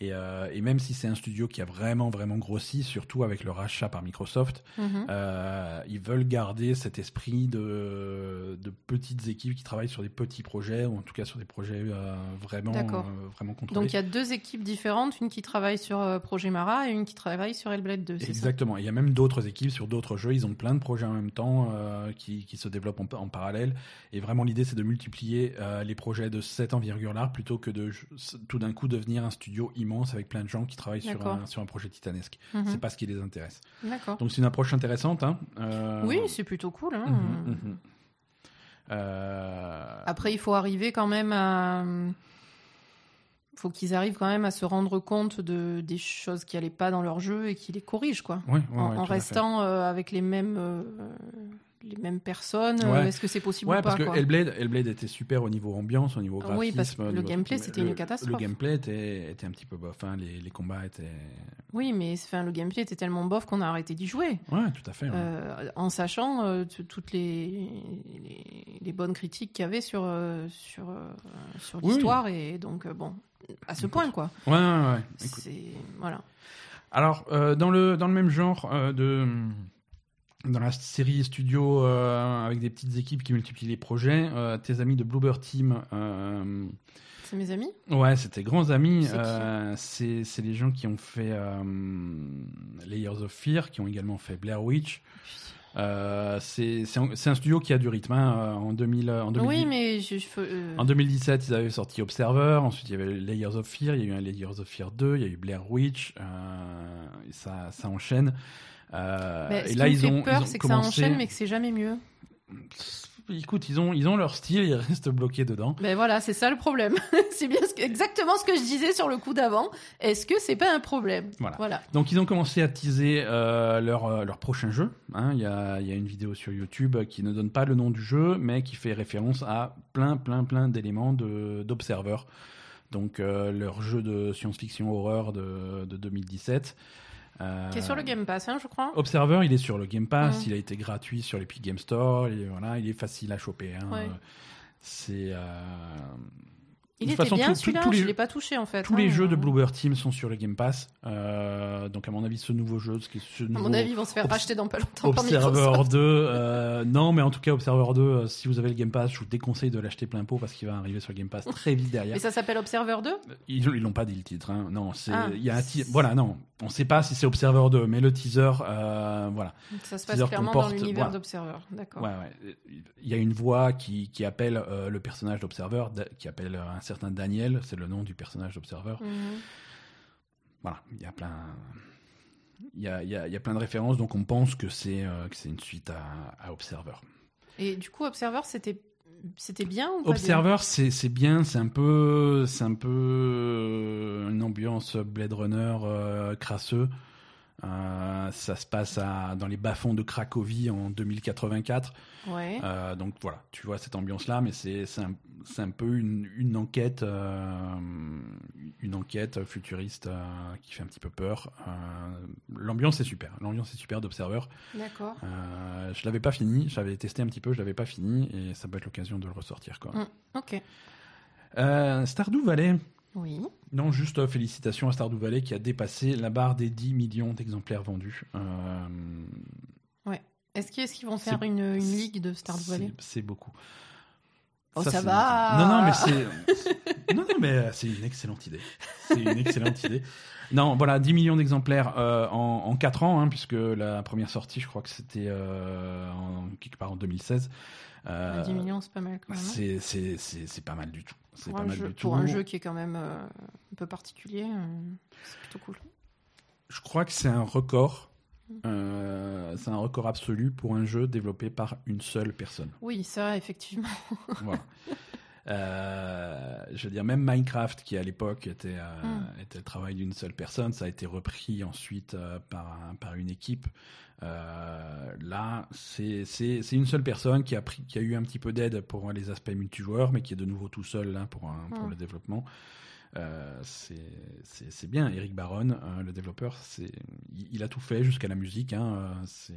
Speaker 1: Et, euh, et même si c'est un studio qui a vraiment, vraiment grossi, surtout avec le rachat par Microsoft,
Speaker 2: Mhm.
Speaker 1: euh, ils veulent garder cet esprit de, de petites équipes qui travaillent sur des petits projets, ou en tout cas sur des projets euh, vraiment, vraiment contrôlés.
Speaker 2: Donc il y a deux équipes différentes, une qui travaille sur Projet Mara et une qui travaille sur Hellblade 2, c'est ça?
Speaker 1: Exactement. Il y a même d'autres équipes sur d'autres jeux. Ils ont plein de projets en même temps qui, qui se développent en, en parallèle. Et vraiment, l'idée, c'est de multiplier les projets de cette envergure-là plutôt que de tout d'un coup devenir un studio immense avec plein de gens qui travaillent sur un, sur un projet titanesque.
Speaker 2: Mhm.
Speaker 1: C'est pas ce qui les intéresse. Donc, c'est une approche intéressante. Hein. Euh,
Speaker 2: Oui, c'est plutôt cool. hein.
Speaker 1: mhm, mhm. Euh,
Speaker 2: Après, il faut arriver quand même à. faut qu'ils arrivent quand même à se rendre compte de des choses qui allaient pas dans leur jeu et qu'ils les corrigent, quoi.
Speaker 1: ouais, ouais,
Speaker 2: en
Speaker 1: ouais,
Speaker 2: restant euh, avec les mêmes, euh, les mêmes personnes. euh,
Speaker 1: Ouais.
Speaker 2: Est-ce que c'est possible
Speaker 1: Ouais,
Speaker 2: ou pas
Speaker 1: parce que
Speaker 2: quoi
Speaker 1: Hellblade, Hellblade était super au niveau ambiance, au niveau graphisme.
Speaker 2: Oui, parce que le
Speaker 1: niveau-
Speaker 2: gameplay, c'était une catastrophe.
Speaker 1: Le gameplay était, était un petit peu bof. hein, les, les combats étaient.
Speaker 2: Oui, mais enfin, le gameplay était tellement bof qu'on a arrêté d'y jouer.
Speaker 1: Ouais, tout à fait. ouais.
Speaker 2: Euh, en sachant euh, toutes les, les, les bonnes critiques qu'il y avait sur, euh, sur, sur
Speaker 1: Oui,
Speaker 2: l'histoire. Et donc, bon, à ce
Speaker 1: Écoute.
Speaker 2: point, quoi.
Speaker 1: Ouais, ouais, ouais.
Speaker 2: Voilà.
Speaker 1: Alors, dans, le, dans le même genre de. Dans la série studio euh, avec des petites équipes qui multiplient les projets, euh, tes amis de Bloober Team, euh,
Speaker 2: C'est mes amis
Speaker 1: ouais, c'est tes grands amis.
Speaker 2: C'est
Speaker 1: les gens qui ont fait Layers of Fear, qui ont également fait Blair Witch. C'est un, studio qui a du rythme. hein, en, 2000, en, 2010
Speaker 2: Oui, mais je. je- euh,
Speaker 1: en 2017, ils avaient sorti Observer. Ensuite, il y avait Layers of Fear. Il y a eu un Layers of Fear 2. Il y a eu Blair Witch. et ça, ça enchaîne. Euh,
Speaker 2: bah, ce
Speaker 1: et
Speaker 2: qui
Speaker 1: là, ils
Speaker 2: fait
Speaker 1: ont,
Speaker 2: peur, c'est que ça enchaîne, mais que c'est jamais mieux.
Speaker 1: Écoute, ils ont, ils ont leur style. Ils restent bloqués dedans.
Speaker 2: Ben voilà, c'est ça le problème. c'est bien ce que- exactement ce que je disais sur le coup d'avant. Est-ce que c'est pas un problème?
Speaker 1: Voilà.
Speaker 2: Voilà.
Speaker 1: Donc, ils ont commencé à teaser euh, leur, euh, leur prochain jeu. hein. Il y, a, y a une vidéo sur YouTube qui ne donne pas le nom du jeu, mais qui fait référence à plein, plein, plein d'éléments de- d'Observer. Donc, euh, leur jeu de science-fiction horreur de, de 2017. Euh,
Speaker 2: Qui est sur le Game Pass, hein, je crois.
Speaker 1: Observer, il est sur le Game Pass,
Speaker 2: Mhm.
Speaker 1: il a été gratuit sur l'Epic Game Store, il est, voilà, il est facile à choper. hein.
Speaker 2: Ouais.
Speaker 1: C'est. euh,
Speaker 2: Il
Speaker 1: de
Speaker 2: était
Speaker 1: façon,
Speaker 2: bien celui-là, je
Speaker 1: jeux-
Speaker 2: l'ai pas touché en fait.
Speaker 1: Tous les
Speaker 2: hein.
Speaker 1: jeux de Bluebird Team sont sur le Game Pass. Euh, donc, à mon avis, ce nouveau jeu, ce ce
Speaker 2: À
Speaker 1: nouveau
Speaker 2: mon avis, ils vont se faire racheter dans pas longtemps
Speaker 1: Observer
Speaker 2: Microsoft.
Speaker 1: 2, euh, non, mais en tout cas, Observer 2, euh, si vous avez le Game Pass, je vous déconseille de l'acheter plein pot parce qu'il va arriver sur le Game Pass très vite derrière.
Speaker 2: Mais ça s'appelle Observer 2
Speaker 1: Ils l'ont pas dit le titre. Hein. Non, c'est
Speaker 2: Ah.
Speaker 1: il y a un ti- voilà, non, on sait pas si c'est Observer 2, mais le teaser, euh, voilà.
Speaker 2: Donc Ça se passe
Speaker 1: Teaser
Speaker 2: clairement dans l'univers
Speaker 1: voilà.
Speaker 2: d'Observer. D'accord.
Speaker 1: Ouais, ouais. Il y a une voix qui, qui appelle euh, le personnage d'Observer, qui appelle euh, un certain Daniel, c'est le nom du personnage d'Observer.
Speaker 2: Mhm.
Speaker 1: Voilà, il y a plein. Il y a, il y a- il y a plein de références, donc on pense que c'est euh, une suite à, à Observer.
Speaker 2: Et du coup, Observer, c'était c'était bien ou
Speaker 1: Observer, c'est c'est bien, c'est un peu, c'est un peu euh, une ambiance Blade Runner euh, crasseux. Euh, ça se passe à, dans les bas-fonds de Cracovie en 2084.
Speaker 2: bien Ouais.
Speaker 1: Euh, donc voilà, tu vois cette ambiance-là, mais c'est un, peu une, une enquête, euh, une enquête futuriste qui fait un petit peu peur. L'ambiance est super, l'ambiance est super d'Observer.
Speaker 2: D'accord.
Speaker 1: Je l'avais pas fini, j'avais testé un petit peu, je l'avais pas fini, et ça peut être l'occasion de le ressortir. Quoi.
Speaker 2: Mm. Ok.
Speaker 1: Stardew Valley,
Speaker 2: Oui.
Speaker 1: non, juste euh, félicitations à Stardew Valley qui a dépassé la barre des 10 millions d'exemplaires vendus. Euh,
Speaker 2: Est-ce qu'ils est-ce qu'ils vont
Speaker 1: C'est-
Speaker 2: faire une, une ligue de Stardew Valley?
Speaker 1: c'est- beaucoup.
Speaker 2: Oh, ça va.
Speaker 1: Non, non, mais c'est. non, non, mais euh, c'est une excellente idée. C'est une excellente idée. Non, voilà, 10 millions d'exemplaires euh, en, en 4 ans, hein, puisque la première sortie, je crois que c'était euh, en, quelque part en 2016. Euh,
Speaker 2: 10 millions, c'est pas mal quand même. hein.
Speaker 1: c'est pas mal du tout. C'est
Speaker 2: Pour,
Speaker 1: pas
Speaker 2: un
Speaker 1: mal
Speaker 2: jeu,
Speaker 1: du tout.
Speaker 2: pour un jeu qui est quand même euh, un peu particulier, euh, c'est plutôt cool.
Speaker 1: Je crois que c'est un record. euh, c'est un record absolu pour un jeu développé par une seule personne.
Speaker 2: Oui, ça, effectivement.
Speaker 1: Voilà. Euh, je veux dire, même Minecraft, qui à l'époque était, euh,
Speaker 2: Mm.
Speaker 1: était le travail d'une seule personne, ça a été repris ensuite euh, par, un- par une équipe. Là, c'est une seule personne qui a, pris, qui a eu un petit peu d'aide pour les aspects multijoueurs, mais qui est de nouveau tout seul là, pour, un- pour
Speaker 2: Mm.
Speaker 1: le développement. Euh, c'est bien. Eric Baron, euh, le développeur, il, il a tout fait jusqu'à la musique. Hein, euh, c'est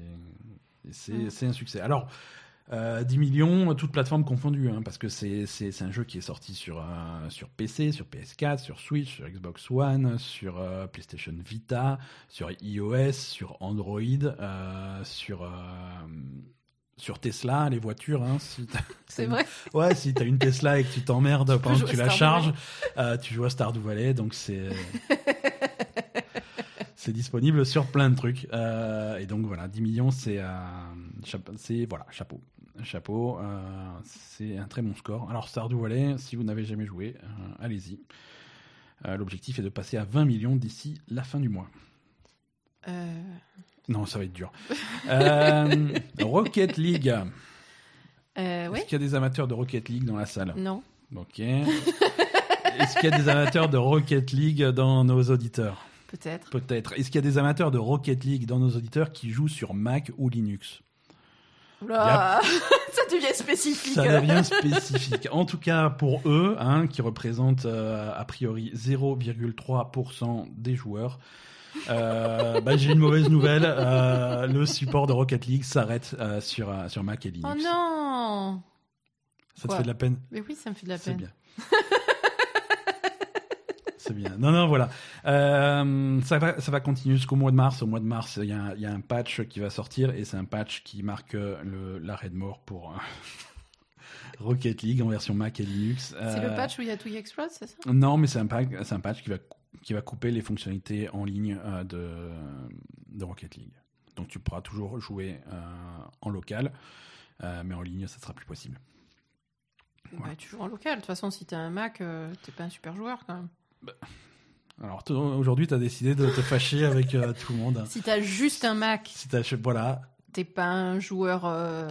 Speaker 1: et c'est
Speaker 2: Mm.
Speaker 1: c'est un succès. Alors, euh, 10 millions, toutes plateformes confondues, hein, parce que c'est c'est- c'est un jeu qui est sorti sur, euh, sur PC, sur PS4, sur Switch, sur Xbox One, sur euh, PlayStation Vita, sur iOS, sur Android, euh, sur, sur Tesla, les voitures. Hein, si t'as-
Speaker 2: C'est vrai.
Speaker 1: Ouais, si t'as une Tesla et que tu t'emmerdes pendant que tu la charges, tu joues à Stardew Valley, donc c'est c'est disponible sur plein de trucs. Euh, et donc voilà, 10 millions, c'est euh, chapeau- c'est voilà chapeau, chapeau. euh, c'est un très bon score. Alors Stardew Valley, si vous n'avez jamais joué, euh, allez-y. Euh, L'objectif est de passer à 20 millions d'ici la fin du mois. Non, ça va être dur. Rocket League.
Speaker 2: euh.
Speaker 1: Est-ce qu'il y a des amateurs de Rocket League dans la salle?
Speaker 2: Non.
Speaker 1: Ok. Est-ce qu'il y a des amateurs de Rocket League dans nos auditeurs?
Speaker 2: Peut-être.
Speaker 1: Peut-être. Est-ce qu'il y a des amateurs de Rocket League dans nos auditeurs qui jouent sur Mac ou Linux?
Speaker 2: Oula, ça devient spécifique.
Speaker 1: Ça devient spécifique. En tout cas, pour eux, hein, qui représentent euh, a priori 0,3% des joueurs, euh, bah, j'ai une mauvaise nouvelle. euh, le support de Rocket League s'arrête sur, sur Mac et Linux.
Speaker 2: Oh non
Speaker 1: Ça te fait de la peine?
Speaker 2: Mais oui, ça me fait de la
Speaker 1: C'est
Speaker 2: peine.
Speaker 1: bien. C'est bien. Non, non, voilà. Euh, ça, va, ça va continuer jusqu'au mois de mars. Au mois de mars, il y, a un- il y a un patch qui va sortir et c'est un patch qui marque euh, l'arrêt de mort pour euh, Rocket League en version Mac et Linux.
Speaker 2: C'est le patch où il y a tout Explode, c'est ça?
Speaker 1: Non, mais c'est un, un patch qui va, qui va couper les fonctionnalités en ligne euh, de, de Rocket League. Donc tu pourras toujours jouer euh, en local, mais en ligne, ça sera plus possible.
Speaker 2: Bah, tu joues en local. De toute façon, si t'as un Mac, t'es pas un super joueur quand même.
Speaker 1: Alors t- aujourd'hui, tu as décidé de te fâcher avec euh, tout le monde.
Speaker 2: Si t'as juste un Mac,
Speaker 1: Si t'as- voilà,
Speaker 2: t'es pas un joueur. euh,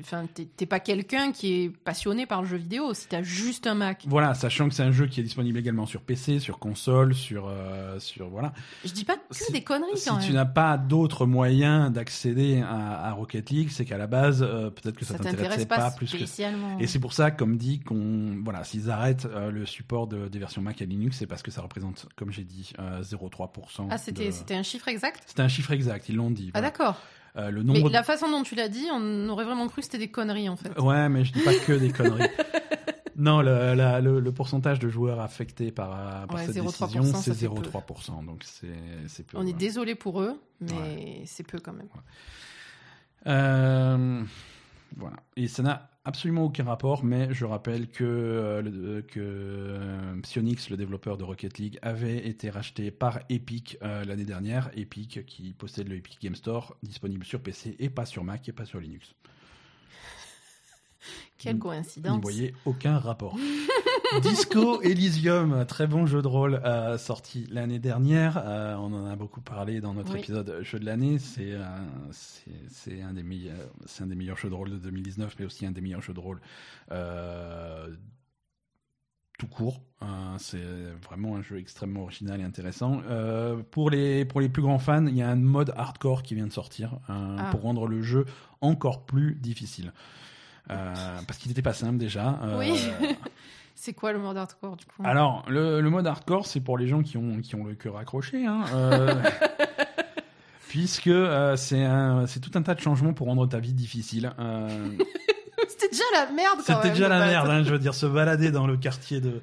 Speaker 2: Enfin, t'es pas quelqu'un qui est passionné par le jeu vidéo. Si t'as juste un Mac,
Speaker 1: voilà, sachant que c'est un jeu qui est disponible également sur PC, sur console, sur euh, sur voilà.
Speaker 2: je dis pas que
Speaker 1: Si-
Speaker 2: des conneries
Speaker 1: Si
Speaker 2: quand
Speaker 1: tu
Speaker 2: même.
Speaker 1: n'as pas d'autres moyens d'accéder à, à Rocket League, c'est qu'à la base, euh, peut-être que ça,
Speaker 2: Ça
Speaker 1: t'intéressait
Speaker 2: t'intéresse
Speaker 1: pas,
Speaker 2: pas,
Speaker 1: plus que
Speaker 2: spécialement.
Speaker 1: Et c'est pour ça, comme dit, qu'on voilà, s'ils arrêtent euh, le support de, des versions Mac et Linux, c'est parce que ça représente, comme j'ai dit, euh, 0,3%.
Speaker 2: Ah, c'était
Speaker 1: de-
Speaker 2: c'était un chiffre exact?
Speaker 1: C'était un chiffre exact, ils l'ont dit.
Speaker 2: Ah,
Speaker 1: voilà.
Speaker 2: d'accord.
Speaker 1: Euh, le
Speaker 2: Mais la façon dont tu l'as dit, on aurait vraiment cru que c'était des conneries en fait.
Speaker 1: Ouais, mais je dis pas que des conneries. Non, le, la- le, le pourcentage de joueurs affectés par, euh, par
Speaker 2: Ouais,
Speaker 1: cette
Speaker 2: 0,3%,
Speaker 1: décision, c'est
Speaker 2: fait peu.
Speaker 1: 0,3%. Donc c'est peu.
Speaker 2: On est
Speaker 1: ouais.
Speaker 2: désolé pour eux, mais c'est peu quand même.
Speaker 1: Euh, voilà. Et ça n'a absolument aucun rapport, mais je rappelle que, euh, le- que euh, Psyonix, le développeur de Rocket League, avait été racheté par Epic euh, l'année dernière. Epic qui possède le Epic Game Store, disponible sur PC et pas sur Mac et pas sur Linux.
Speaker 2: Quelle
Speaker 1: Vous
Speaker 2: coïncidence.
Speaker 1: n'y voyez aucun rapport. Disco Elysium, très bon jeu de rôle euh, sorti l'année dernière. Euh, on en a beaucoup parlé dans notre
Speaker 2: Oui.
Speaker 1: épisode jeu de l'année. C'est c'est un des meilleurs, c'est un des meilleurs jeux de rôle de 2019, mais aussi un des meilleurs jeux de rôle euh, tout court. Euh, c'est vraiment un jeu extrêmement original et intéressant. Euh, pour les pour les plus grands fans, il y a un mode hardcore qui vient de sortir euh,
Speaker 2: Ah.
Speaker 1: pour rendre le jeu encore plus difficile. Euh, parce qu'il n'était pas simple déjà. Euh,
Speaker 2: Oui. C'est quoi le mode hardcore du coup?
Speaker 1: Alors, le, le mode hardcore, c'est pour les gens qui ont, qui ont le cœur accroché. Hein, euh, puisque euh, c'est un- c'est tout un tas de changements pour rendre ta vie difficile. Euh,
Speaker 2: C'était déjà la merde quand
Speaker 1: C'était
Speaker 2: même.
Speaker 1: déjà la merde, hein, je veux dire, se balader dans le quartier de,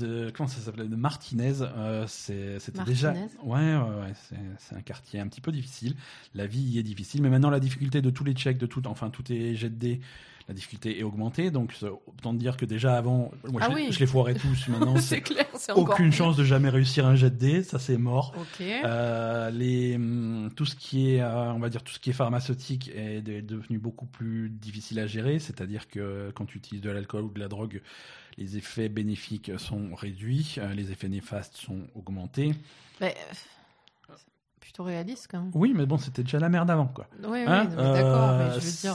Speaker 1: de comment ça s'appelait, de Martinez, euh, c'est- c'était déjà, ouais, ouais, ouais, c'est- c'est un quartier un petit peu difficile. La vie y est difficile, mais maintenant la difficulté de tous les checks, de tout, enfin tous les jets de dés, la difficulté est augmentée. Donc autant dire que déjà avant, moi
Speaker 2: Ah
Speaker 1: je, les-
Speaker 2: oui.
Speaker 1: je les foirais tous. Maintenant,
Speaker 2: C'est clair,
Speaker 1: aucune chance de jamais réussir un jet de dés, ça c'est mort. Euh, les, hum, tout ce qui est, euh, on va dire, tout ce qui est pharmaceutique est de- devenu beaucoup plus difficile à gérer. C'est-à-dire que quand tu utilises de l'alcool ou de la drogue, les effets bénéfiques sont réduits, euh, les effets néfastes sont augmentés.
Speaker 2: Mais, plutôt réaliste quand même.
Speaker 1: Oui, mais bon, c'était déjà la merde avant, quoi.
Speaker 2: Oui, oui,
Speaker 1: Hein
Speaker 2: d'accord,
Speaker 1: Euh,
Speaker 2: mais je veux dire,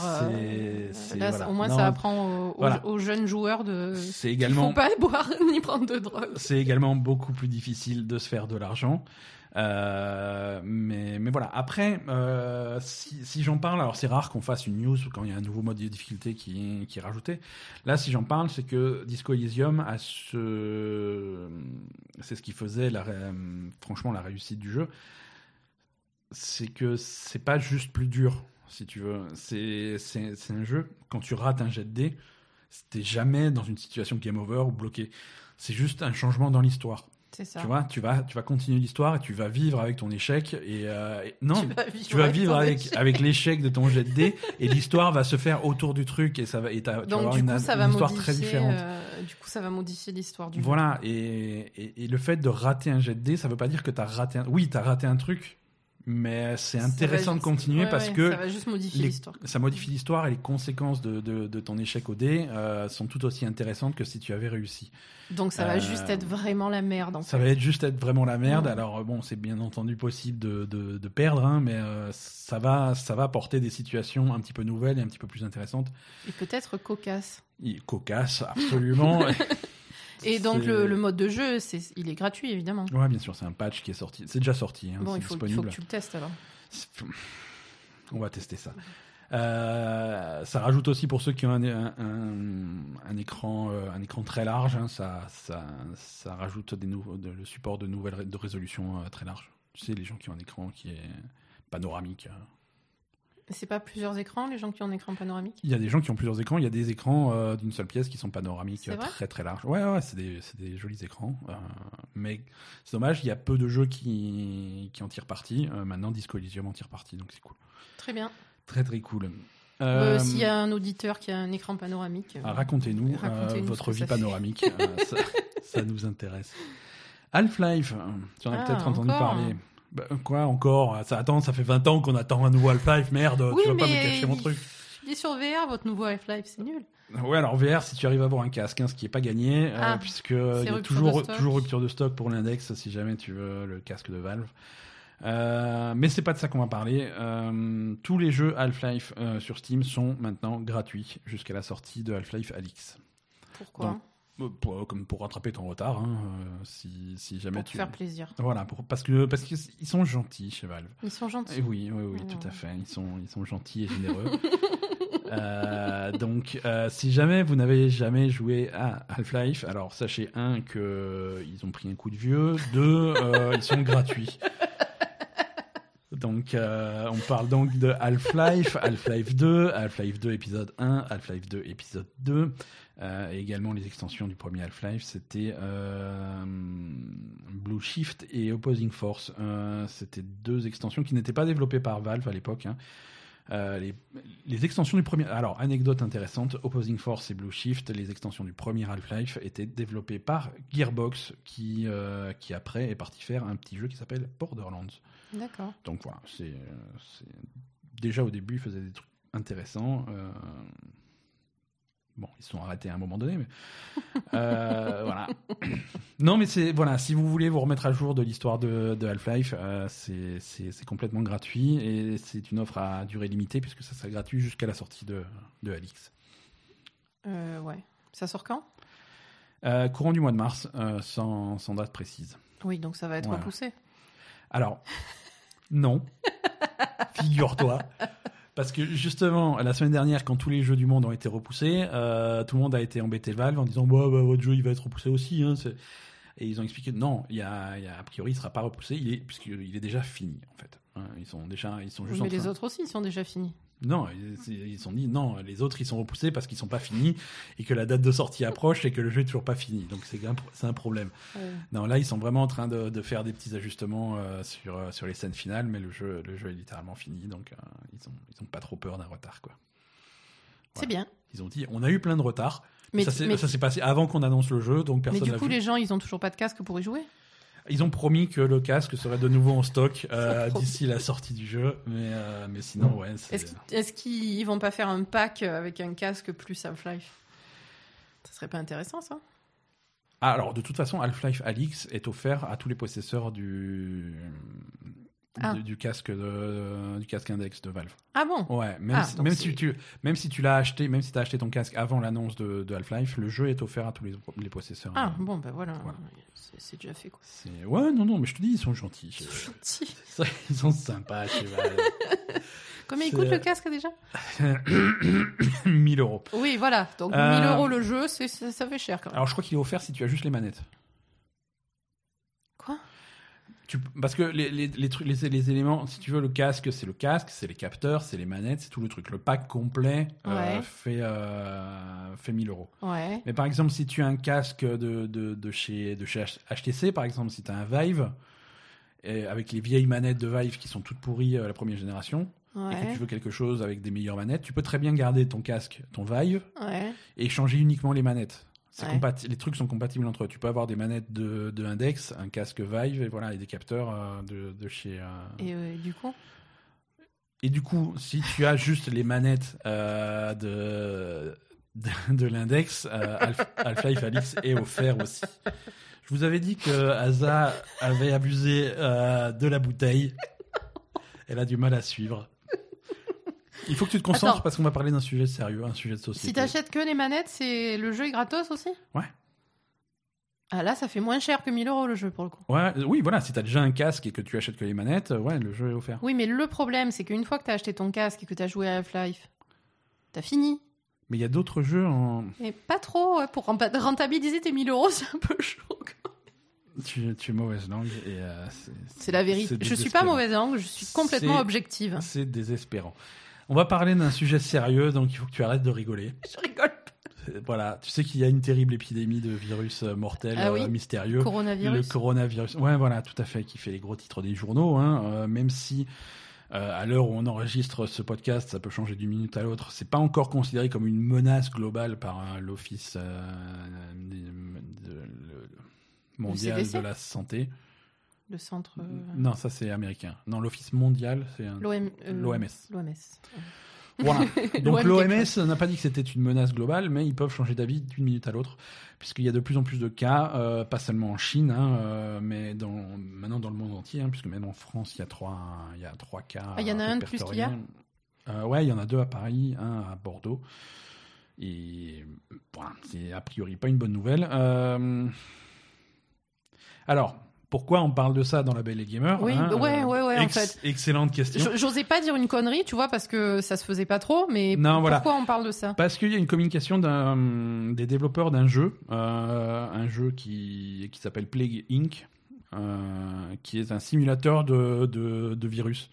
Speaker 1: c'est-
Speaker 2: euh, là,
Speaker 1: voilà.
Speaker 2: au moins
Speaker 1: Non,
Speaker 2: ça apprend aux, aux-
Speaker 1: voilà.
Speaker 2: aux jeunes joueurs de.
Speaker 1: C'est également.
Speaker 2: faut pas boire ni prendre de drogue.
Speaker 1: c'est également beaucoup plus difficile de se faire de l'argent. Euh, mais, mais voilà. Après, euh, si, si j'en parle, alors c'est rare qu'on fasse une news quand il y a un nouveau mode de difficulté qui, qui est rajouté. Là, si j'en parle, c'est que Disco Elysium a ce, c'est ce qui faisait la, franchement la réussite du jeu. C'est que c'est pas juste plus dur, si tu veux. C'est, un jeu. Quand tu rates un jet de dés, t'es jamais dans une situation game over ou bloqué. C'est juste un changement dans l'histoire.
Speaker 2: C'est ça.
Speaker 1: Tu vois, tu vas, tu vas continuer l'histoire et tu vas vivre avec ton échec. Et, euh, et- non,
Speaker 2: tu vas vivre,
Speaker 1: tu vas vivre
Speaker 2: ton
Speaker 1: avec,
Speaker 2: échec.
Speaker 1: avec l'échec de ton jet de dés et l'histoire va se faire autour du truc et ça va, et tu vas avoir
Speaker 2: du
Speaker 1: une,
Speaker 2: coup, ça
Speaker 1: une
Speaker 2: va
Speaker 1: histoire
Speaker 2: modifier.
Speaker 1: très différente.
Speaker 2: euh, du coup, ça va modifier l'histoire du jeu.
Speaker 1: Voilà, et, et, et le fait de rater un jet de dés, ça veut pas dire que t'as raté un. Oui, t'as raté un truc, mais c'est intéressant de continuer
Speaker 2: ouais,
Speaker 1: parce
Speaker 2: ouais,
Speaker 1: que
Speaker 2: ça va juste modifier l'histoire.
Speaker 1: ça modifie l'histoire et les conséquences de, de, de ton échec au dé euh, sont tout aussi intéressantes que si tu avais réussi.
Speaker 2: Donc ça va
Speaker 1: Euh,
Speaker 2: juste être vraiment la merde. En
Speaker 1: Ça
Speaker 2: fait.
Speaker 1: va être juste être vraiment la merde. Alors bon, c'est bien entendu possible de, de, de perdre, hein, mais euh, ça va ça va apporter des situations un petit peu nouvelles et un petit peu plus intéressantes.
Speaker 2: Et peut-être cocasse.
Speaker 1: Et Cocasse, absolument.
Speaker 2: Et donc le, le mode de jeu, il est gratuit évidemment.
Speaker 1: Ouais, bien sûr, c'est un patch qui est sorti. C'est déjà sorti, hein,
Speaker 2: bon, il faut,
Speaker 1: disponible.
Speaker 2: que tu le testes alors.
Speaker 1: On va tester ça. Euh, ça rajoute aussi pour ceux qui ont un, un, un- un écran, euh, un écran très large, hein, ça, ça, ça rajoute des nouveaux, de- le support de nouvelles de résolution euh, très large. Tu sais, les gens qui ont un écran qui est panoramique.
Speaker 2: C'est pas plusieurs écrans, les gens qui ont un écran panoramique?
Speaker 1: Il y a des gens qui ont plusieurs écrans. Il y a des écrans euh, d'une seule pièce qui sont panoramiques, euh, très très larges. Ouais, ouais, c'est des, des jolis écrans. euh, mais c'est dommage, il y a peu de jeux qui, qui en tirent parti. Maintenant, Disco Elysium en tire parti, donc c'est cool.
Speaker 2: Très bien.
Speaker 1: Très très cool.
Speaker 2: S'il y a un auditeur qui a un écran panoramique.
Speaker 1: Racontez-nous votre vie panoramique. ça, ça nous intéresse. Half-Life, tu en as
Speaker 2: Ah,
Speaker 1: peut-être entendu parler. Bah, quoi encore? Ça attend, ça fait 20 ans qu'on attend un nouveau Half-Life. Merde,
Speaker 2: Oui,
Speaker 1: tu vas pas me cacher mon truc.
Speaker 2: Il est sur VR, votre nouveau Half-Life, c'est nul.
Speaker 1: Ouais, alors VR, si tu arrives à avoir un casque, hein, ce qui est pas gagné, euh,
Speaker 2: Ah,
Speaker 1: puisque il y a toujours, toujours rupture de stock pour l'index si jamais tu veux le casque de Valve. Euh, mais c'est pas de ça qu'on va parler. Euh, tous les jeux Half-Life euh, sur Steam sont maintenant gratuits jusqu'à la sortie de Half-Life Alix.
Speaker 2: Pourquoi?
Speaker 1: Donc, Euh, Pour, comme pour rattraper ton retard, hein, euh, si, si jamais
Speaker 2: Pour
Speaker 1: tu.
Speaker 2: faire plaisir.
Speaker 1: Voilà, pour, parce que parce qu'ils sont gentils chez Valve.
Speaker 2: Ils sont gentils.
Speaker 1: Et oui, oui, oui,
Speaker 2: Alors.
Speaker 1: tout à fait. Ils sont, ils sont gentils et généreux. Euh, donc, euh, si jamais vous n'avez jamais joué à Half-Life, alors sachez un que ils ont pris un coup de vieux, deux, euh, ils sont gratuits. Donc, euh, on parle donc de Half-Life, Half-Life 2, Half-Life 2 épisode 1, Half-Life 2 épisode 2, euh, et également les extensions du premier Half-Life, c'était euh, Blue Shift et Opposing Force. C'était deux extensions qui n'étaient pas développées par Valve à l'époque. hein. Les, extensions du premier. Alors, anecdote intéressante Opposing Force et Blue Shift, les extensions du premier Half-Life étaient développées par Gearbox, qui, qui après est parti faire un petit jeu qui s'appelle Borderlands.
Speaker 2: D'accord.
Speaker 1: Donc voilà, c'est euh, c'est- déjà au début, ils faisaient des trucs intéressants. euh, Bon, ils se sont arrêtés à un moment donné, mais euh, voilà. Non, mais c'est voilà, si vous voulez vous remettre à jour de l'histoire de, de Half-Life, euh, c'est- complètement gratuit et c'est une offre à durée limitée puisque ça sera gratuit jusqu'à la sortie de, de Alix.
Speaker 2: Euh, ouais. Ça sort quand?
Speaker 1: Courant du mois de mars, sans, sans date précise.
Speaker 2: Oui, donc ça va être
Speaker 1: Voilà.
Speaker 2: repoussé.
Speaker 1: Alors, non. Figure-toi. Parce que justement, la semaine dernière, quand tous les jeux du monde ont été repoussés, euh, tout le monde a été embêté Valve en disant bah, bah, votre jeu il va être repoussé aussi. hein, et ils ont expliqué non, il y a, y a- a priori il sera pas repoussé, il est, puisqu'il est déjà fini en fait. Hein, ils sont déjà, ils sont juste
Speaker 2: mais
Speaker 1: en
Speaker 2: les autres aussi, ils sont déjà finis.
Speaker 1: Non, ils se sont dit non, les autres ils sont repoussés parce qu'ils sont pas finis et que la date de sortie approche et que le jeu est toujours pas fini. Donc c'est un, c'est un problème. Non, là, ils sont vraiment en train de, de faire des petits ajustements euh, sur, euh, sur les scènes finales, mais le jeu, le jeu est littéralement fini, donc euh, ils ont, ils ont pas trop peur d'un retard, quoi.
Speaker 2: C'est bien.
Speaker 1: Ils ont dit, on a eu plein de retard,
Speaker 2: Mais,
Speaker 1: ça s'est
Speaker 2: mais,
Speaker 1: ça s'est passé avant qu'on annonce le jeu, donc
Speaker 2: mais
Speaker 1: personne
Speaker 2: du
Speaker 1: l'a
Speaker 2: coup,
Speaker 1: vu.
Speaker 2: les gens, ils ont toujours pas de casque pour y jouer?
Speaker 1: Ils ont promis que le casque serait de nouveau en stock euh, d'ici la sortie du jeu, mais, euh, mais sinon, ouais, c'est...
Speaker 2: Est-ce qu'ils est-ce qu'ils ils vont pas faire un pack avec un casque plus Half-Life? Ça serait pas intéressant, ça?
Speaker 1: Ah, alors, de toute façon, Half-Life Alix est offert à tous les possesseurs du,
Speaker 2: Ah.
Speaker 1: du, du casque de, du casque index de Valve.
Speaker 2: Ah bon?
Speaker 1: Ouais, même,
Speaker 2: Ah,
Speaker 1: si, même si tu même si tu l'as acheté, même si tu as acheté ton casque avant l'annonce de, de Half-Life, le jeu est offert à tous les, les possesseurs.
Speaker 2: Ah bon, ben voilà.
Speaker 1: Voilà.
Speaker 2: C'est déjà fait quoi.
Speaker 1: C'est- Ouais, non, non, mais je te dis, ils sont gentils. chez-
Speaker 2: Si.
Speaker 1: Ils sont sympas chez Valve.
Speaker 2: Combien il coûte le casque déjà?
Speaker 1: 1000 euros.
Speaker 2: Oui, voilà. Donc
Speaker 1: Euh,
Speaker 2: 1000 euros le jeu, c'est- ça fait cher quand même.
Speaker 1: Alors je crois qu'il est offert si tu as juste les manettes. Tu- parce que les, les, les trucs, les, les éléments, si tu veux, le casque, c'est le casque, c'est les capteurs, c'est les manettes, c'est tout le truc. Le pack complet euh,
Speaker 2: Ouais.
Speaker 1: fait, euh, fait 1000 euros.
Speaker 2: Ouais.
Speaker 1: Mais par exemple, si tu as un casque de, de, de chez, de chez HTC, par exemple, si tu as un Vive, et avec les vieilles manettes de Vive qui sont toutes pourries à la première génération, et que tu veux quelque chose avec des meilleures manettes, tu peux très bien garder ton casque, ton Vive,
Speaker 2: Ouais.
Speaker 1: et changer uniquement les manettes.
Speaker 2: Ouais.
Speaker 1: les trucs sont compatibles entre eux. Tu peux avoir des manettes de, de Index, un casque Vive et voilà et des capteurs euh, de, de chez. euh,
Speaker 2: Et euh, du coup?
Speaker 1: Et du coup, si tu as juste les manettes de de, de l'Index, Half- Half-Life Alix est offert aussi. Je vous avais dit que Asa avait abusé de la bouteille. Elle a du mal à suivre. Il faut que tu te concentres
Speaker 2: Attends.
Speaker 1: parce qu'on va parler d'un sujet sérieux, un sujet de société.
Speaker 2: Si t'achètes que les manettes, c'est le jeu est gratos aussi
Speaker 1: Ouais.
Speaker 2: Ah là, ça fait moins cher que 1000 euros le jeu pour le coup.
Speaker 1: Ouais, oui, voilà, si t'as déjà un casque et que tu achètes que les manettes, ouais, le jeu est offert.
Speaker 2: Oui, mais le problème, c'est qu'une fois que t'as acheté ton casque et que t'as joué à Half-Life, t'as fini.
Speaker 1: Mais il y a d'autres jeux en.
Speaker 2: Et pas trop, ouais, pour renta- rentabiliser tes 1000 euros, c'est un peu chaud. quoi.
Speaker 1: Tu, tu es mauvaise langue et. euh, c'est-
Speaker 2: la vérité. Je suis pas mauvaise langue, je suis complètement objective.
Speaker 1: C'est désespérant. On va parler d'un sujet sérieux, donc il faut que tu arrêtes de rigoler.
Speaker 2: Je rigole.
Speaker 1: Voilà, tu sais qu'il y a une terrible épidémie de virus euh, mortel
Speaker 2: Ah oui.
Speaker 1: euh, mystérieux.
Speaker 2: Coronavirus.
Speaker 1: Le coronavirus. Ouais, voilà, tout à fait, qui fait les gros titres des journaux, hein, euh, même si. euh, à l'heure où on enregistre ce podcast, ça peut changer d'une minute à l'autre. C'est pas encore considéré comme une menace globale par l'Office mondial de la santé.
Speaker 2: Le centre. euh,
Speaker 1: Non, ça c'est américain. Non, l'Office mondial, c'est un-
Speaker 2: L'OM, euh,
Speaker 1: l'OMS.
Speaker 2: L'OMS.
Speaker 1: Voilà. Donc
Speaker 2: L'OM
Speaker 1: l'OMS n'a pas dit que c'était une menace globale, mais ils peuvent changer d'avis d'une minute à l'autre, puisqu'il y a de plus en plus de cas, euh, pas seulement en Chine, hein, euh, mais dans, maintenant dans le monde entier, hein, puisque même en France, il y a trois, il y a trois cas.
Speaker 2: Ah, il y en a un de plus qu'il y a.
Speaker 1: Euh, Ouais, il y en a deux à Paris, un à Bordeaux. Et voilà, c'est a priori pas une bonne nouvelle. Alors, pourquoi on parle de ça dans la Belle et Gamer
Speaker 2: Oui,
Speaker 1: hein,
Speaker 2: ouais, ouais, ouais, en fait.
Speaker 1: Excellente question.
Speaker 2: J'osais pas dire une connerie, tu vois, parce que ça se faisait pas trop, mais
Speaker 1: Non, voilà.
Speaker 2: pourquoi on parle de ça?
Speaker 1: Parce qu'il y a une communication d'un- des développeurs d'un jeu, euh, un jeu qui, qui s'appelle Plague Inc., euh, qui est un simulateur de, de, de virus.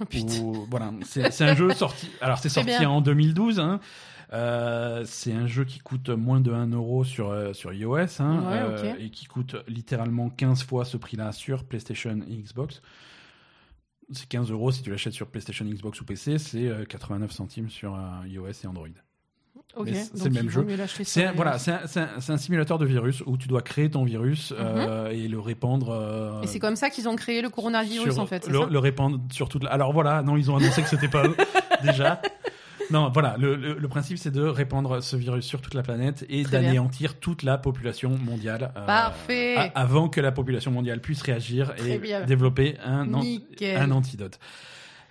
Speaker 2: Oh, putain.
Speaker 1: Où- voilà, c'est c'est un jeu sorti. Alors c'est sorti en 2012. hein. Euh, c'est un jeu qui coûte moins de 1 euro sur, euh, sur iOS hein,
Speaker 2: Ouais,
Speaker 1: euh, et qui coûte littéralement 15 fois ce prix-là sur PlayStation et Xbox. C'est 15 euros si tu l'achètes sur PlayStation, Xbox ou PC. C'est euh, 89 centimes sur iOS et Android. C'est le même jeu. C'est un- voilà, c'est un, simulateur de virus où tu dois créer ton virus euh, et le répandre. euh,
Speaker 2: Mhm. Et c'est comme ça qu'ils ont créé le coronavirus, en fait,
Speaker 1: le,
Speaker 2: ça?
Speaker 1: le répandre sur toute. la- Alors voilà, non, ils ont annoncé que c'était pas eux déjà. Non, voilà, le, le- le principe c'est de répandre ce virus sur toute la planète et
Speaker 2: Très
Speaker 1: d'anéantir toute la population mondiale. euh,
Speaker 2: Parfait.
Speaker 1: a- avant que la population mondiale puisse réagir
Speaker 2: Très
Speaker 1: et
Speaker 2: bien.
Speaker 1: développer un, an-
Speaker 2: Nickel.
Speaker 1: un antidote.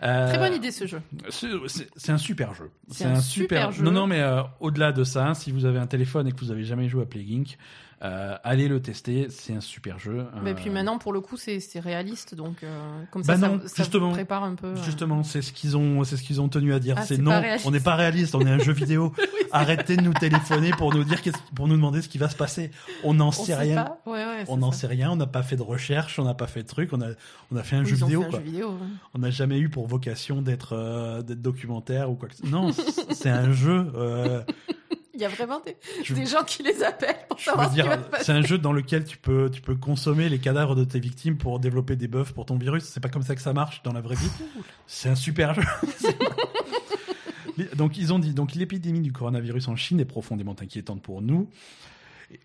Speaker 1: Euh,
Speaker 2: Très bonne idée ce jeu.
Speaker 1: c'est- C'est c'est un super jeu.
Speaker 2: C'est un super jeu.
Speaker 1: Non, non, mais euh, au-delà de ça, si vous avez un téléphone et que vous avez jamais joué à Plague Inc., euh, allez le tester. C'est un super jeu.
Speaker 2: Mais
Speaker 1: Euh,
Speaker 2: puis maintenant, pour le coup, c'est c'est réaliste, donc euh, comme
Speaker 1: Bah
Speaker 2: ça,
Speaker 1: non,
Speaker 2: ça, ça
Speaker 1: justement.
Speaker 2: prépare un peu. euh.
Speaker 1: Justement, c'est ce qu'ils ont, c'est ce qu'ils ont tenu à dire.
Speaker 2: Ah,
Speaker 1: c'est non, on n'est pas réaliste, on est un jeu vidéo. Arrêtez de nous téléphoner pour nous dire, pour nous demander ce qui va se passer. On n'en sait
Speaker 2: sait
Speaker 1: rien.
Speaker 2: pas. Ouais, ouais,
Speaker 1: On n'en sait rien. On n'a pas fait de recherche, on n'a pas fait de truc. On a, on a fait un
Speaker 2: Oui,
Speaker 1: jeu vidéo.
Speaker 2: fait un
Speaker 1: quoi.
Speaker 2: jeu vidéo. ouais.
Speaker 1: On n'a jamais eu pour vocation d'être, euh, d'être documentaire ou quoi que ce Non, c'est un jeu.
Speaker 2: Il y a vraiment des,
Speaker 1: Je-
Speaker 2: des gens qui les appellent pour
Speaker 1: Je
Speaker 2: savoir ce qui va se passer.
Speaker 1: c'est un jeu dans lequel tu peux, tu peux consommer les cadavres de tes victimes pour développer des buffs pour ton virus. C'est pas comme ça que ça marche dans la vraie vie. C'est un super jeu. donc ils ont dit, donc l'épidémie du coronavirus en Chine est profondément inquiétante pour nous.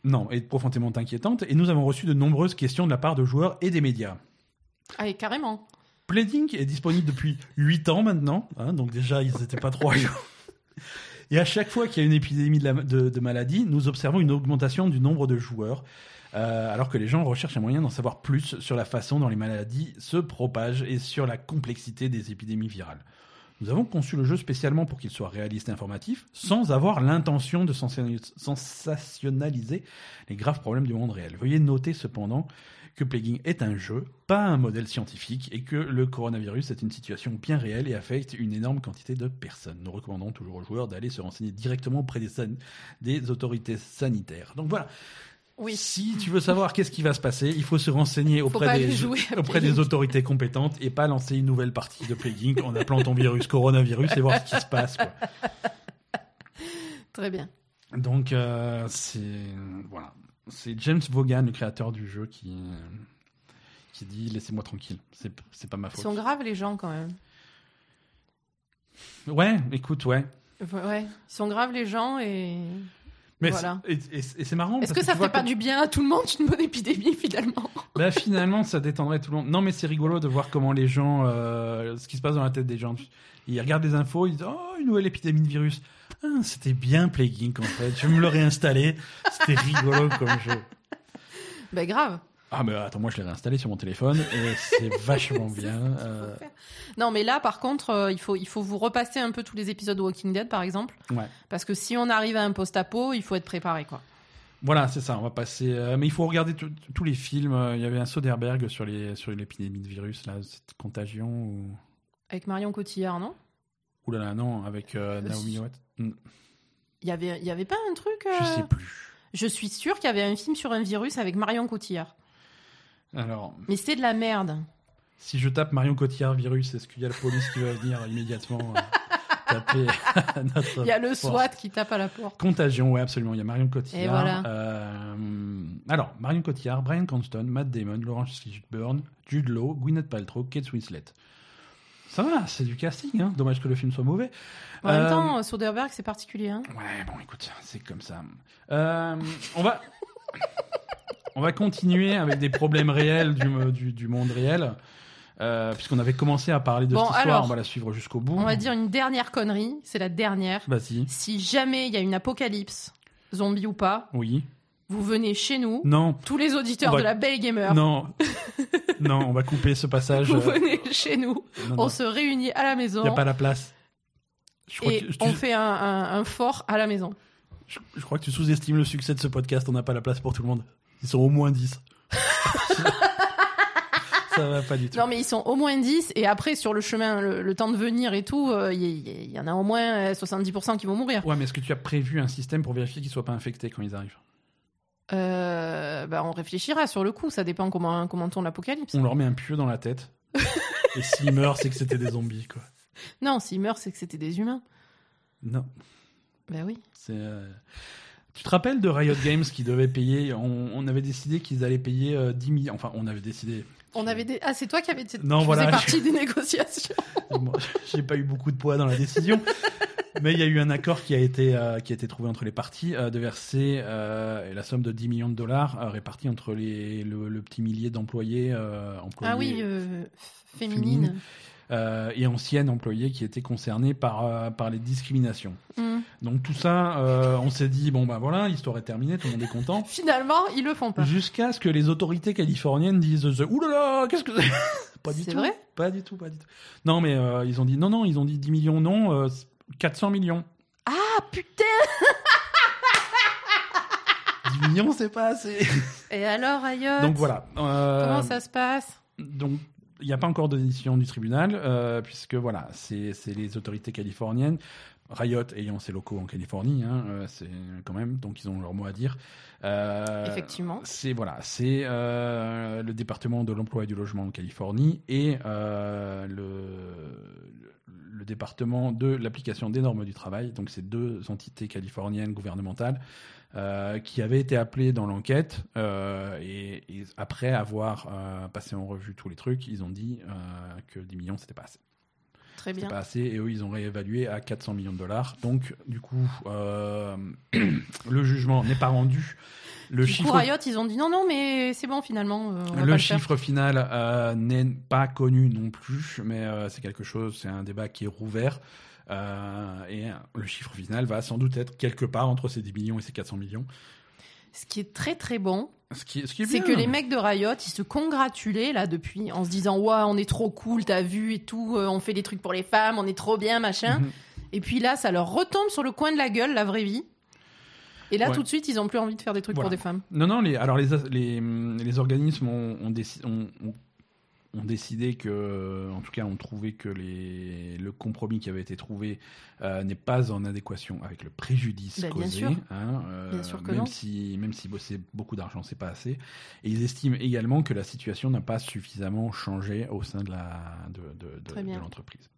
Speaker 1: Non, est profondément inquiétante. Et nous avons reçu de nombreuses questions de la part de joueurs et des médias.
Speaker 2: Ah, et carrément.
Speaker 1: Pleding est disponible depuis 8 ans maintenant, hein, donc déjà ils n'étaient pas trop à jour. Et à chaque fois qu'il y a une épidémie de, la- de- de maladie, nous observons une augmentation du nombre de joueurs. euh, alors que les gens recherchent un moyen d'en savoir plus sur la façon dont les maladies se propagent et sur la complexité des épidémies virales. Nous avons conçu le jeu spécialement pour qu'il soit réaliste et informatif, sans avoir l'intention de sensationnaliser les graves problèmes du monde réel. Veuillez noter cependant que Plaguing est un jeu, pas un modèle scientifique, et que le coronavirus est une situation bien réelle et affecte une énorme quantité de personnes. Nous recommandons toujours aux joueurs d'aller se renseigner directement auprès des, autorités sanitaires. Donc voilà.
Speaker 2: Oui.
Speaker 1: Si tu veux savoir qu'est-ce qui va se passer, il faut se renseigner auprès, des, auprès des autorités compétentes et pas lancer une nouvelle partie de Plague en appelant ton virus coronavirus et voir ce qui se passe. quoi.
Speaker 2: Très bien.
Speaker 1: Donc euh, c'est voilà, c'est James Vaughan, le créateur du jeu, qui qui dit laissez-moi tranquille, c'est pas ma
Speaker 2: Ils
Speaker 1: faute.
Speaker 2: sont graves les gens quand même.
Speaker 1: Ouais, écoute, ouais.
Speaker 2: Ouais, ils sont graves les gens et.
Speaker 1: Mais
Speaker 2: Voilà.
Speaker 1: c'est- et, et- et c'est marrant.
Speaker 2: Est-ce
Speaker 1: parce
Speaker 2: que ça ferait pas
Speaker 1: que-
Speaker 2: du bien à tout le monde une bonne épidémie finalement?
Speaker 1: Bah finalement, ça détendrait tout le monde. Non, mais c'est rigolo de voir comment les gens, euh, ce qui se passe dans la tête des gens. Ils regardent les infos, ils disent oh une nouvelle épidémie de virus. Ah, c'était bien Plague Inc en fait. Je me le réinstaller. C'était rigolo comme jeu.
Speaker 2: Ben grave.
Speaker 1: Ah mais attends, moi je l'ai réinstallé sur mon téléphone et c'est vachement bien. euh.
Speaker 2: Non, mais là, par contre, euh, il, faut, il faut vous repasser un peu tous les épisodes de Walking Dead, par exemple.
Speaker 1: Ouais.
Speaker 2: Parce que si on arrive à un post-apo, il faut être préparé, quoi.
Speaker 1: Voilà, c'est ça. On va passer. euh, mais il faut regarder tous les films. Il y avait un Soderbergh sur les sur l'épidémie de virus là, cette contagion ou.
Speaker 2: Avec Marion Cotillard, non?
Speaker 1: Ouh là là, non, avec euh, Naomi
Speaker 2: si.
Speaker 1: Watts. Hmm,
Speaker 2: Il y avait, il y avait pas un truc
Speaker 1: Je
Speaker 2: euh,
Speaker 1: sais plus.
Speaker 2: Je suis sûre qu'il y avait un film sur un virus avec Marion Cotillard.
Speaker 1: Alors,
Speaker 2: Mais c'est de la merde.
Speaker 1: Si je tape Marion Cotillard virus, est-ce qu'il y a la police qui va venir immédiatement euh, taper notre
Speaker 2: Il y a le SWAT qui tape à la porte.
Speaker 1: Contagion, ouais, absolument. Il y a Marion Cotillard.
Speaker 2: Et voilà.
Speaker 1: Euh, alors, Marion Cotillard, Brian Cranston, Matt Damon, Laurence Fishburne, Jude Law, Gwyneth Paltrow, Kate Winslet. Ça va, c'est du casting. Hein. Dommage que le film soit mauvais.
Speaker 2: En même
Speaker 1: Euh,
Speaker 2: temps, euh, Soderbergh, c'est particulier. Hein
Speaker 1: Ouais, bon, écoute, c'est comme ça. Euh, on va, on va continuer avec des problèmes réels du, du, du monde réel, euh, puisqu'on avait commencé à parler de
Speaker 2: Bon,
Speaker 1: cette histoire.
Speaker 2: alors,
Speaker 1: on va la suivre jusqu'au bout.
Speaker 2: On va dire une dernière connerie. C'est la dernière.
Speaker 1: Vas-y.
Speaker 2: Si jamais il y a une apocalypse, zombie ou pas,
Speaker 1: Oui.
Speaker 2: Vous venez chez nous.
Speaker 1: Non.
Speaker 2: Tous les auditeurs
Speaker 1: va-
Speaker 2: de la Belle Gamer,
Speaker 1: Non. non, on va couper ce passage.
Speaker 2: vous
Speaker 1: Euh,
Speaker 2: venez chez nous.
Speaker 1: non,
Speaker 2: On
Speaker 1: non.
Speaker 2: se réunit à la
Speaker 1: Il
Speaker 2: maison
Speaker 1: n'y a pas la place. Je crois,
Speaker 2: et
Speaker 1: que,
Speaker 2: on fait un, un- un fort à la maison.
Speaker 1: je, je crois que tu sous-estimes le succès de ce podcast. On n'a pas la place pour tout le monde. Ils sont au moins 10. Ça va pas du tout.
Speaker 2: Non, mais ils sont au moins 10 et après, sur le chemin, le, le temps de venir et tout, euh, il y, il y en a au moins euh, 70% qui vont mourir.
Speaker 1: Ouais, mais est-ce que tu as prévu un système pour vérifier qu'ils soient pas infectés quand ils arrivent?
Speaker 2: Euh, bah, on réfléchira sur le coup, ça dépend comment, comment tourne l'apocalypse.
Speaker 1: On leur met un pieu dans la tête. et s'ils meurent, c'est que c'était des zombies, quoi.
Speaker 2: Non, s'ils meurent, c'est que c'était des humains.
Speaker 1: Non.
Speaker 2: Bah oui.
Speaker 1: C'est. euh, Tu te rappelles de Riot Games qui devait payer on, on avait décidé qu'ils allaient payer euh, 10 millions. Enfin, on avait décidé.
Speaker 2: On avait des... Ah, c'est toi qui avais.
Speaker 1: Non,
Speaker 2: tu
Speaker 1: voilà,
Speaker 2: partie des négociations.
Speaker 1: Moi, J'ai pas eu beaucoup de poids dans la décision. Mais il y a eu un accord qui a été, euh, qui a été trouvé entre les parties euh, de verser euh, la somme de 10 millions de dollars répartie entre les, le, le petit millier d'employés employés
Speaker 2: Ah oui,
Speaker 1: féminine.
Speaker 2: féminine.
Speaker 1: Euh, et anciennes employés qui étaient concernés par, euh, par les discriminations.
Speaker 2: Hmm.
Speaker 1: Donc tout ça, euh, on s'est dit, bon bah voilà, l'histoire est terminée, tout le monde est content.
Speaker 2: Finalement, ils le font pas.
Speaker 1: Jusqu'à ce que les autorités californiennes disent là, qu'est-ce que c'est? Pas du tout.
Speaker 2: vrai?
Speaker 1: Pas du tout, pas du tout. Non, mais ils ont dit non, non, ils ont dit 10 millions, non, euh, 400 millions.
Speaker 2: Ah putain
Speaker 1: 10 millions, c'est pas assez.
Speaker 2: Et alors, Riot
Speaker 1: Donc voilà. euh,
Speaker 2: Comment ça se passe?
Speaker 1: Donc il n'y a pas encore de décision du tribunal, euh, puisque voilà, c'est les autorités californiennes. Riot ayant ses locaux en Californie, hein, euh, c'est quand même, donc ils ont leur mot à dire. Euh,
Speaker 2: Effectivement.
Speaker 1: C'est voilà, c'est le département de l'emploi et du logement en Californie et le, le département de l'application des normes du travail. Donc c'est deux entités californiennes gouvernementales euh, qui avaient été appelées dans l'enquête euh, et, et après avoir euh, passé en revue tous les trucs, ils ont dit que 10 millions c'était pas assez.
Speaker 2: Très bien.
Speaker 1: pas assez et eux ils ont réévalué à 400 millions de dollars. Donc du coup euh, le jugement n'est pas rendu. Le
Speaker 2: du
Speaker 1: chiffre
Speaker 2: coup, Riot, ils ont dit non, non, mais c'est bon finalement. euh, on va pas
Speaker 1: le chiffre final euh, n'est pas connu non plus, mais c'est quelque chose, c'est un débat qui est rouvert. Et le chiffre final va sans doute être quelque part entre ces 10 millions et ces 400 millions.
Speaker 2: Ce qui est très très bon,
Speaker 1: Ce qui, ce qui est
Speaker 2: C'est que les mecs de Riot, ils se congratulaient là depuis en se disant ouais on est trop cool, t'as vu et tout, euh, on fait des trucs pour les femmes, on est trop bien machin.
Speaker 1: Mhm.
Speaker 2: Et puis là, ça leur retombe sur le coin de la gueule la vraie vie. Et là,
Speaker 1: Ouais.
Speaker 2: tout de suite, ils ont plus envie de faire des trucs
Speaker 1: Voilà.
Speaker 2: pour des femmes.
Speaker 1: Non, non, les, alors les, as- les, les organismes ont, ont, déci- ont- ont- ont décidé que, en tout cas, ont trouvé que les, le compromis qui avait été trouvé euh, n'est pas en adéquation avec le préjudice
Speaker 2: Bah, bien
Speaker 1: causé.
Speaker 2: sûr.
Speaker 1: hein, euh,
Speaker 2: Bien sûr que
Speaker 1: même
Speaker 2: non.
Speaker 1: si, même si bosser beaucoup d'argent, c'est pas assez. Et ils estiment également que la situation n'a pas suffisamment changé au sein de la de, de, de-
Speaker 2: Très bien.
Speaker 1: de l'entreprise.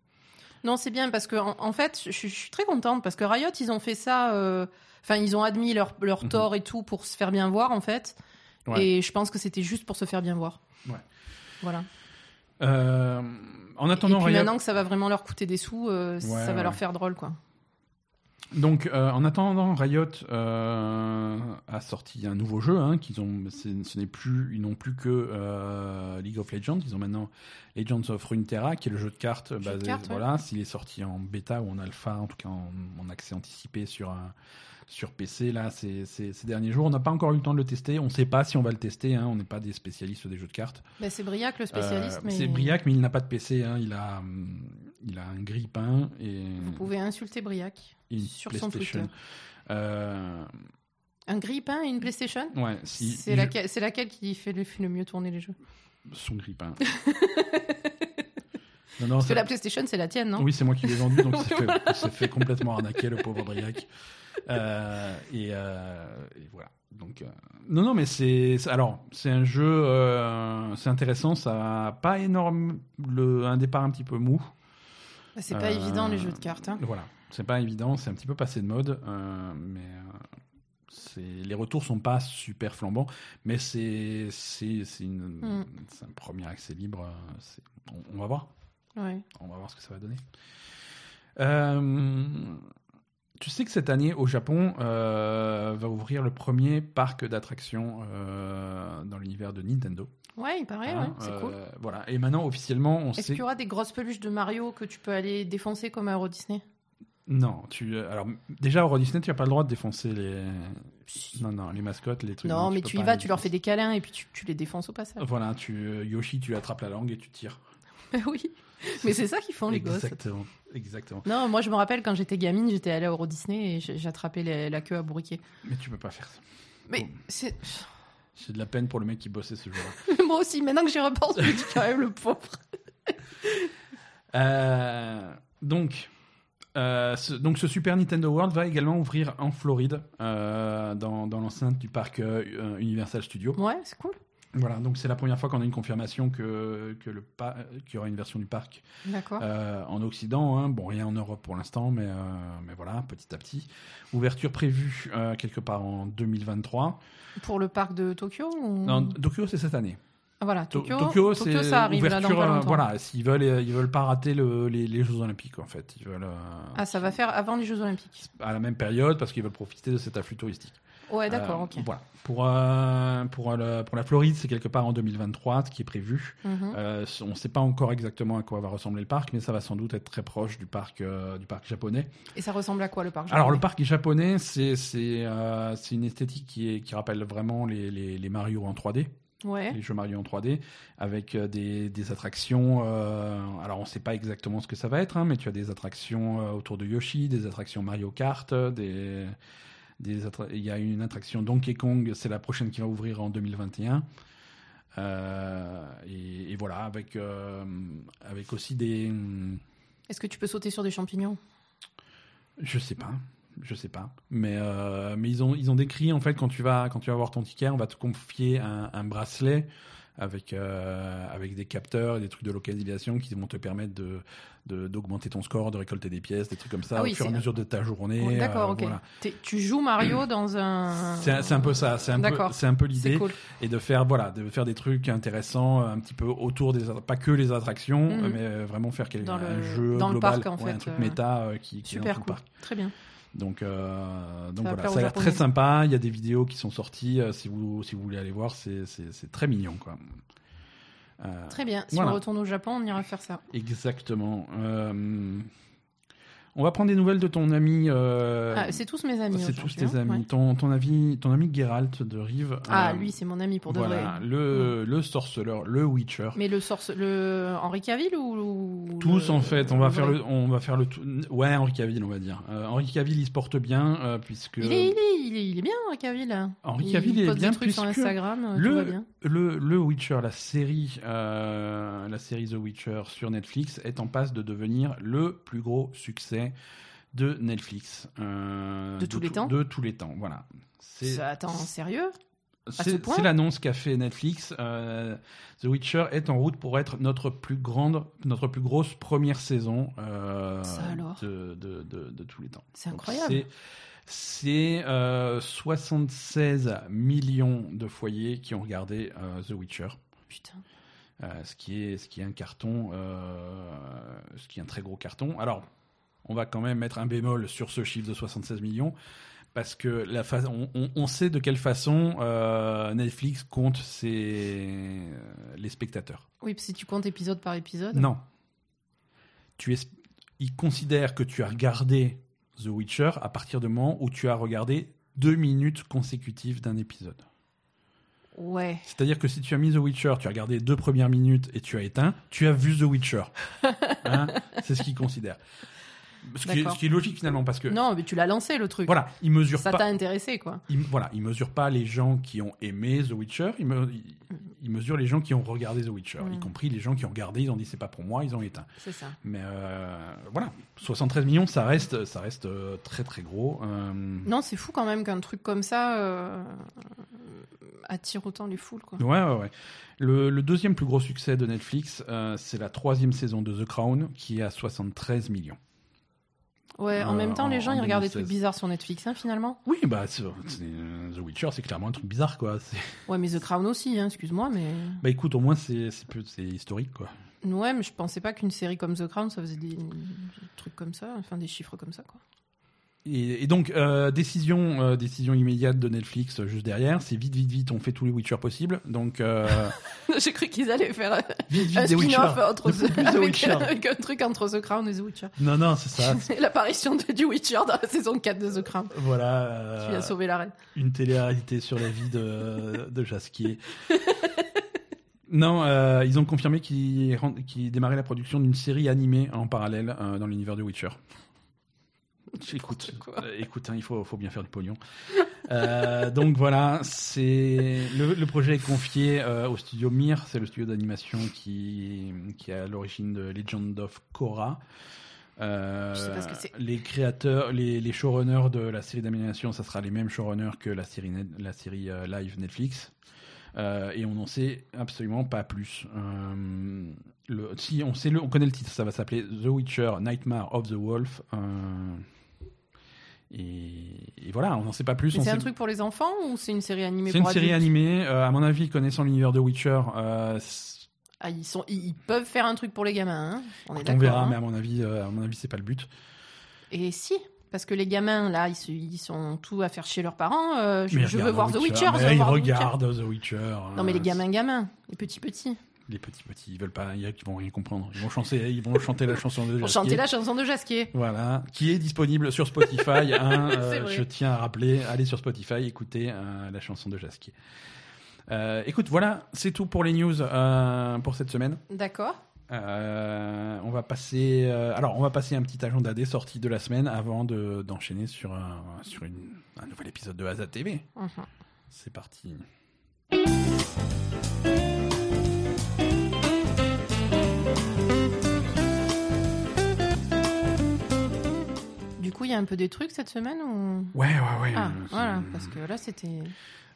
Speaker 2: Non, c'est bien parce que en, en fait, je, je suis très contente parce que Riot, ils ont fait ça. euh, Enfin, ils ont admis leur, leur
Speaker 1: Mhm.
Speaker 2: tort et tout pour se faire bien voir en fait.
Speaker 1: Ouais.
Speaker 2: Et je pense que c'était juste pour se faire bien voir.
Speaker 1: Ouais.
Speaker 2: Voilà.
Speaker 1: Euh, en
Speaker 2: Et
Speaker 1: attendant,
Speaker 2: puis
Speaker 1: Riot-
Speaker 2: maintenant que ça va vraiment leur coûter des sous, euh, ça va
Speaker 1: ouais.
Speaker 2: leur faire drôle quoi.
Speaker 1: Donc, euh, en attendant, Riot a sorti un nouveau jeu. Hein, qu'ils ont, ce n'est plus, ils n'ont plus que League of Legends. Ils ont maintenant Legends of Runeterra, qui est le jeu de cartes. Basé-
Speaker 2: ouais.
Speaker 1: voilà, s'il est sorti en bêta ou en alpha, en tout cas en, en accès anticipé sur un- sur PC là ces, ces- ces derniers jours. On n'a pas encore eu le temps de le tester. On ne sait pas si on va le tester. hein, on n'est pas des spécialistes des jeux de cartes.
Speaker 2: Bah, c'est Briac le spécialiste,
Speaker 1: Euh,
Speaker 2: mais
Speaker 1: C'est Briac, mais il n'a pas de PC. hein, il a, hum, il a un grille-pain et
Speaker 2: vous pouvez insulter Briac sur son
Speaker 1: PlayStation.
Speaker 2: Twitter.
Speaker 1: Euh,
Speaker 2: Un grille-pain et une PlayStation?
Speaker 1: ouais, si,
Speaker 2: C'est
Speaker 1: je-
Speaker 2: laquelle, qui fait le, fait le mieux tourner les jeux?
Speaker 1: Son grille-pain. non, non,
Speaker 2: Parce que
Speaker 1: ça-
Speaker 2: la PlayStation, c'est la tienne, non?
Speaker 1: Oui, c'est moi qui l'ai vendu, donc s'est fait, s'est fait complètement arnaquer, le pauvre Briac. Euh, et, euh, et voilà. Donc, euh, non, non, mais c'est. Alors, c'est un jeu. c'est intéressant, ça a pas énorme. Le, un départ un petit peu mou.
Speaker 2: Bah, C'est pas évident les jeux de cartes. hein.
Speaker 1: Voilà. C'est pas évident, c'est un petit peu passé de mode, mais. les retours sont pas super flambants, mais c'est c'est c'est une-
Speaker 2: Mm.
Speaker 1: un premier accès libre. On, on va voir.
Speaker 2: Ouais.
Speaker 1: On va voir ce que ça va donner. Euh, tu sais que cette année, au Japon, euh, va ouvrir le premier parc d'attractions euh, dans l'univers de Nintendo.
Speaker 2: Ouais, il paraît,
Speaker 1: Hein,
Speaker 2: ouais, c'est
Speaker 1: euh,
Speaker 2: cool.
Speaker 1: Voilà. Et maintenant, officiellement, on
Speaker 2: Est-ce
Speaker 1: sait.
Speaker 2: qu'il y aura des grosses peluches de Mario que tu peux aller défoncer comme à Euro Disney?
Speaker 1: Non, tu. Alors, déjà, Euro Disney, tu n'as pas le droit de défoncer les. Non, non, les mascottes, les trucs.
Speaker 2: Non, mais tu y vas, tu leur fais des câlins et puis tu, tu les défonces au passage.
Speaker 1: Voilà, tu Yoshi, tu attrapes la langue et tu tires.
Speaker 2: oui, mais c'est ça qu'ils font les gosses.
Speaker 1: Exactement, exactement.
Speaker 2: Non, moi je me rappelle quand j'étais gamine, j'étais allée à Euro Disney et j'attrapais les- la queue à bourriquet.
Speaker 1: Mais tu peux pas faire ça.
Speaker 2: Mais
Speaker 1: Bon.
Speaker 2: c'est
Speaker 1: J'ai de la peine pour le mec qui bossait ce jour-là.
Speaker 2: moi aussi, maintenant que j'y repense, je me dis quand même le pauvre.
Speaker 1: Euh, donc, euh, ce, donc, ce Super Nintendo World va également ouvrir en Floride, euh, dans, dans l'enceinte du parc euh, Universal Studios.
Speaker 2: Ouais, c'est cool.
Speaker 1: Voilà, donc c'est la première fois qu'on a une confirmation que, que le qu'il y aura une version du parc euh, en Occident. hein. Bon, rien en Europe pour l'instant, mais, euh, mais voilà, petit à petit. Ouverture prévue euh, quelque part en 2023.
Speaker 2: Pour le parc de Tokyo ou...
Speaker 1: Non, Tokyo, c'est cette année.
Speaker 2: Ah, Voilà,
Speaker 1: To-
Speaker 2: Tokyo,
Speaker 1: Tokyo, c'est
Speaker 2: ça arrive là dans pas longtemps.
Speaker 1: voilà, s'ils veulent, ils veulent pas rater le- les, les Jeux Olympiques en fait. Ils veulent
Speaker 2: Ah, ça va faire avant les Jeux Olympiques.
Speaker 1: à la même période parce qu'ils veulent profiter de cet afflux touristique.
Speaker 2: Ouais, d'accord,
Speaker 1: Euh,
Speaker 2: ok.
Speaker 1: Voilà. Pour euh, pour euh, le- pour la Floride, c'est quelque part en 2023, ce qui est prévu.
Speaker 2: Mhm.
Speaker 1: On ne sait pas encore exactement à quoi va ressembler le parc, mais ça va sans doute être très proche du parc du parc japonais.
Speaker 2: Et ça ressemble à quoi le parc
Speaker 1: Alors le
Speaker 2: japonais?
Speaker 1: parc japonais, c'est c'est une esthétique qui est qui rappelle vraiment les les, les Mario en 3D.
Speaker 2: Ouais.
Speaker 1: les jeux Mario en 3D, avec des, des attractions. euh, alors, on ne sait pas exactement ce que ça va être, hein, mais tu as des attractions autour de Yoshi, des attractions Mario Kart, des, des il y a une attraction Donkey Kong, c'est la prochaine qui va ouvrir en 2021. Euh, et, et voilà, avec, euh, avec aussi des.
Speaker 2: Est-ce que tu peux sauter sur des champignons?
Speaker 1: Je sais pas. Je sais pas, mais euh, mais ils ont ils ont décrit en fait quand tu vas quand tu vas voir ton ticket, on va te confier un, un bracelet avec euh, avec des capteurs et des trucs de localisation qui vont te permettre de d'augmenter ton score, de récolter des pièces, des trucs comme ça
Speaker 2: Ah oui,
Speaker 1: au fur et à mesure de ta journée.
Speaker 2: Ouais, D'accord,
Speaker 1: euh,
Speaker 2: ok.
Speaker 1: voilà.
Speaker 2: Tu joues Mario dans un.
Speaker 1: C'est un, peu ça, c'est un peu c'est un peu l'idée
Speaker 2: cool.
Speaker 1: et de faire voilà de faire des trucs intéressants un petit peu autour des pas que les attractions
Speaker 2: Mhm.
Speaker 1: mais euh, vraiment faire quel-
Speaker 2: Dans
Speaker 1: un
Speaker 2: le-
Speaker 1: jeu
Speaker 2: dans le
Speaker 1: global,
Speaker 2: parc, en
Speaker 1: ouais, un
Speaker 2: fait,
Speaker 1: truc méta euh, qui, qui est dans
Speaker 2: Super
Speaker 1: tout le
Speaker 2: cool.
Speaker 1: parc.
Speaker 2: Très bien.
Speaker 1: Donc, euh, donc voilà, ça a l'air très sympa. Il y a des vidéos qui sont sorties. euh, si, vous, si vous voulez aller voir, c'est très mignon. Quoi. Euh,
Speaker 2: Très bien. Si
Speaker 1: Voilà.
Speaker 2: on retourne au Japon, on ira faire ça.
Speaker 1: Exactement. On va prendre des nouvelles de ton ami. euh,
Speaker 2: Ah, c'est tous mes amis.
Speaker 1: c'est tous
Speaker 2: aujourd'hui,
Speaker 1: tes
Speaker 2: hein,
Speaker 1: amis.
Speaker 2: ouais.
Speaker 1: Ton, ton, ami, ton ami Geralt de Rive.
Speaker 2: Ah,
Speaker 1: euh,
Speaker 2: lui, c'est mon ami pour de
Speaker 1: voilà,
Speaker 2: vrai.
Speaker 1: le, le sorceleur, le Witcher.
Speaker 2: Mais le sorce, le Henri Cavill ou, ou
Speaker 1: Tous
Speaker 2: le-
Speaker 1: en fait, on va faire le, on va faire le tout. Ouais, Henri Cavill, on va dire. Euh, Henri Cavill, il se porte bien puisque
Speaker 2: Il est, il est, il est, il est bien Henri Cavill.
Speaker 1: Henri
Speaker 2: il
Speaker 1: Cavill est
Speaker 2: poste
Speaker 1: bien
Speaker 2: trucs sur
Speaker 1: puisque
Speaker 2: Instagram,
Speaker 1: le-
Speaker 2: tout va bien.
Speaker 1: le, le Witcher, la série, la série The Witcher sur Netflix est en passe de devenir le plus gros succès de Netflix euh,
Speaker 2: De tous les temps
Speaker 1: De tous les temps, voilà. C'est
Speaker 2: Ça, Attends, sérieux ce
Speaker 1: c'est l'annonce qu'a fait Netflix. Euh, The Witcher est en route pour être notre plus grande, notre plus grosse première saison euh, de, de, de, de tous les temps.
Speaker 2: C'est incroyable.
Speaker 1: c'est- C'est euh, 76 millions de foyers qui ont regardé The Witcher.
Speaker 2: Putain.
Speaker 1: Ce qui est ce qui est un carton, ce qui est un très gros carton. Alors, on va quand même mettre un bémol sur ce chiffre de 76 millions parce que la fa- on, on- on sait de quelle façon euh, Netflix compte ses, euh, les spectateurs.
Speaker 2: Oui, si tu comptes épisode par épisode.
Speaker 1: Non, tu es, ils considèrent que tu as regardé The Witcher à partir du moment où tu as regardé deux minutes consécutives d'un épisode.
Speaker 2: Ouais.
Speaker 1: C'est-à-dire que si tu as mis The Witcher, tu as regardé deux premières minutes et tu as éteint, tu as vu The Witcher. Hein c'est ce qu'ils considèrent. Ce qui, est,
Speaker 2: D'accord.
Speaker 1: ce qui est logique finalement parce que
Speaker 2: Non, mais tu l'as lancé le truc.
Speaker 1: voilà, ils mesurent
Speaker 2: Ça
Speaker 1: pas.
Speaker 2: t'a intéressé, quoi.
Speaker 1: Voilà, ils mesurent pas les gens qui ont aimé The Witcher, ils, me- mesurent les gens qui ont regardé The Witcher, y
Speaker 2: Mm.
Speaker 1: compris les gens qui ont regardé, ils ont dit c'est pas pour moi, ils ont éteint.
Speaker 2: C'est ça.
Speaker 1: Mais euh, voilà, 73 millions, ça reste, ça reste euh, très très gros. Euh,
Speaker 2: Non, c'est fou quand même qu'un truc comme ça euh, attire autant les foules, quoi.
Speaker 1: Ouais, ouais, ouais. Le, le deuxième plus gros succès de Netflix, c'est la troisième saison de The Crown, qui est à 73 millions.
Speaker 2: Ouais, en
Speaker 1: Euh,
Speaker 2: même temps, les
Speaker 1: en-
Speaker 2: gens,
Speaker 1: en
Speaker 2: ils regardent des
Speaker 1: 2016.
Speaker 2: trucs bizarres sur Netflix, hein, finalement.
Speaker 1: Oui, bah, The Witcher, c'est clairement un truc bizarre, quoi.
Speaker 2: Ouais, mais The Crown aussi, hein, excuse-moi, mais...
Speaker 1: Bah écoute, au moins, c'est historique, quoi.
Speaker 2: Ouais, mais je pensais pas qu'une série comme The Crown, ça faisait des, des trucs comme ça, enfin des chiffres comme ça, quoi.
Speaker 1: Et, et donc, euh, décision, euh, décision immédiate de Netflix euh, juste derrière, c'est vite, vite, vite, on fait tous les Witcher possibles. Donc,
Speaker 2: J'ai cru qu'ils allaient faire
Speaker 1: vite, vite,
Speaker 2: un spin-off entre The avec,
Speaker 1: Witcher.
Speaker 2: avec un truc entre The Crown et The Witcher.
Speaker 1: Non, non, c'est ça.
Speaker 2: C'est l'apparition du Witcher dans la saison 4 de The Crown.
Speaker 1: voilà.
Speaker 2: Qui vient sauver la reine.
Speaker 1: une télé-réalité sur la vie de, de Jasquier. non, euh, ils ont confirmé qu'ils qu'ils démarraient la production d'une série animée en parallèle euh, dans l'univers de Witcher. Écoute, euh, écoute, hein, il faut, faut bien faire du pognon. Euh, donc voilà, c'est le, le projet est confié euh, au studio Mir, c'est le studio d'animation qui, qui est à l'origine de Legend of Korra. Euh,
Speaker 2: Je sais pas ce que c'est.
Speaker 1: les créateurs, les, les showrunners de la série d'animation, ça sera les mêmes showrunners que la série, net- la série live Netflix. Euh, et on n'en sait absolument pas plus. Euh, le, si on sait le, on connaît le titre, ça va s'appeler The Witcher Nightmare of the Wolf. Euh, et, et voilà, on n'en sait pas plus.
Speaker 2: C'est un truc pour les enfants ou c'est une série animée
Speaker 1: c'est une série animée. euh, à mon avis, connaissant l'univers de Witcher, euh,
Speaker 2: Ah, ils, sont, ils, ils peuvent faire un truc pour les gamins, hein on est
Speaker 1: on verra.
Speaker 2: hein.
Speaker 1: Mais à mon avis, euh, à mon avis, c'est pas le but.
Speaker 2: Et si parce que les gamins, là, ils, ils sont tout à faire chez leurs parents. euh, je veux voir The Witcher. je veux
Speaker 1: Mais ils
Speaker 2: voir Witcher.
Speaker 1: regardent The Witcher.
Speaker 2: Non, mais les
Speaker 1: euh,
Speaker 2: gamins, gamins, les petits, petits.
Speaker 1: Les petits petits, ils veulent pas, ils vont rien comprendre. Ils vont chanter, ils vont chanter la chanson de Jasquier.
Speaker 2: chanter la chanson de Jasquier.
Speaker 1: Voilà, qui est disponible sur Spotify. hein, euh, je tiens à rappeler, allez sur Spotify, écoutez euh, la chanson de Jasquier. Euh, écoute, voilà, c'est tout pour les news euh, pour cette semaine.
Speaker 2: D'accord.
Speaker 1: On va passer, alors on va passer un petit agenda des sorties de la semaine avant de- d'enchaîner sur un, sur une- un nouvel épisode de Hazard TV.
Speaker 2: Mhm.
Speaker 1: C'est parti.
Speaker 2: Coup, il y a un peu des trucs cette semaine ou...
Speaker 1: Ouais, ouais, ouais.
Speaker 2: Ah, voilà, parce que là, c'était...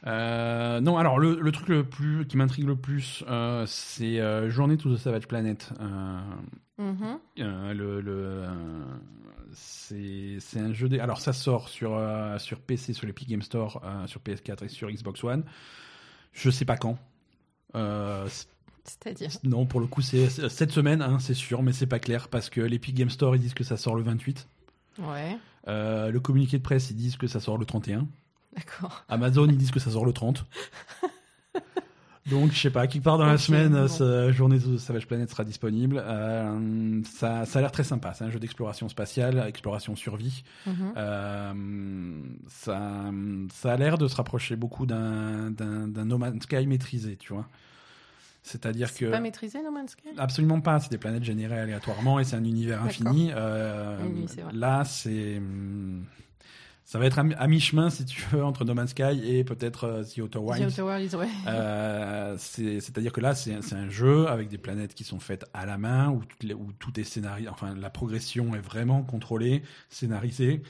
Speaker 1: Euh, non, alors le, le truc le plus qui m'intrigue le plus, euh, c'est euh, Journée to the Savage Planet. Euh, le, le, c'est c'est un jeu. Des... Alors ça sort sur sur PC, sur l'Epic Game Store, sur PS4 et sur Xbox One. Je sais pas quand.
Speaker 2: C'est-à-dire...
Speaker 1: non, pour le coup, c'est c'est cette semaine, hein, c'est sûr, mais c'est pas clair parce que l'Epic Game Store ils disent que ça sort le 28.
Speaker 2: Ouais,
Speaker 1: Euh, le communiqué de presse ils disent que ça sort le 31.
Speaker 2: d'accord.
Speaker 1: Amazon, ils disent que ça sort le 30. Donc, je sais pas, quelque part dans la semaine,
Speaker 2: bon.
Speaker 1: ce journée de Savage Planet sera disponible. Euh, ça, ça a l'air très sympa. C'est un jeu d'exploration spatiale, exploration survie.
Speaker 2: Mhm.
Speaker 1: Euh, ça, ça a l'air de se rapprocher beaucoup d'un No Man's Sky maîtrisé, tu vois. C'est-à-dire
Speaker 2: C'est
Speaker 1: que
Speaker 2: pas maîtrisé No Man's Sky
Speaker 1: absolument pas. C'est des planètes générées aléatoirement et c'est un univers infini. Euh,
Speaker 2: Oui,
Speaker 1: là, c'est hum, ça va être à, mi- à mi-chemin si tu veux entre No Man's Sky et peut-être euh, The Outer
Speaker 2: The
Speaker 1: Wilds.
Speaker 2: Outer Worlds, ouais.
Speaker 1: Euh, c'est- C'est-à-dire que là, c'est un jeu avec des planètes qui sont faites à la main, où, où tout est scénarisé, enfin la progression est vraiment contrôlée, scénarisée.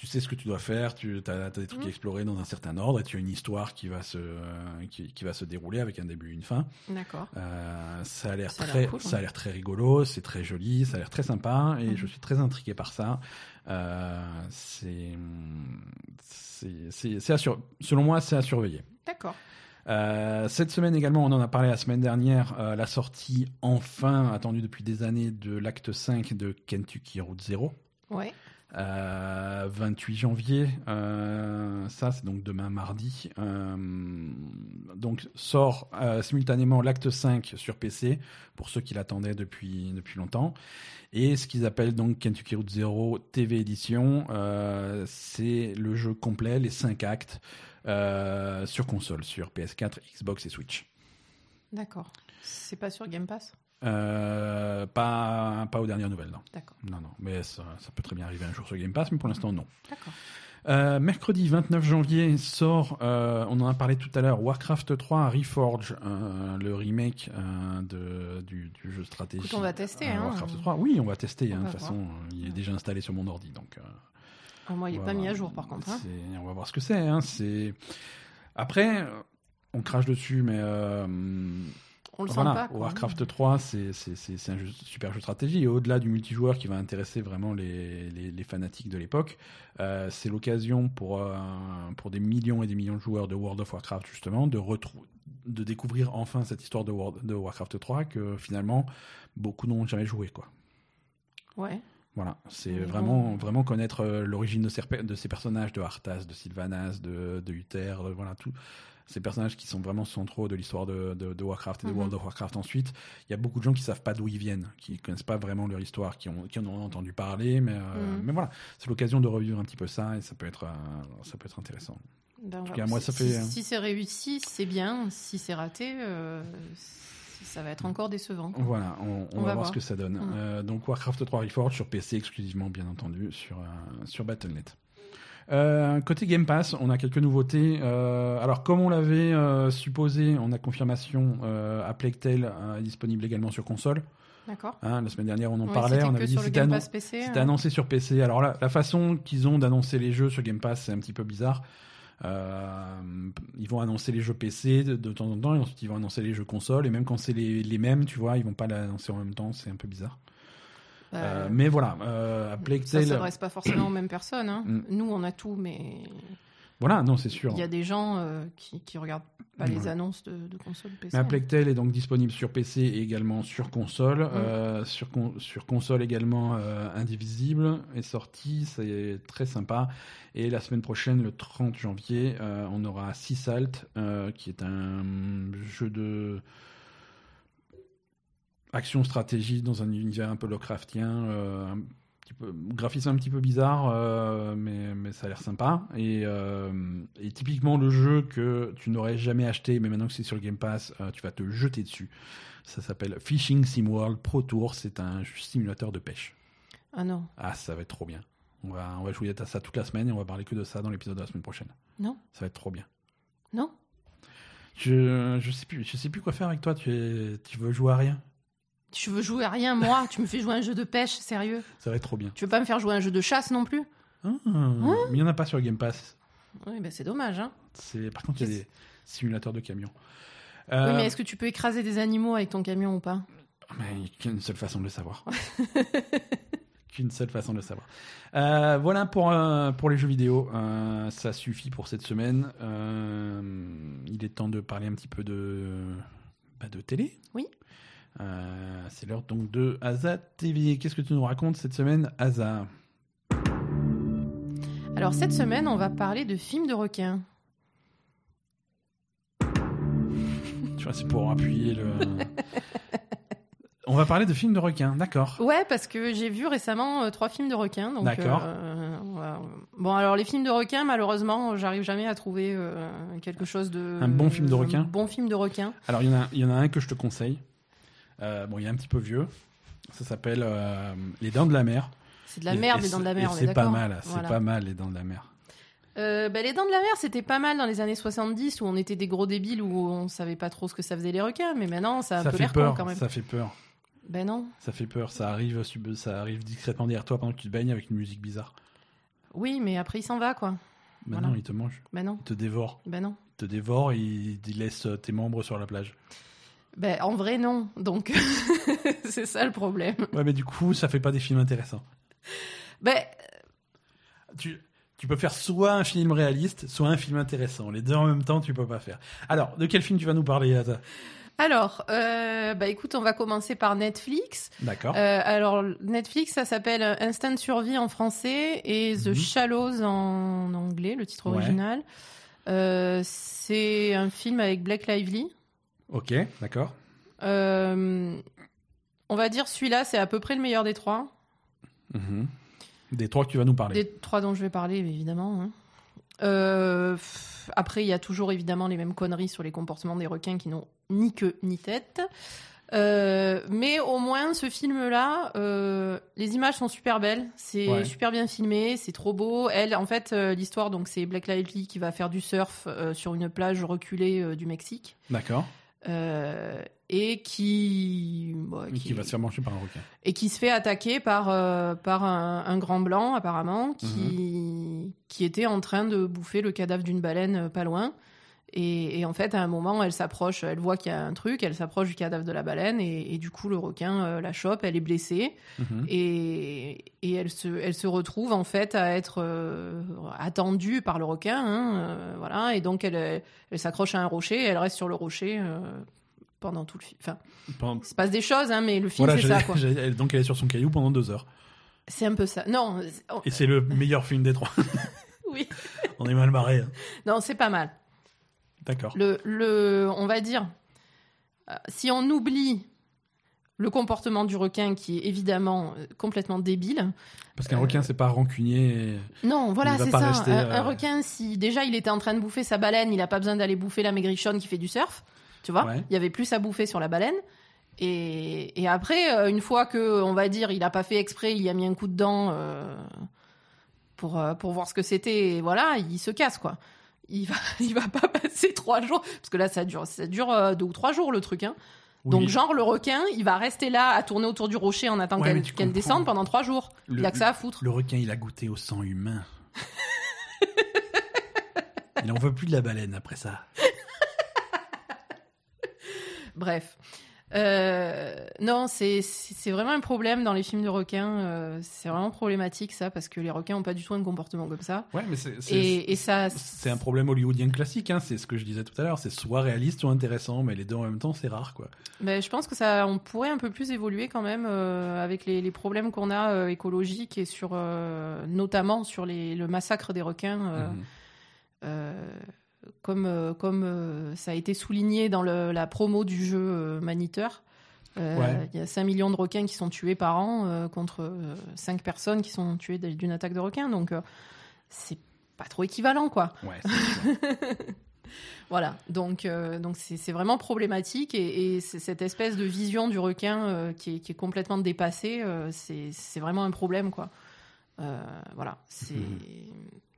Speaker 1: Tu sais ce que tu dois faire, tu as, des trucs à explorer dans un certain ordre, et tu as une histoire qui va se, euh, qui, qui va se dérouler avec un début et une fin.
Speaker 2: D'accord.
Speaker 1: Euh, ça a l'air très,
Speaker 2: cool,
Speaker 1: ça a
Speaker 2: ouais.
Speaker 1: l'air très rigolo, c'est très joli, ça a l'air très sympa, et
Speaker 2: Mhm.
Speaker 1: je suis très intrigué par ça. Euh, c'est, selon moi, c'est à surveiller.
Speaker 2: D'accord.
Speaker 1: Euh, cette semaine également, on en a parlé la semaine dernière, euh, la sortie enfin attendue depuis des années de l'acte 5 de Kentucky Route Zero.
Speaker 2: Ouais.
Speaker 1: Euh, 28 janvier, euh, ça c'est donc demain mardi. Euh, donc sort euh, simultanément l'acte 5 sur PC pour ceux qui l'attendaient depuis, depuis longtemps. Et ce qu'ils appellent donc Kentucky Route Zero TV Edition, euh, c'est le jeu complet, les 5 actes euh, sur console, sur PS4, Xbox et Switch.
Speaker 2: D'accord. C'est pas sur Game Pass?
Speaker 1: Euh, pas, pas aux dernières nouvelles, non.
Speaker 2: D'accord.
Speaker 1: Non, non, mais ça, ça peut très bien arriver un jour sur Game Pass, mais pour l'instant, non.
Speaker 2: D'accord.
Speaker 1: Euh, mercredi 29 janvier sort, euh, on en a parlé tout à l'heure, Warcraft 3 Reforge, euh, le remake de, du, du jeu stratégie.
Speaker 2: Écoute, on va tester, hein.
Speaker 1: Warcraft 3, oui, on va tester. Hein, de toute façon, il est déjà installé sur mon ordi, donc.
Speaker 2: Ah, moi, il est
Speaker 1: on
Speaker 2: pas mis à jour par contre. hein.
Speaker 1: On va voir ce que c'est. Après, on crache dessus, mais.
Speaker 2: On le sent pas. quoi.
Speaker 1: Warcraft 3, c'est un jeu- super jeu de stratégie. Et au-delà du multijoueur qui va intéresser vraiment les, les- les fanatiques de l'époque, euh, c'est l'occasion pour, euh, pour des millions et des millions de joueurs de World of Warcraft, justement, de, de découvrir enfin cette histoire de, World- de Warcraft 3 que finalement beaucoup n'ont jamais joué. Quoi.
Speaker 2: Ouais.
Speaker 1: Voilà, c'est vraiment,
Speaker 2: bon.
Speaker 1: vraiment connaître euh, l'origine de ces, repa- de ces personnages, de Arthas, de Sylvanas, de, de Uther, de- voilà, tout. Ces personnages qui sont vraiment centraux de l'histoire de, de- de Warcraft et de
Speaker 2: Mhm.
Speaker 1: World of Warcraft ensuite. Il y a beaucoup de gens qui savent pas d'où ils viennent, qui connaissent pas vraiment leur histoire, qui, ont, qui en ont entendu parler, mais, euh,
Speaker 2: Mhm.
Speaker 1: mais voilà, c'est l'occasion de revivre un petit peu ça et ça peut être, euh, ça peut être intéressant.
Speaker 2: Ben,
Speaker 1: tout
Speaker 2: voilà.
Speaker 1: cas, moi, ça
Speaker 2: si,
Speaker 1: fait-
Speaker 2: Si, c'est réussi, c'est bien. Si c'est raté, euh, ça va être encore décevant.
Speaker 1: Voilà, on, on va, voir, ce que ça donne.
Speaker 2: Mhm.
Speaker 1: Euh, donc Warcraft 3 Reforged sur PC exclusivement, bien entendu, sur, euh, sur Battle.net. Euh, côté Game Pass, on a quelques nouveautés. Euh, alors, comme on l'avait euh, supposé, on a confirmation à Plague Tale euh, disponible également sur console.
Speaker 2: D'accord.
Speaker 1: Hein, la semaine dernière, on en parlait. On avait dit c'était annon-
Speaker 2: Pass PC.
Speaker 1: c'était annoncé sur PC. Alors là, la façon qu'ils ont d'annoncer les jeux sur Game Pass, c'est un petit peu bizarre. Ils vont annoncer les jeux PC de, de temps en temps et ensuite ils vont annoncer les jeux console et même quand c'est les, les mêmes, tu vois, ils vont pas l'annoncer en même temps, c'est un peu bizarre.
Speaker 2: Bah,
Speaker 1: Euh, mais voilà, euh,
Speaker 2: ça
Speaker 1: Tale,
Speaker 2: s'adresse pas forcément aux mêmes personnes. hein.
Speaker 1: Mm.
Speaker 2: Nous, on a tout, mais
Speaker 1: voilà, non, c'est sûr.
Speaker 2: il y a des gens euh, qui, qui regardent pas les annonces de, de consoles PC.
Speaker 1: Mais est donc disponible sur PC et également sur console.
Speaker 2: Mm.
Speaker 1: Euh, sur, con- sur console également, euh, Indivisible est sorti, c'est très sympa. Et la semaine prochaine, le 30 janvier, euh, on aura Sea Salt, euh, qui est un jeu de action-stratégie dans un univers un peu Lovecraftien, euh, un petit peu, graphisme un petit peu bizarre, euh, mais, mais ça a l'air sympa. Et, euh, et typiquement le jeu que tu n'aurais jamais acheté, mais maintenant que c'est sur le Game Pass, tu vas te jeter dessus. Ça s'appelle Fishing Sim World Pro Tour. C'est un simulateur de pêche.
Speaker 2: Ah non,
Speaker 1: Ah, ça va être trop bien. On va, on va jouer à ça toute la semaine et on va parler que de ça dans l'épisode de la semaine prochaine.
Speaker 2: non,
Speaker 1: Ça va être trop bien.
Speaker 2: non.
Speaker 1: Je, je sais plus, je sais plus quoi faire avec toi. Tu, es, tu veux jouer à rien?
Speaker 2: Je veux jouer à rien, moi? tu me fais jouer à un jeu de pêche, sérieux?
Speaker 1: Ça va être trop bien.
Speaker 2: Tu veux pas me faire jouer à un jeu de chasse non plus?
Speaker 1: Ah, mais il y en a pas sur le Game Pass.
Speaker 2: Oui, ben c'est dommage. Hein.
Speaker 1: C'est par contre il y a des simulateurs de camions.
Speaker 2: Oui,
Speaker 1: Euh,
Speaker 2: mais est-ce que tu peux écraser des animaux avec ton camion ou pas?
Speaker 1: Mais il n'y a qu'une seule façon de le savoir. qu'une seule façon de le savoir. Euh, voilà pour, euh, pour les jeux vidéo. Euh, ça suffit pour cette semaine. Il est temps de parler un petit peu de, bah, de télé.
Speaker 2: Oui.
Speaker 1: Euh, C'est l'heure donc de Asa TV. Qu'est-ce que tu nous racontes cette semaine, Asa
Speaker 2: Alors cette semaine, on va parler de films de requins.
Speaker 1: Tu vois, c'est pour appuyer le. On va parler de films de requins, d'accord.
Speaker 2: Ouais, parce que j'ai vu récemment euh, trois films de requins.
Speaker 1: D'accord.
Speaker 2: euh, voilà. Bon, alors les films de requins, malheureusement, j'arrive jamais à trouver quelque chose de.
Speaker 1: Un bon film de requin
Speaker 2: Un bon film de requin.
Speaker 1: Alors, il y, en a, il y en a un que je te conseille. Euh, bon, il est un petit peu vieux. Ça s'appelle euh, Les Dents de la Mer.
Speaker 2: C'est de la merde,
Speaker 1: et
Speaker 2: les dents de la mer,
Speaker 1: C'est pas mal, c'est
Speaker 2: Voilà.
Speaker 1: pas mal, Les Dents de la Mer.
Speaker 2: Euh, bah, les dents de la mer, c'était pas mal dans les années 70 où on était des gros débiles où on savait pas trop ce que ça faisait les requins, mais maintenant ça a un
Speaker 1: Ça
Speaker 2: peu
Speaker 1: fait
Speaker 2: l'air quand même.
Speaker 1: ça fait peur.
Speaker 2: Ben non.
Speaker 1: Ça fait peur, ça arrive, ça arrive discrètement derrière toi pendant que tu te baignes avec une musique bizarre.
Speaker 2: Oui, mais après il s'en va quoi.
Speaker 1: Maintenant,
Speaker 2: Voilà.
Speaker 1: il te mange,
Speaker 2: Ben non.
Speaker 1: il te dévore.
Speaker 2: Ben non.
Speaker 1: Il te dévore et il il laisse tes membres sur la plage.
Speaker 2: Ben en vrai non. Donc c'est ça le problème.
Speaker 1: Ouais, mais du coup, ça fait pas des films intéressants.
Speaker 2: Ben
Speaker 1: Tu, tu peux faire soit un film réaliste, soit un film intéressant. Les deux en même temps, tu peux pas faire. Alors, de quel film tu vas nous parler, Ata
Speaker 2: alors, euh, bah écoute, on va commencer par Netflix.
Speaker 1: D'accord.
Speaker 2: Euh, alors Netflix, ça s'appelle Instant Survie en français et The
Speaker 1: Mhm.
Speaker 2: Shallows en anglais, le titre
Speaker 1: Ouais.
Speaker 2: original. Euh, c'est un film avec Blake Lively.
Speaker 1: Ok, d'accord.
Speaker 2: Euh, on va dire celui-là, c'est à peu près le meilleur des trois.
Speaker 1: Mhm. Des trois que tu vas nous parler.
Speaker 2: Des trois dont je vais parler, évidemment. hein. Euh, pff, après, il y a toujours évidemment les mêmes conneries sur les comportements des requins qui n'ont ni queue ni tête. Euh, mais au moins, ce film-là, euh, les images sont super belles, c'est
Speaker 1: Ouais.
Speaker 2: super bien filmé, c'est trop beau. Elle, en fait, euh, l'histoire, donc c'est Blake Lively qui va faire du surf euh, sur une plage reculée euh, du Mexique.
Speaker 1: D'accord.
Speaker 2: Euh, et qui, bah,
Speaker 1: qui va se faire manger par un requin.
Speaker 2: et qui se fait attaquer par, euh, par un, un grand blanc apparemment qui,
Speaker 1: Mhm.
Speaker 2: qui était en train de bouffer le cadavre d'une baleine euh, pas loin. Et, et en fait, à un moment, elle s'approche, elle voit qu'il y a un truc, elle s'approche du cadavre de la baleine et, et du coup, le requin euh, la chope, elle est blessée
Speaker 1: Mhm.
Speaker 2: et, et elle, se, elle se retrouve en fait à être euh, attendue par le requin. hein, euh, voilà, et donc elle, elle s'accroche à un rocher et elle reste sur le rocher pendant tout le film. Enfin,
Speaker 1: Pendant-
Speaker 2: il se passe des choses, hein, mais le film,
Speaker 1: Voilà,
Speaker 2: c'est ça. quoi.
Speaker 1: donc elle est sur son caillou pendant deux heures.
Speaker 2: C'est un peu ça. Non, oh,
Speaker 1: Et c'est le meilleur film des trois.
Speaker 2: oui.
Speaker 1: On est mal barré. hein.
Speaker 2: Non, c'est pas mal.
Speaker 1: D'accord.
Speaker 2: Le, le, on va dire, euh, si on oublie le comportement du requin qui est évidemment euh, complètement débile.
Speaker 1: Parce qu'un
Speaker 2: euh,
Speaker 1: requin, c'est pas rancunier. et-
Speaker 2: Non, voilà, c'est ça.
Speaker 1: rester,
Speaker 2: un,
Speaker 1: euh,
Speaker 2: un requin, si déjà il était en train de bouffer sa baleine, il a pas besoin d'aller bouffer la maigrichonne qui fait du surf. Tu vois
Speaker 1: Ouais.
Speaker 2: Il y avait plus à bouffer sur la baleine. Et, et après, une fois que, on va dire, il a pas fait exprès, il y a mis un coup de dent euh, pour, pour voir ce que c'était, et voilà, il se casse, quoi. Il va, il va pas passer trois jours, parce que là, ça dure, ça dure euh, deux ou trois jours, le truc, hein.
Speaker 1: Oui.
Speaker 2: Donc, genre, le requin, il va rester là à tourner autour du rocher en attendant
Speaker 1: Ouais,
Speaker 2: qu'elle descende pendant trois jours.
Speaker 1: Le-
Speaker 2: il a que ça à foutre.
Speaker 1: Le requin, il a goûté au sang humain. il en veut plus de la baleine après ça.
Speaker 2: Bref. Euh, non, c'est vraiment un problème dans les films de requins. euh, c'est vraiment problématique ça parce que les requins ont pas du tout un comportement comme ça.
Speaker 1: Ouais, mais c'est c'est-
Speaker 2: Et, et ça,
Speaker 1: c'est un problème hollywoodien classique. Hein. C'est ce que je disais tout à l'heure. C'est soit réaliste, soit intéressant, mais les deux en même temps, c'est rare, quoi.
Speaker 2: ben, je pense que ça, on pourrait un peu plus évoluer quand même euh, avec les, les problèmes qu'on a écologiques et sur notamment sur les, le massacre des requins. euh, comme, euh, comme euh, ça a été souligné dans le- la promo du jeu euh, Maniteur.
Speaker 1: Ouais.
Speaker 2: Il y a 5 millions de requins qui sont tués par an contre 5 personnes qui sont tuées d'une attaque de requins. Donc, c'est pas trop équivalent, quoi.
Speaker 1: Ouais.
Speaker 2: Voilà. Donc, euh, donc c'est vraiment problématique. Et, cette espèce de vision du requin euh, qui, est, qui est complètement dépassée, euh, c'est c'est vraiment un problème, quoi. Voilà. C'est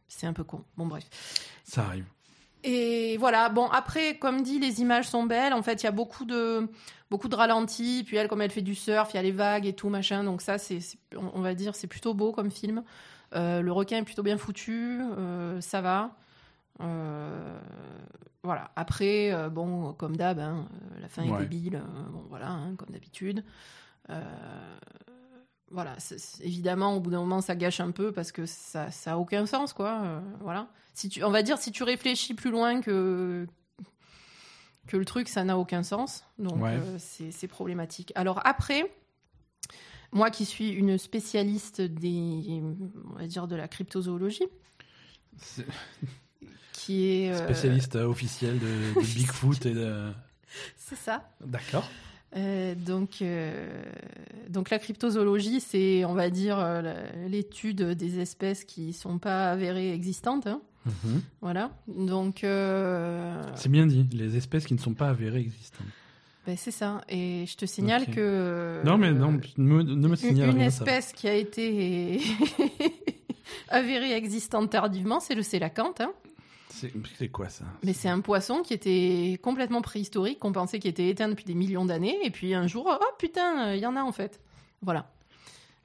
Speaker 2: c'est un peu con. Bon, bref.
Speaker 1: ça arrive.
Speaker 2: Et voilà, bon, après, comme dit, les images sont belles. En fait, il y a beaucoup de, beaucoup de ralentis. Puis elle, comme elle fait du surf, il y a les vagues et tout, machin. Donc ça, c'est, on va dire, c'est plutôt beau comme film. Euh, le requin est plutôt bien foutu. euh, ça va. Euh, voilà. Après, bon, comme d'hab, hein, la fin
Speaker 1: Ouais.
Speaker 2: est débile. bon, voilà, hein, comme d'habitude. Voilà, évidemment, au bout d'un moment, ça gâche un peu parce que ça, ça a aucun sens, quoi. euh, voilà. Si tu, on va dire, si tu réfléchis plus loin que que le truc, ça n'a aucun sens. Donc,
Speaker 1: Ouais.
Speaker 2: euh, c'est problématique. Alors après, moi qui suis une spécialiste des, on va dire, de la cryptozoologie, qui est euh,
Speaker 1: Spécialiste officiel de, de Bigfoot et de.
Speaker 2: C'est ça.
Speaker 1: D'accord.
Speaker 2: Euh, donc, euh, donc la cryptozoologie, c'est, on va dire, euh, l'étude des espèces qui sont pas avérées existantes. hein.
Speaker 1: Mhm.
Speaker 2: Voilà. Donc, euh,
Speaker 1: C'est bien dit, les espèces qui ne sont pas avérées existantes.
Speaker 2: ben, c'est ça. Et je te signale
Speaker 1: Ok.
Speaker 2: que.
Speaker 1: non, mais non, ne me, ne me
Speaker 2: Une,
Speaker 1: signale
Speaker 2: une
Speaker 1: rien, ça va.
Speaker 2: espèce qui a été avérée existante tardivement, c'est le sélacanthe. hein.
Speaker 1: C'est quoi ça?
Speaker 2: Mais c'est un poisson qui était complètement préhistorique, qu'on pensait qu'il était éteint depuis des millions d'années, et puis un jour, oh putain, il y en a en fait. Voilà.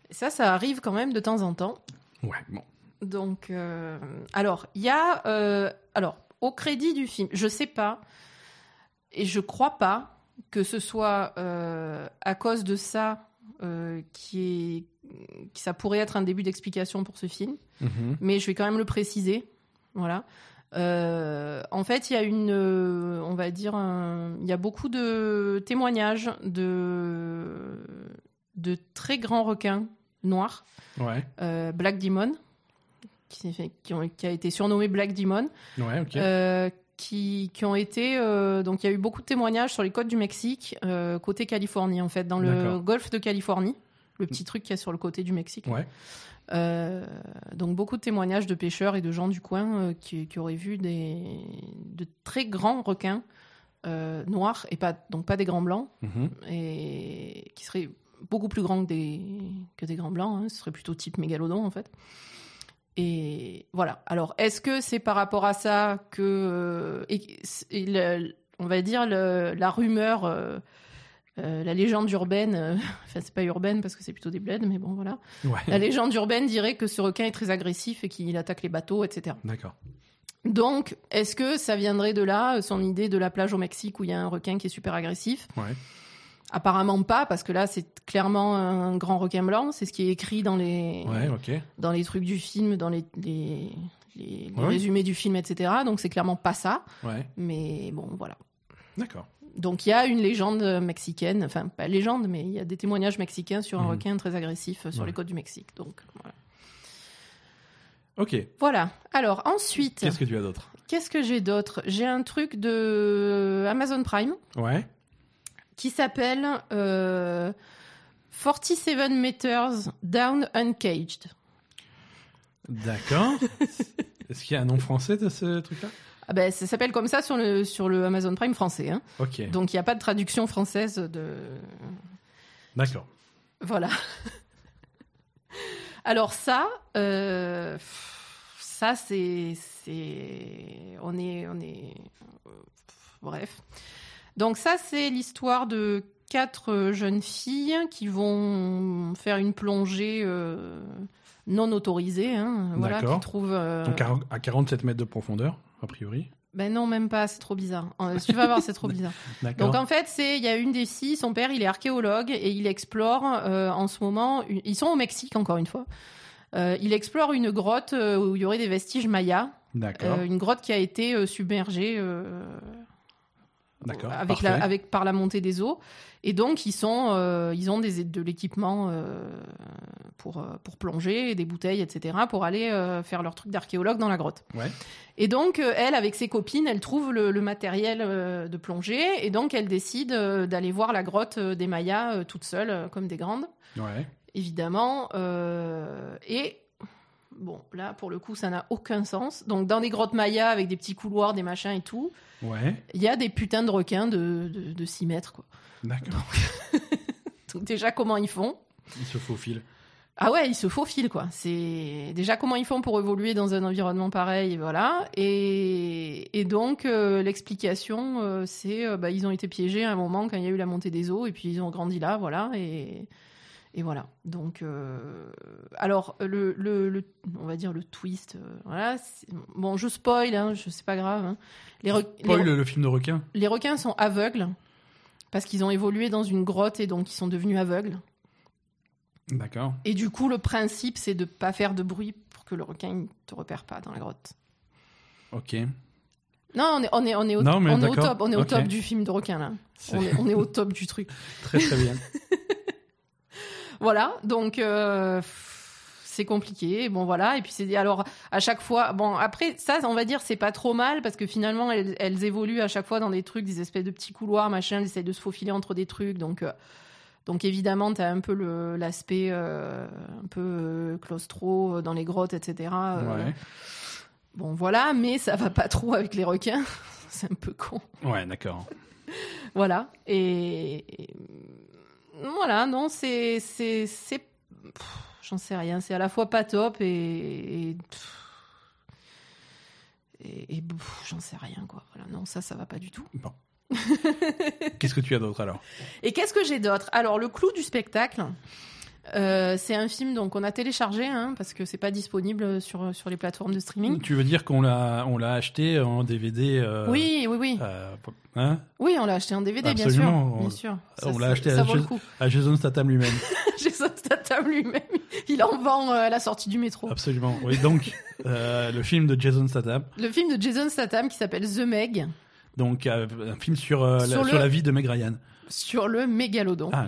Speaker 2: Et ça, ça arrive quand même de temps en temps.
Speaker 1: Ouais, bon.
Speaker 2: Donc, euh, alors, il y a, euh, alors, au crédit du film, je sais pas, et je crois pas que ce soit euh, à cause de ça euh, qui est, ça pourrait être un début d'explication pour ce film
Speaker 1: Mhm.
Speaker 2: mais je vais quand même le préciser. Voilà. Euh, en fait, il y a une, euh, on va dire, il y a beaucoup de témoignages de de très grands requins noirs,
Speaker 1: Ouais,
Speaker 2: euh, Black Demon, qui, s'est fait- qui, ont- qui a été surnommé Black Demon,
Speaker 1: ouais,
Speaker 2: qui, qui ont été, donc il y a eu beaucoup de témoignages sur les côtes du Mexique, côté Californie en fait, dans le golfe de Californie, le petit truc qu'il y a sur le côté du Mexique.
Speaker 1: Ouais,
Speaker 2: Euh, donc beaucoup de témoignages de pêcheurs et de gens du coin euh, qui, qui auraient vu des, de très grands requins euh, noirs et pas donc pas des grands blancs
Speaker 1: mhm.
Speaker 2: et qui seraient beaucoup plus grands que des que des grands blancs. hein. Ce serait plutôt type mégalodon en fait. Et voilà. Alors est-ce que c'est par rapport à ça que et, et le- on va dire le- la rumeur euh, euh, la légende urbaine, euh, enfin c'est pas urbaine parce que c'est plutôt des bleds, mais bon voilà.
Speaker 1: ouais.
Speaker 2: La légende urbaine dirait que ce requin est très agressif et qu'il attaque les bateaux, etc.
Speaker 1: D'accord.
Speaker 2: Donc, est-ce que ça viendrait de là, son idée de la plage au Mexique où il y a un requin qui est super agressif?
Speaker 1: Ouais.
Speaker 2: Apparemment pas, parce que là, c'est clairement un grand requin blanc. C'est ce qui est écrit dans les,
Speaker 1: Ouais,
Speaker 2: dans les trucs du film, dans les, les, les- les résumés du film, etc. Donc, c'est clairement pas ça. Mais bon, voilà.
Speaker 1: D'accord.
Speaker 2: Donc, il y a une légende mexicaine, enfin, pas légende, mais il y a des témoignages mexicains sur un
Speaker 1: Mhm.
Speaker 2: requin très agressif sur
Speaker 1: Ouais.
Speaker 2: les côtes du Mexique. Donc, voilà.
Speaker 1: Ok.
Speaker 2: Voilà. Alors, ensuite.
Speaker 1: Qu'est-ce que tu as d'autre?
Speaker 2: Qu'est-ce que j'ai d'autre? J'ai un truc de Amazon Prime
Speaker 1: Ouais.
Speaker 2: qui s'appelle euh, 47 Meters Down Uncaged.
Speaker 1: D'accord. Est-ce qu'il y a un nom français de ce truc-là?
Speaker 2: Ah ben, ça s'appelle comme ça sur le, sur le Amazon Prime français. hein. Donc il n'y a pas de traduction française de.
Speaker 1: D'accord.
Speaker 2: Voilà. Alors ça, euh, ça c'est, c'est, on est, on est, euh, bref. Donc ça c'est l'histoire de quatre jeunes filles qui vont faire une plongée euh, non autorisée, hein, voilà,
Speaker 1: D'accord.
Speaker 2: qui trouvent. euh,
Speaker 1: Donc à à 47 mètres de profondeur, a priori.
Speaker 2: Ben non, même pas, c'est trop bizarre. Euh, Tu vas voir, c'est trop bizarre. Donc en fait, c'est il y a une des filles, son père, il est archéologue et il explore euh, en ce moment. une- Ils sont au Mexique encore une fois. Euh, il explore une grotte où il y aurait des vestiges mayas,
Speaker 1: D'accord.
Speaker 2: Euh, une grotte qui a été submergée. Avec
Speaker 1: Parfait.
Speaker 2: la, avec par la montée des eaux. Et donc ils sont, euh, ils ont des, de l'équipement euh, pour euh, pour plonger, des bouteilles, etc. pour aller euh, faire leur truc d'archéologue dans la grotte.
Speaker 1: Ouais.
Speaker 2: Et donc, elle, avec ses copines, elle trouve le, le matériel de plongée. Et donc, elle décide d'aller voir la grotte des Mayas toute seule, comme des grandes,
Speaker 1: Ouais.
Speaker 2: évidemment. Et bon, là, pour le coup, ça n'a aucun sens. Donc, dans des grottes Mayas, avec des petits couloirs, des machins et tout,
Speaker 1: Ouais.
Speaker 2: il y a des putains de requins de, de, de 6 mètres, quoi.
Speaker 1: D'accord.
Speaker 2: Donc, déjà, comment ils font?
Speaker 1: Il se faufile.
Speaker 2: Ah ouais, ils se faufilent quoi. C'est déjà comment ils font pour évoluer dans un environnement pareil, voilà. Et, et donc euh, l'explication, euh, c'est euh, bah, ils ont été piégés à un moment quand il y a eu la montée des eaux et puis ils ont grandi là, voilà. Et, et voilà. Donc euh, alors le, le, le- on va dire le twist, euh, voilà. Bon, je spoil, hein, je c'est pas grave. hein. Les, les re-
Speaker 1: le film de requin.
Speaker 2: les requins sont aveugles parce qu'ils ont évolué dans une grotte et donc ils sont devenus aveugles.
Speaker 1: D'accord.
Speaker 2: Et du coup, le principe, c'est de pas faire de bruit pour que le requin ne te repère pas dans la grotte.
Speaker 1: Ok.
Speaker 2: Non, on est, on est, on est, au,
Speaker 1: Non,
Speaker 2: on est au top, on est au top du film de requin là. On est, on est au top du truc.
Speaker 1: très très bien.
Speaker 2: Voilà, donc euh, c'est compliqué. Bon voilà, et puis c'est alors à chaque fois. Bon après ça, on va dire c'est pas trop mal parce que finalement elles, elles évoluent à chaque fois dans des trucs, des espèces de petits couloirs, machin. Elles essayent de se faufiler entre des trucs, donc. euh, donc évidemment, tu as un peu le- l'aspect euh, un peu claustro dans les grottes, etc.
Speaker 1: Ouais.
Speaker 2: Bon voilà, mais ça va pas trop avec les requins. c'est un peu con.
Speaker 1: Ouais, d'accord.
Speaker 2: Voilà. Et, et- voilà, non, c'est c'est j'en sais rien. C'est à la fois pas top et et, et- j'en sais rien quoi. Voilà, non, ça, ça va pas du tout.
Speaker 1: Bon. Qu'est-ce que tu as d'autre alors?
Speaker 2: Et qu'est-ce que j'ai d'autre? Alors, le clou du spectacle, euh, c'est un film donc on a téléchargé hein, parce que c'est pas disponible sur sur les plateformes de streaming.
Speaker 1: Tu veux dire qu'on l'a on l'a acheté en DVD euh,
Speaker 2: Oui, oui, oui.
Speaker 1: euh, hein?
Speaker 2: Oui, on l'a acheté en DVD, bien sûr.
Speaker 1: Absolument.
Speaker 2: Bien
Speaker 1: On-
Speaker 2: sûr.
Speaker 1: on l'a acheté à Jason Statham lui-même.
Speaker 2: Jason Statham lui-même, il en vend à la sortie du métro.
Speaker 1: Absolument. Oui, donc le film de Jason Statham,
Speaker 2: Le film de Jason Statham qui s'appelle The Meg
Speaker 1: donc un film sur la,
Speaker 2: Sur le-
Speaker 1: sur la vie de Meg Ryan.
Speaker 2: Sur le mégalodon.
Speaker 1: Ah,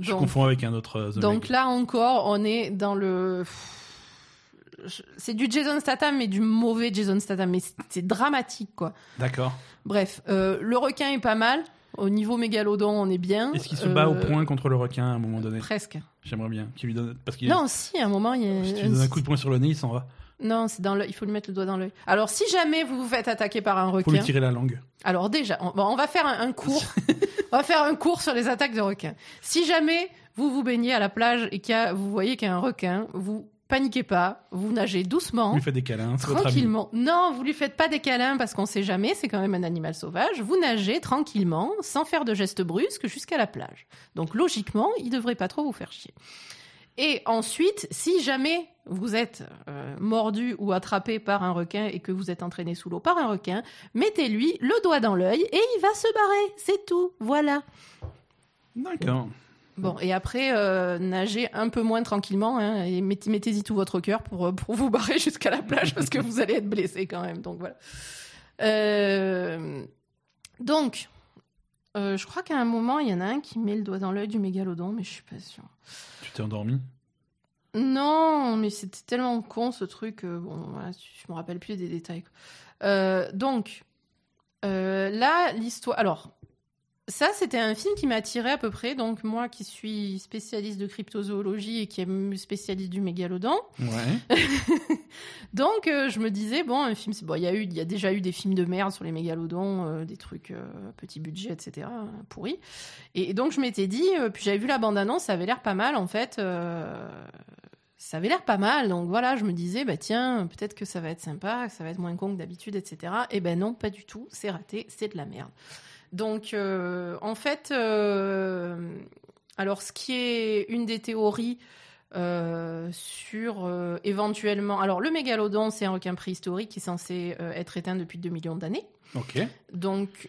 Speaker 1: je
Speaker 2: Donc-
Speaker 1: confonds avec un autre. euh, The
Speaker 2: Donc
Speaker 1: Meg.
Speaker 2: là encore, on est dans le. C'est du Jason Statham, mais du mauvais Jason Statham. Mais c'est- c'est dramatique, quoi.
Speaker 1: D'accord.
Speaker 2: Bref, euh, le requin est pas mal. Au niveau mégalodon, on est bien.
Speaker 1: Est-ce qu'il se bat au
Speaker 2: Euh,
Speaker 1: point contre le requin à un moment donné?
Speaker 2: Presque.
Speaker 1: J'aimerais bien qu'il lui donne parce qu'il
Speaker 2: Non, si, à un moment, il y a.
Speaker 1: si tu lui donnes un coup de poing sur le nez, il s'en va.
Speaker 2: Non, c'est dans l'œil. Il faut lui mettre le doigt dans l'œil. Alors, si jamais vous vous faites attaquer par un
Speaker 1: Faut lui
Speaker 2: requin,
Speaker 1: tirer la langue.
Speaker 2: alors déjà, on, bon, on va faire un, un cours. on va faire un cours sur les attaques de requins. Si jamais vous vous baignez à la plage et a, vous voyez qu'il y a un requin, vous paniquez pas, vous nagez doucement.
Speaker 1: Lui fait des câlins.
Speaker 2: Tranquillement. Non, vous lui faites pas des câlins parce qu'on sait jamais, c'est quand même un animal sauvage. Vous nagez tranquillement, sans faire de gestes brusques, jusqu'à la plage. Donc logiquement, il devrait pas trop vous faire chier. Et ensuite, si jamais vous êtes euh, mordu ou attrapé par un requin et que vous êtes entraîné sous l'eau par un requin, mettez-lui le doigt dans l'œil et il va se barrer. C'est tout. Voilà.
Speaker 1: D'accord.
Speaker 2: Bon, et après, euh, nagez un peu moins tranquillement hein, et mettez- mettez-y tout votre cœur pour, euh, pour vous barrer jusqu'à la plage parce que vous allez être blessé quand même. Donc voilà. Euh, donc, euh, je crois qu'à un moment, il y en a un qui met le doigt dans l'œil du mégalodon, mais je suis pas sûre.
Speaker 1: Tu t'es endormi.
Speaker 2: Non, mais c'était tellement con ce truc. euh, bon, voilà, je me rappelle plus des détails. Euh, donc, là, l'histoire. Alors, ça, c'était un film qui m'a attiré à peu près. Donc, moi qui suis spécialiste de cryptozoologie et qui est spécialiste du mégalodon.
Speaker 1: Ouais.
Speaker 2: Donc, euh, je me disais, bon, un film, bon, il y, a eu- il y a déjà eu des films de merde sur les mégalodons, euh, des trucs euh, petit budget, etc., pourris. Et, et donc, je m'étais dit, euh, puis j'avais vu la bande-annonce, ça avait l'air pas mal, en fait. ça avait l'air pas mal. Donc, voilà, je me disais, bah tiens, peut-être que ça va être sympa, que ça va être moins con que d'habitude, etc. Et ben non, pas du tout. C'est raté, c'est de la merde. Donc, euh, en fait, euh, alors, ce qui est une des théories euh, sur éventuellement. Alors, le mégalodon, c'est un requin préhistorique qui est censé être éteint depuis 2 millions d'années.
Speaker 1: Ok.
Speaker 2: Donc,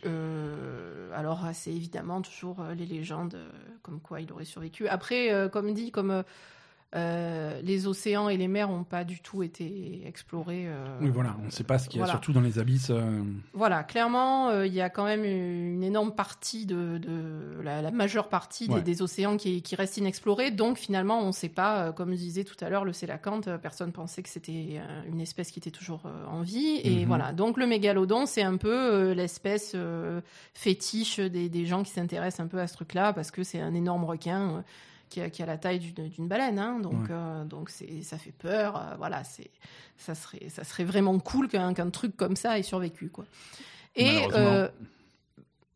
Speaker 2: alors, c'est évidemment toujours les légendes comme quoi il aurait survécu. Après, comme dit, comme euh, les océans et les mers n'ont pas du tout été explorés. euh,
Speaker 1: Oui, voilà. On ne sait pas ce qu'il y a,
Speaker 2: voilà.
Speaker 1: surtout dans les abysses. euh,
Speaker 2: Voilà, clairement, il y a quand même une énorme partie de, de- la, la majeure partie des,
Speaker 1: Ouais.
Speaker 2: des océans qui, qui restent inexplorés. Donc finalement, on ne sait pas, comme je disais tout à l'heure, le sélacanthe, personne pensait que c'était une espèce qui était toujours en vie. Et
Speaker 1: Mhm.
Speaker 2: voilà, donc le mégalodon, c'est un peu l'espèce fétiche des, des gens qui s'intéressent un peu à ce truc-là parce que c'est un énorme requin. Qui a, qui a la taille d'une baleine, hein, donc
Speaker 1: Ouais.
Speaker 2: euh, donc ça fait peur, euh, voilà, c'est ça serait ça serait vraiment cool qu'un qu'un truc comme ça ait survécu quoi. Et euh,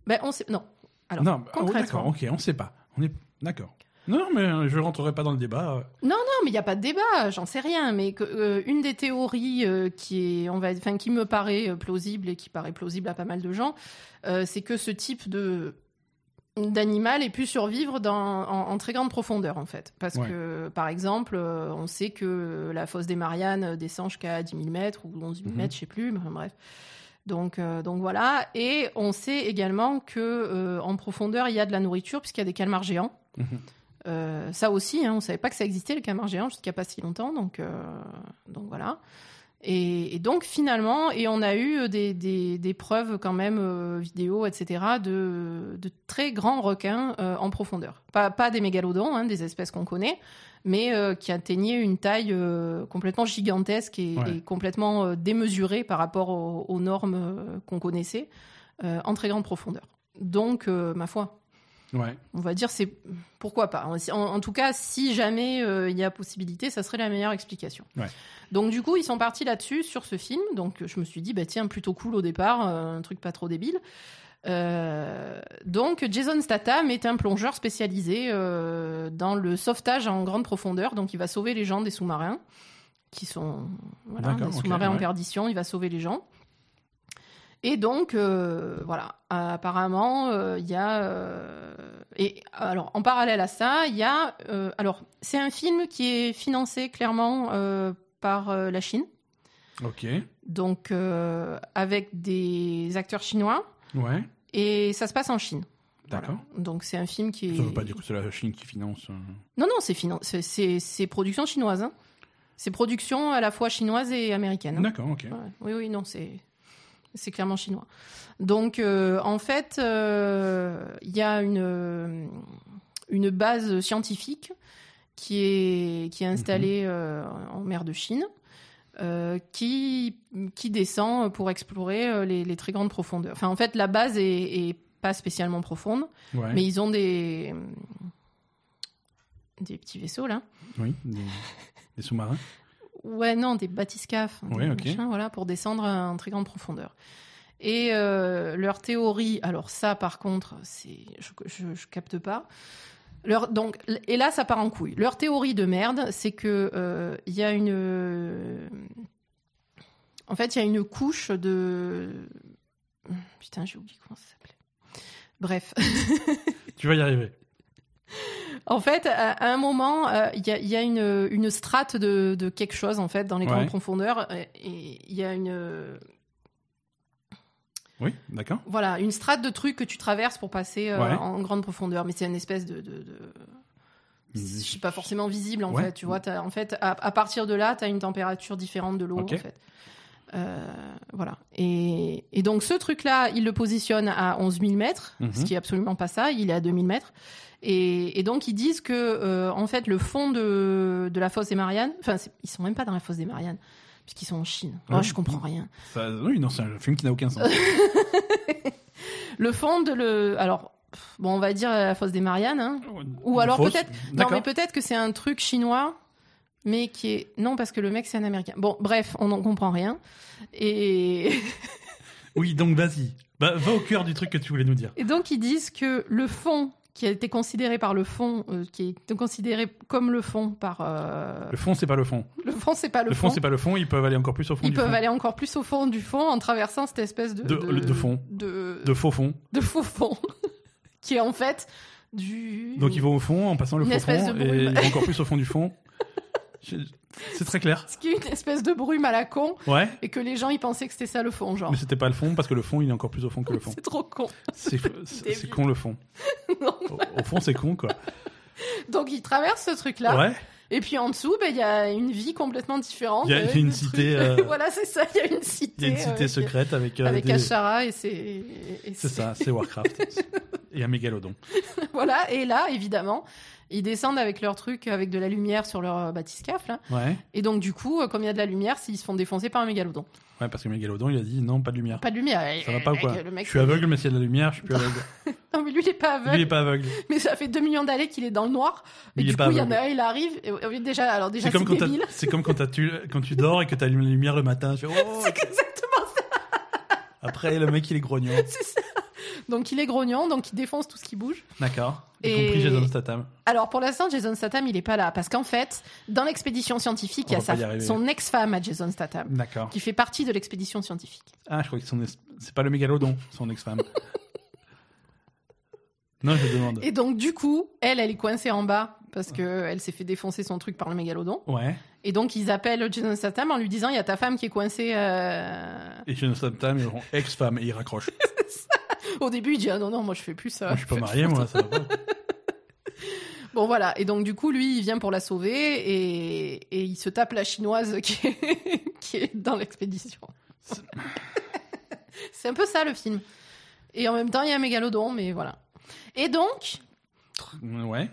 Speaker 2: ben on sait non. Alors
Speaker 1: non, ah oui,
Speaker 2: concrètement.
Speaker 1: d'accord. Ok, on ne sait pas. On est d'accord. Non, non, mais je rentrerai pas dans le débat. euh.
Speaker 2: Non, mais il n'y a pas de débat, j'en sais rien. Mais que, euh, une des théories euh, qui, est, on va, enfin, qui me paraît plausible et qui paraît plausible à pas mal de gens, euh, c'est que ce type de d'animal ait pu survivre dans, en, en très grande profondeur, en fait. Parce
Speaker 1: Ouais.
Speaker 2: que, par exemple, euh, on sait que la fosse des Mariannes descend jusqu'à 10 000 mètres ou 11 000
Speaker 1: Mhm.
Speaker 2: mètres, je sais plus, mais enfin, bref. Donc, euh, donc voilà. Et on sait également que euh, en profondeur, il y a de la nourriture, puisqu'il y a des calmars géants.
Speaker 1: Mhm.
Speaker 2: Euh, ça aussi, hein, on savait pas que ça existait, les calmars géants, jusqu'à pas si longtemps, donc, euh, donc voilà. Et, et donc finalement, et on a eu des, des, des preuves quand même euh, vidéo, etc., de, de très grands requins euh, en profondeur. Pas, pas des mégalodons, hein, des espèces qu'on connaît, mais euh, qui atteignaient une taille euh, complètement gigantesque et,
Speaker 1: Ouais.
Speaker 2: et complètement euh, démesurée par rapport aux, aux normes euh, qu'on connaissait, euh, en très grande profondeur. Donc, euh, ma foi,
Speaker 1: Ouais.
Speaker 2: on va dire c'est pourquoi pas. En, en tout cas, si jamais euh, il y a possibilité, ça serait la meilleure explication.
Speaker 1: Ouais.
Speaker 2: Donc du coup, ils sont partis là-dessus sur ce film. Donc je me suis dit bah tiens plutôt cool au départ, euh, un truc pas trop débile. Euh, donc Jason Statham est un plongeur spécialisé dans le sauvetage en grande profondeur. Donc il va sauver les gens des sous-marins qui sont voilà, des sous-marins en
Speaker 1: ouais.
Speaker 2: perdition. Il va sauver les gens. Et donc, euh, voilà, apparemment, euh, il y a... euh, et alors, en parallèle à ça, il y a... euh, alors, c'est un film qui est financé clairement euh, par euh, la Chine,
Speaker 1: Ok.
Speaker 2: donc euh, avec des acteurs chinois,
Speaker 1: Ouais.
Speaker 2: et ça se passe en Chine.
Speaker 1: D'accord.
Speaker 2: Voilà. Donc, c'est un film qui est...
Speaker 1: Ça veut pas dire que c'est la Chine qui finance. euh,
Speaker 2: Non, non, c'est finan- c'est- c'est c'est production chinoise. hein. C'est production à la fois chinoise et américaine. hein.
Speaker 1: D'accord, ok.
Speaker 2: Ouais, Oui, oui, non, c'est c'est clairement chinois. Donc, euh, en fait, euh, il y a une, une base scientifique qui est, qui est installée euh, en mer de Chine, qui, qui descend pour explorer les, les très grandes profondeurs. Enfin, en fait, la base est, est pas spécialement profonde,
Speaker 1: Ouais.
Speaker 2: mais ils ont des, des petits vaisseaux, là.
Speaker 1: Oui. Des, des sous-marins.
Speaker 2: Ouais, non, des bathyscaphes,
Speaker 1: Ouais,
Speaker 2: des
Speaker 1: ok.
Speaker 2: machins, voilà, pour descendre à une très grande profondeur. Et euh, leur théorie, alors ça, par contre, c'est, je, je, je capte pas. Leur, donc, et là, ça part en couille. Leur théorie de merde, c'est que euh, il y a une, euh, en fait, il y a une couche de, putain, j'ai oublié comment ça s'appelait. Bref,
Speaker 1: Tu vas y arriver.
Speaker 2: En fait, à, un moment, euh, il y, a, il y a une, une strate de, de quelque chose en fait dans les
Speaker 1: Ouais.
Speaker 2: grandes profondeurs, euh, et il y a une
Speaker 1: Oui, d'accord.
Speaker 2: voilà une strate de trucs que tu traverses pour passer euh,
Speaker 1: Ouais.
Speaker 2: en grande profondeur, mais c'est une espèce de, de, de- je sais pas forcément visible en
Speaker 1: Ouais.
Speaker 2: fait. Tu vois, en fait, à, à partir de là, tu as une température différente de l'eau
Speaker 1: Ok.
Speaker 2: en fait. Euh, voilà. Et, et donc ce truc-là, il le positionne à 11 000 mètres,
Speaker 1: Mhm.
Speaker 2: ce qui est absolument pas ça. Il est à 2000 mètres. Et, et donc ils disent que euh, en fait le fond de, de la fosse des Mariannes, enfin ils sont même pas dans la fosse des Mariannes puisqu'ils sont en Chine. Moi
Speaker 1: Ouais.
Speaker 2: je comprends rien.
Speaker 1: Ça, oui, non, c'est un film qui n'a aucun sens.
Speaker 2: Le fond de le, alors bon on va dire la fosse des Mariannes, hein. Ou
Speaker 1: Une
Speaker 2: alors peut-être- Non mais peut-être que c'est un truc chinois, mais qui est non parce que le mec c'est un américain. Bon bref on n'en comprend rien. Et
Speaker 1: Oui, donc vas-y. Bah, va au cœur du truc que tu voulais nous dire.
Speaker 2: Et donc ils disent que le fond qui a été considéré par le fond, euh, qui été considéré comme le fond par euh,
Speaker 1: Le fond, c'est pas le fond.
Speaker 2: le fond, c'est pas le,
Speaker 1: Le fond, c'est pas le fond. Ils peuvent aller encore plus au fond
Speaker 2: Ils
Speaker 1: du
Speaker 2: peuvent
Speaker 1: fond.
Speaker 2: aller encore plus au fond du fond en traversant cette espèce de
Speaker 1: De- de fond.
Speaker 2: de,
Speaker 1: De faux fond.
Speaker 2: de faux fond, qui est en fait du.
Speaker 1: Donc ils vont au fond en passant le
Speaker 2: Une
Speaker 1: faux fond et ils vont encore plus au fond du fond. C'est très clair.
Speaker 2: Ce qui est une espèce de brume à la con
Speaker 1: Ouais.
Speaker 2: et que les gens ils pensaient que c'était ça le fond, genre.
Speaker 1: Mais c'était pas le fond parce que le fond il est encore plus au fond que le fond.
Speaker 2: C'est trop con.
Speaker 1: C'est con le fond.
Speaker 2: Non.
Speaker 1: Au, au fond c'est con quoi.
Speaker 2: Donc ils traversent ce truc-là.
Speaker 1: Ouais.
Speaker 2: Et puis en dessous, ben, il y a une vie complètement différente.
Speaker 1: Il y a
Speaker 2: avec
Speaker 1: une cité, euh,
Speaker 2: voilà, c'est ça. Il y a une cité.
Speaker 1: Il y a une cité
Speaker 2: euh,
Speaker 1: secrète avec, euh,
Speaker 2: avec
Speaker 1: des-
Speaker 2: Ashara et c'est. et
Speaker 1: C'est ça, c'est Warcraft. et un mégalodon.
Speaker 2: Voilà, et là, évidemment, ils descendent avec leur truc, avec de la lumière sur leur euh, bathyscaphe, là.
Speaker 1: Ouais.
Speaker 2: Et donc, du coup, euh, comme il y a de la lumière, s'ils se font défoncer par un mégalodon.
Speaker 1: Ouais, parce que mégalodon il a dit non, pas de lumière.
Speaker 2: Pas de lumière.
Speaker 1: Ça va pas ou
Speaker 2: Le
Speaker 1: quoi
Speaker 2: le mec-
Speaker 1: Je suis aveugle, mais s'il y a de la lumière, je suis plus aveugle.
Speaker 2: Non, mais lui, il est pas
Speaker 1: Lui,
Speaker 2: aveugle.
Speaker 1: il est pas aveugle.
Speaker 2: Mais ça fait 2 millions d'années qu'il est dans le noir.
Speaker 1: Mais
Speaker 2: Et
Speaker 1: il est
Speaker 2: du
Speaker 1: pas
Speaker 2: coup, il y en
Speaker 1: aveugle.
Speaker 2: a un, il arrive. Et, déjà, alors déjà,
Speaker 1: C'est
Speaker 2: c'est
Speaker 1: comme, quand c'est comme quand, tu, quand tu dors et que tu allumes la lumière le matin. Tu fais, oh,
Speaker 2: C'est exactement ça.
Speaker 1: Après, le mec, il est grognon.
Speaker 2: C'est ça. Donc, il est grognon, donc il défonce tout ce qui bouge.
Speaker 1: D'accord. Y
Speaker 2: Et-
Speaker 1: compris Jason Statham.
Speaker 2: Alors pour l'instant, Jason Statham, il est pas là parce qu'en fait, dans l'expédition scientifique,
Speaker 1: On
Speaker 2: il y a
Speaker 1: y
Speaker 2: sa, son ex-femme à Jason Statham
Speaker 1: D'accord.
Speaker 2: qui fait partie de l'expédition scientifique.
Speaker 1: Ah, je crois que son es- c'est pas le mégalodon, son ex-femme. non, je demande.
Speaker 2: Et donc du coup, elle, elle est coincée en bas parce que elle s'est fait défoncer son truc par le mégalodon.
Speaker 1: Ouais.
Speaker 2: Et donc ils appellent Jason Statham en lui disant il y a ta femme qui est coincée. euh,
Speaker 1: Et Jason Statham, ils ex-femme et il raccroche.
Speaker 2: Au début, il dit ah non non, moi je fais plus ça.
Speaker 1: Moi, je suis pas marié, moi, ça va.
Speaker 2: Bon voilà, et donc du coup lui il vient pour la sauver et, et il se tape la chinoise qui est, qui est dans l'expédition.
Speaker 1: C'est-
Speaker 2: C'est un peu ça le film. Et en même temps il y a un mégalodon, mais voilà. Et donc,
Speaker 1: Ouais.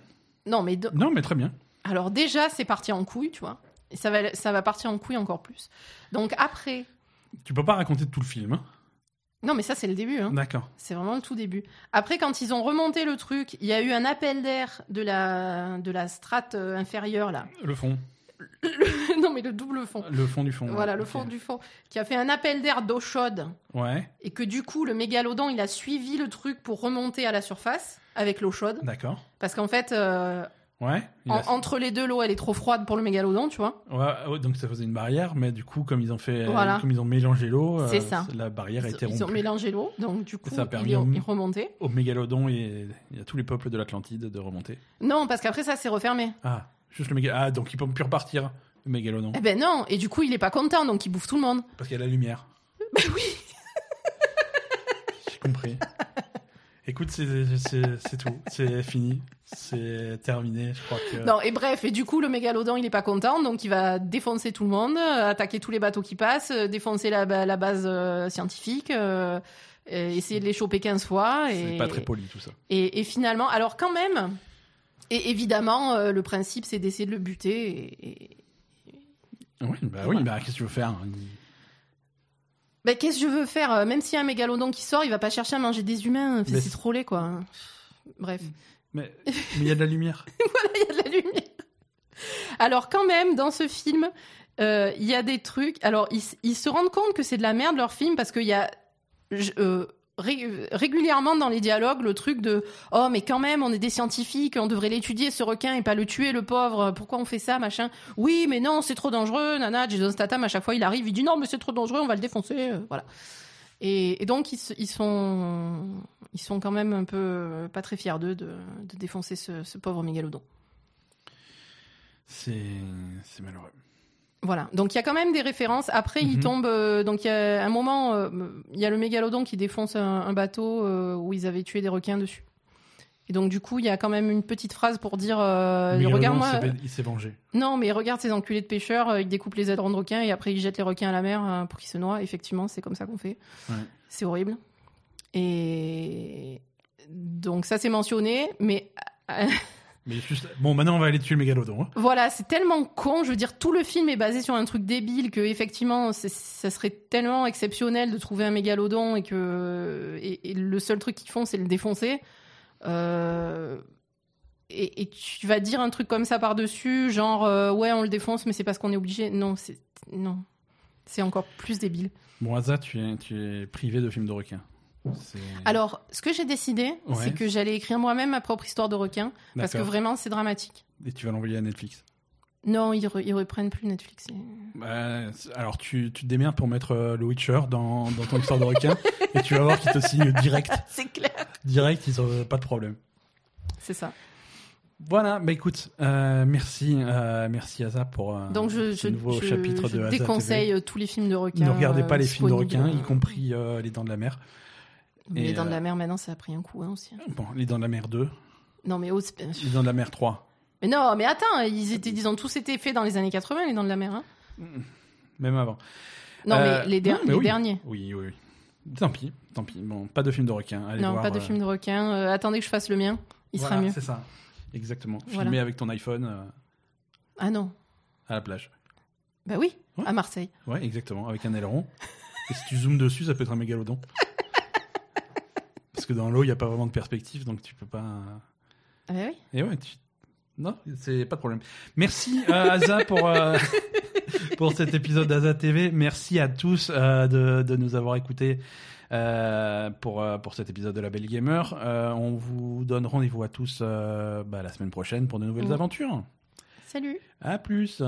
Speaker 2: non mais do-
Speaker 1: Non, mais très bien.
Speaker 2: alors déjà c'est parti en couille, tu vois. Et ça va, ça va partir en couille encore plus. Donc après,
Speaker 1: Tu peux pas raconter tout le film. hein.
Speaker 2: Non mais ça c'est le début, hein.
Speaker 1: D'accord.
Speaker 2: C'est vraiment le tout début. Après, quand ils ont remonté le truc, il y a eu un appel d'air de la, de la strate euh, inférieure, là.
Speaker 1: Le fond.
Speaker 2: non, mais le double fond.
Speaker 1: Le fond du fond.
Speaker 2: Voilà,
Speaker 1: ouais.
Speaker 2: le
Speaker 1: Ok.
Speaker 2: fond du fond. Qui a fait un appel d'air d'eau chaude.
Speaker 1: Ouais,
Speaker 2: Et que du coup, le mégalodon, il a suivi le truc pour remonter à la surface avec l'eau chaude.
Speaker 1: d'accord.
Speaker 2: Parce qu'en fait, euh,
Speaker 1: Ouais. il
Speaker 2: en-
Speaker 1: a-
Speaker 2: entre les deux, l'eau, elle est trop froide pour le mégalodon, tu vois.
Speaker 1: Ouais, donc ça faisait une barrière, mais du coup, comme ils ont fait,
Speaker 2: Voilà.
Speaker 1: comme ils ont mélangé l'eau, euh, la barrière a
Speaker 2: Ils,
Speaker 1: été
Speaker 2: ils ont
Speaker 1: rompue.
Speaker 2: mélangé l'eau, donc du coup,
Speaker 1: ça a permis
Speaker 2: il est,
Speaker 1: au-
Speaker 2: il est remonté.
Speaker 1: Au mégalodon et, et à tous les peuples de l'Atlantide de remonter.
Speaker 2: Non, parce qu'après, ça s'est refermé.
Speaker 1: Ah, juste le mégalodon. Ah, donc ils peuvent plus repartir, le mégalodon,
Speaker 2: Eh ben non, et du coup, il est pas content, donc il bouffe tout le monde.
Speaker 1: parce qu'il y a la lumière.
Speaker 2: Ben oui
Speaker 1: J'ai compris. Écoute, c'est tout, c'est fini, c'est terminé. Je crois que.
Speaker 2: Non, et bref, et du coup, le mégalodon, il est pas content, donc il va défoncer tout le monde, euh, attaquer tous les bateaux qui passent, euh, défoncer la, ba- la base euh, scientifique, euh, essayer de les choper 15 fois.
Speaker 1: C'est pas très poli tout ça.
Speaker 2: et, et finalement, alors quand même, et évidemment, euh, le principe, c'est d'essayer de le buter. Et, et-
Speaker 1: Oui, bah oui, bah qu'est-ce que tu veux faire
Speaker 2: Ben, qu'est-ce que je veux faire euh, Même s'il y a un mégalodon qui sort, il va pas chercher à manger des humains.
Speaker 1: Mais
Speaker 2: c'est trop laid, quoi. Bref.
Speaker 1: Mais mais il y a de la lumière.
Speaker 2: il y a de la lumière. Alors quand même, dans ce film, euh, il y a des trucs. Alors ils, se rendent compte que c'est de la merde leur film parce qu'il y a je- euh, régulièrement dans les dialogues le truc de oh mais quand même on est des scientifiques, on devrait l'étudier ce requin et pas le tuer le pauvre. Pourquoi on fait ça machin Oui mais non c'est trop dangereux. Nana Jason Statham à chaque fois il arrive il dit non mais c'est trop dangereux on va le défoncer. euh, voilà. Et, donc ils, sont ils sont quand même un peu pas très fiers d'eux de, de défoncer ce, ce pauvre mégalodon.
Speaker 1: C'est malheureux.
Speaker 2: Voilà, donc il y a quand même des références. Après, il
Speaker 1: Mhm.
Speaker 2: tombe. euh, donc il y a un moment, euh, il y a le mégalodon qui défonce un, un bateau euh, où ils avaient tué des requins dessus. Et donc du coup, il y a quand même une petite phrase pour dire regarde-moi.
Speaker 1: il s'est- vengé.
Speaker 2: Non, mais regarde ces enculés de pêcheurs, ils découpent les ailerons de requins et après ils jettent les requins à la mer pour qu'ils se noient. Effectivement, c'est comme ça qu'on fait.
Speaker 1: Ouais.
Speaker 2: C'est horrible. Et donc ça c'est mentionné, mais
Speaker 1: Mais juste... Bon, maintenant on va aller tuer le mégalodon. hein.
Speaker 2: Voilà, c'est tellement con. Je veux dire, tout le film est basé sur un truc débile que effectivement, ça serait tellement exceptionnel de trouver un mégalodon et que et, et le seul truc qu'ils font, c'est le défoncer. Euh, et, et tu vas dire un truc comme ça par dessus, genre euh, ouais, on le défonce, mais c'est parce qu'on est obligé. Non, c'est non, c'est encore plus débile.
Speaker 1: Bon, tu es, tu es privé de films de requins.
Speaker 2: Alors, ce que j'ai décidé,
Speaker 1: Ouais.
Speaker 2: c'est que j'allais écrire moi-même ma propre histoire de requin parce que vraiment, c'est dramatique.
Speaker 1: Et tu vas l'envoyer à Netflix?
Speaker 2: Non, ils, re- ils reprennent plus Netflix.
Speaker 1: Bah, alors, tu, tu te démerdes pour mettre euh, le Witcher dans, dans ton histoire de requin et tu vas voir qu'il te signe direct.
Speaker 2: C'est clair.
Speaker 1: Direct, ils ont pas de problème.
Speaker 2: C'est ça.
Speaker 1: Voilà, bah écoute, euh, merci, euh, merci Asa pour euh,
Speaker 2: Donc je,
Speaker 1: ce
Speaker 2: je,
Speaker 1: nouveau
Speaker 2: je-
Speaker 1: chapitre
Speaker 2: je
Speaker 1: de Asa
Speaker 2: déconseille
Speaker 1: TV.
Speaker 2: euh, tous les films de requins.
Speaker 1: Ne regardez pas
Speaker 2: euh,
Speaker 1: les films de requins, y compris euh, Les Dents de la Mer.
Speaker 2: Les dents de
Speaker 1: euh,
Speaker 2: la mer, maintenant, ça a pris un coup hein, aussi.
Speaker 1: Bon, Les Dents de la Mer 2,
Speaker 2: Non, mais, au-
Speaker 1: Les Dents de la Mer 3.
Speaker 2: mais non, mais attends, ils, étaient, ils ont tous été faits dans les années 80, les dents de la mer. hein.
Speaker 1: Même avant.
Speaker 2: non,
Speaker 1: Euh,
Speaker 2: mais les, der-
Speaker 1: non, mais
Speaker 2: les
Speaker 1: oui.
Speaker 2: derniers.
Speaker 1: Oui, oui, oui. Tant pis, tant pis. Bon, pas de film de requins. Allez
Speaker 2: non,
Speaker 1: voir,
Speaker 2: pas de
Speaker 1: euh,
Speaker 2: film de requins. Euh, attendez que je fasse le mien. Il
Speaker 1: voilà,
Speaker 2: sera mieux.
Speaker 1: C'est ça, exactement.
Speaker 2: Voilà.
Speaker 1: Filmé avec ton iPhone euh,
Speaker 2: Ah non.
Speaker 1: à la plage.
Speaker 2: Bah oui,
Speaker 1: Ouais.
Speaker 2: à Marseille.
Speaker 1: Ouais, exactement, avec un aileron. Et si tu zoomes dessus, ça peut être un mégalodon. Parce que dans l'eau, il n'y a pas vraiment de perspective, donc tu peux pas.
Speaker 2: Ah bah oui.
Speaker 1: Et ouais, tu... non, c'est pas de problème. Merci euh, Asa pour euh, pour cet épisode d'Asa TV. Merci à tous euh, de, de nous avoir écoutés euh, pour euh, pour cet épisode de la Belle Gamer. Euh, on vous donne rendez-vous à tous bah, la semaine prochaine pour de nouvelles
Speaker 2: Mm.
Speaker 1: aventures.
Speaker 2: Salut.
Speaker 1: À plus.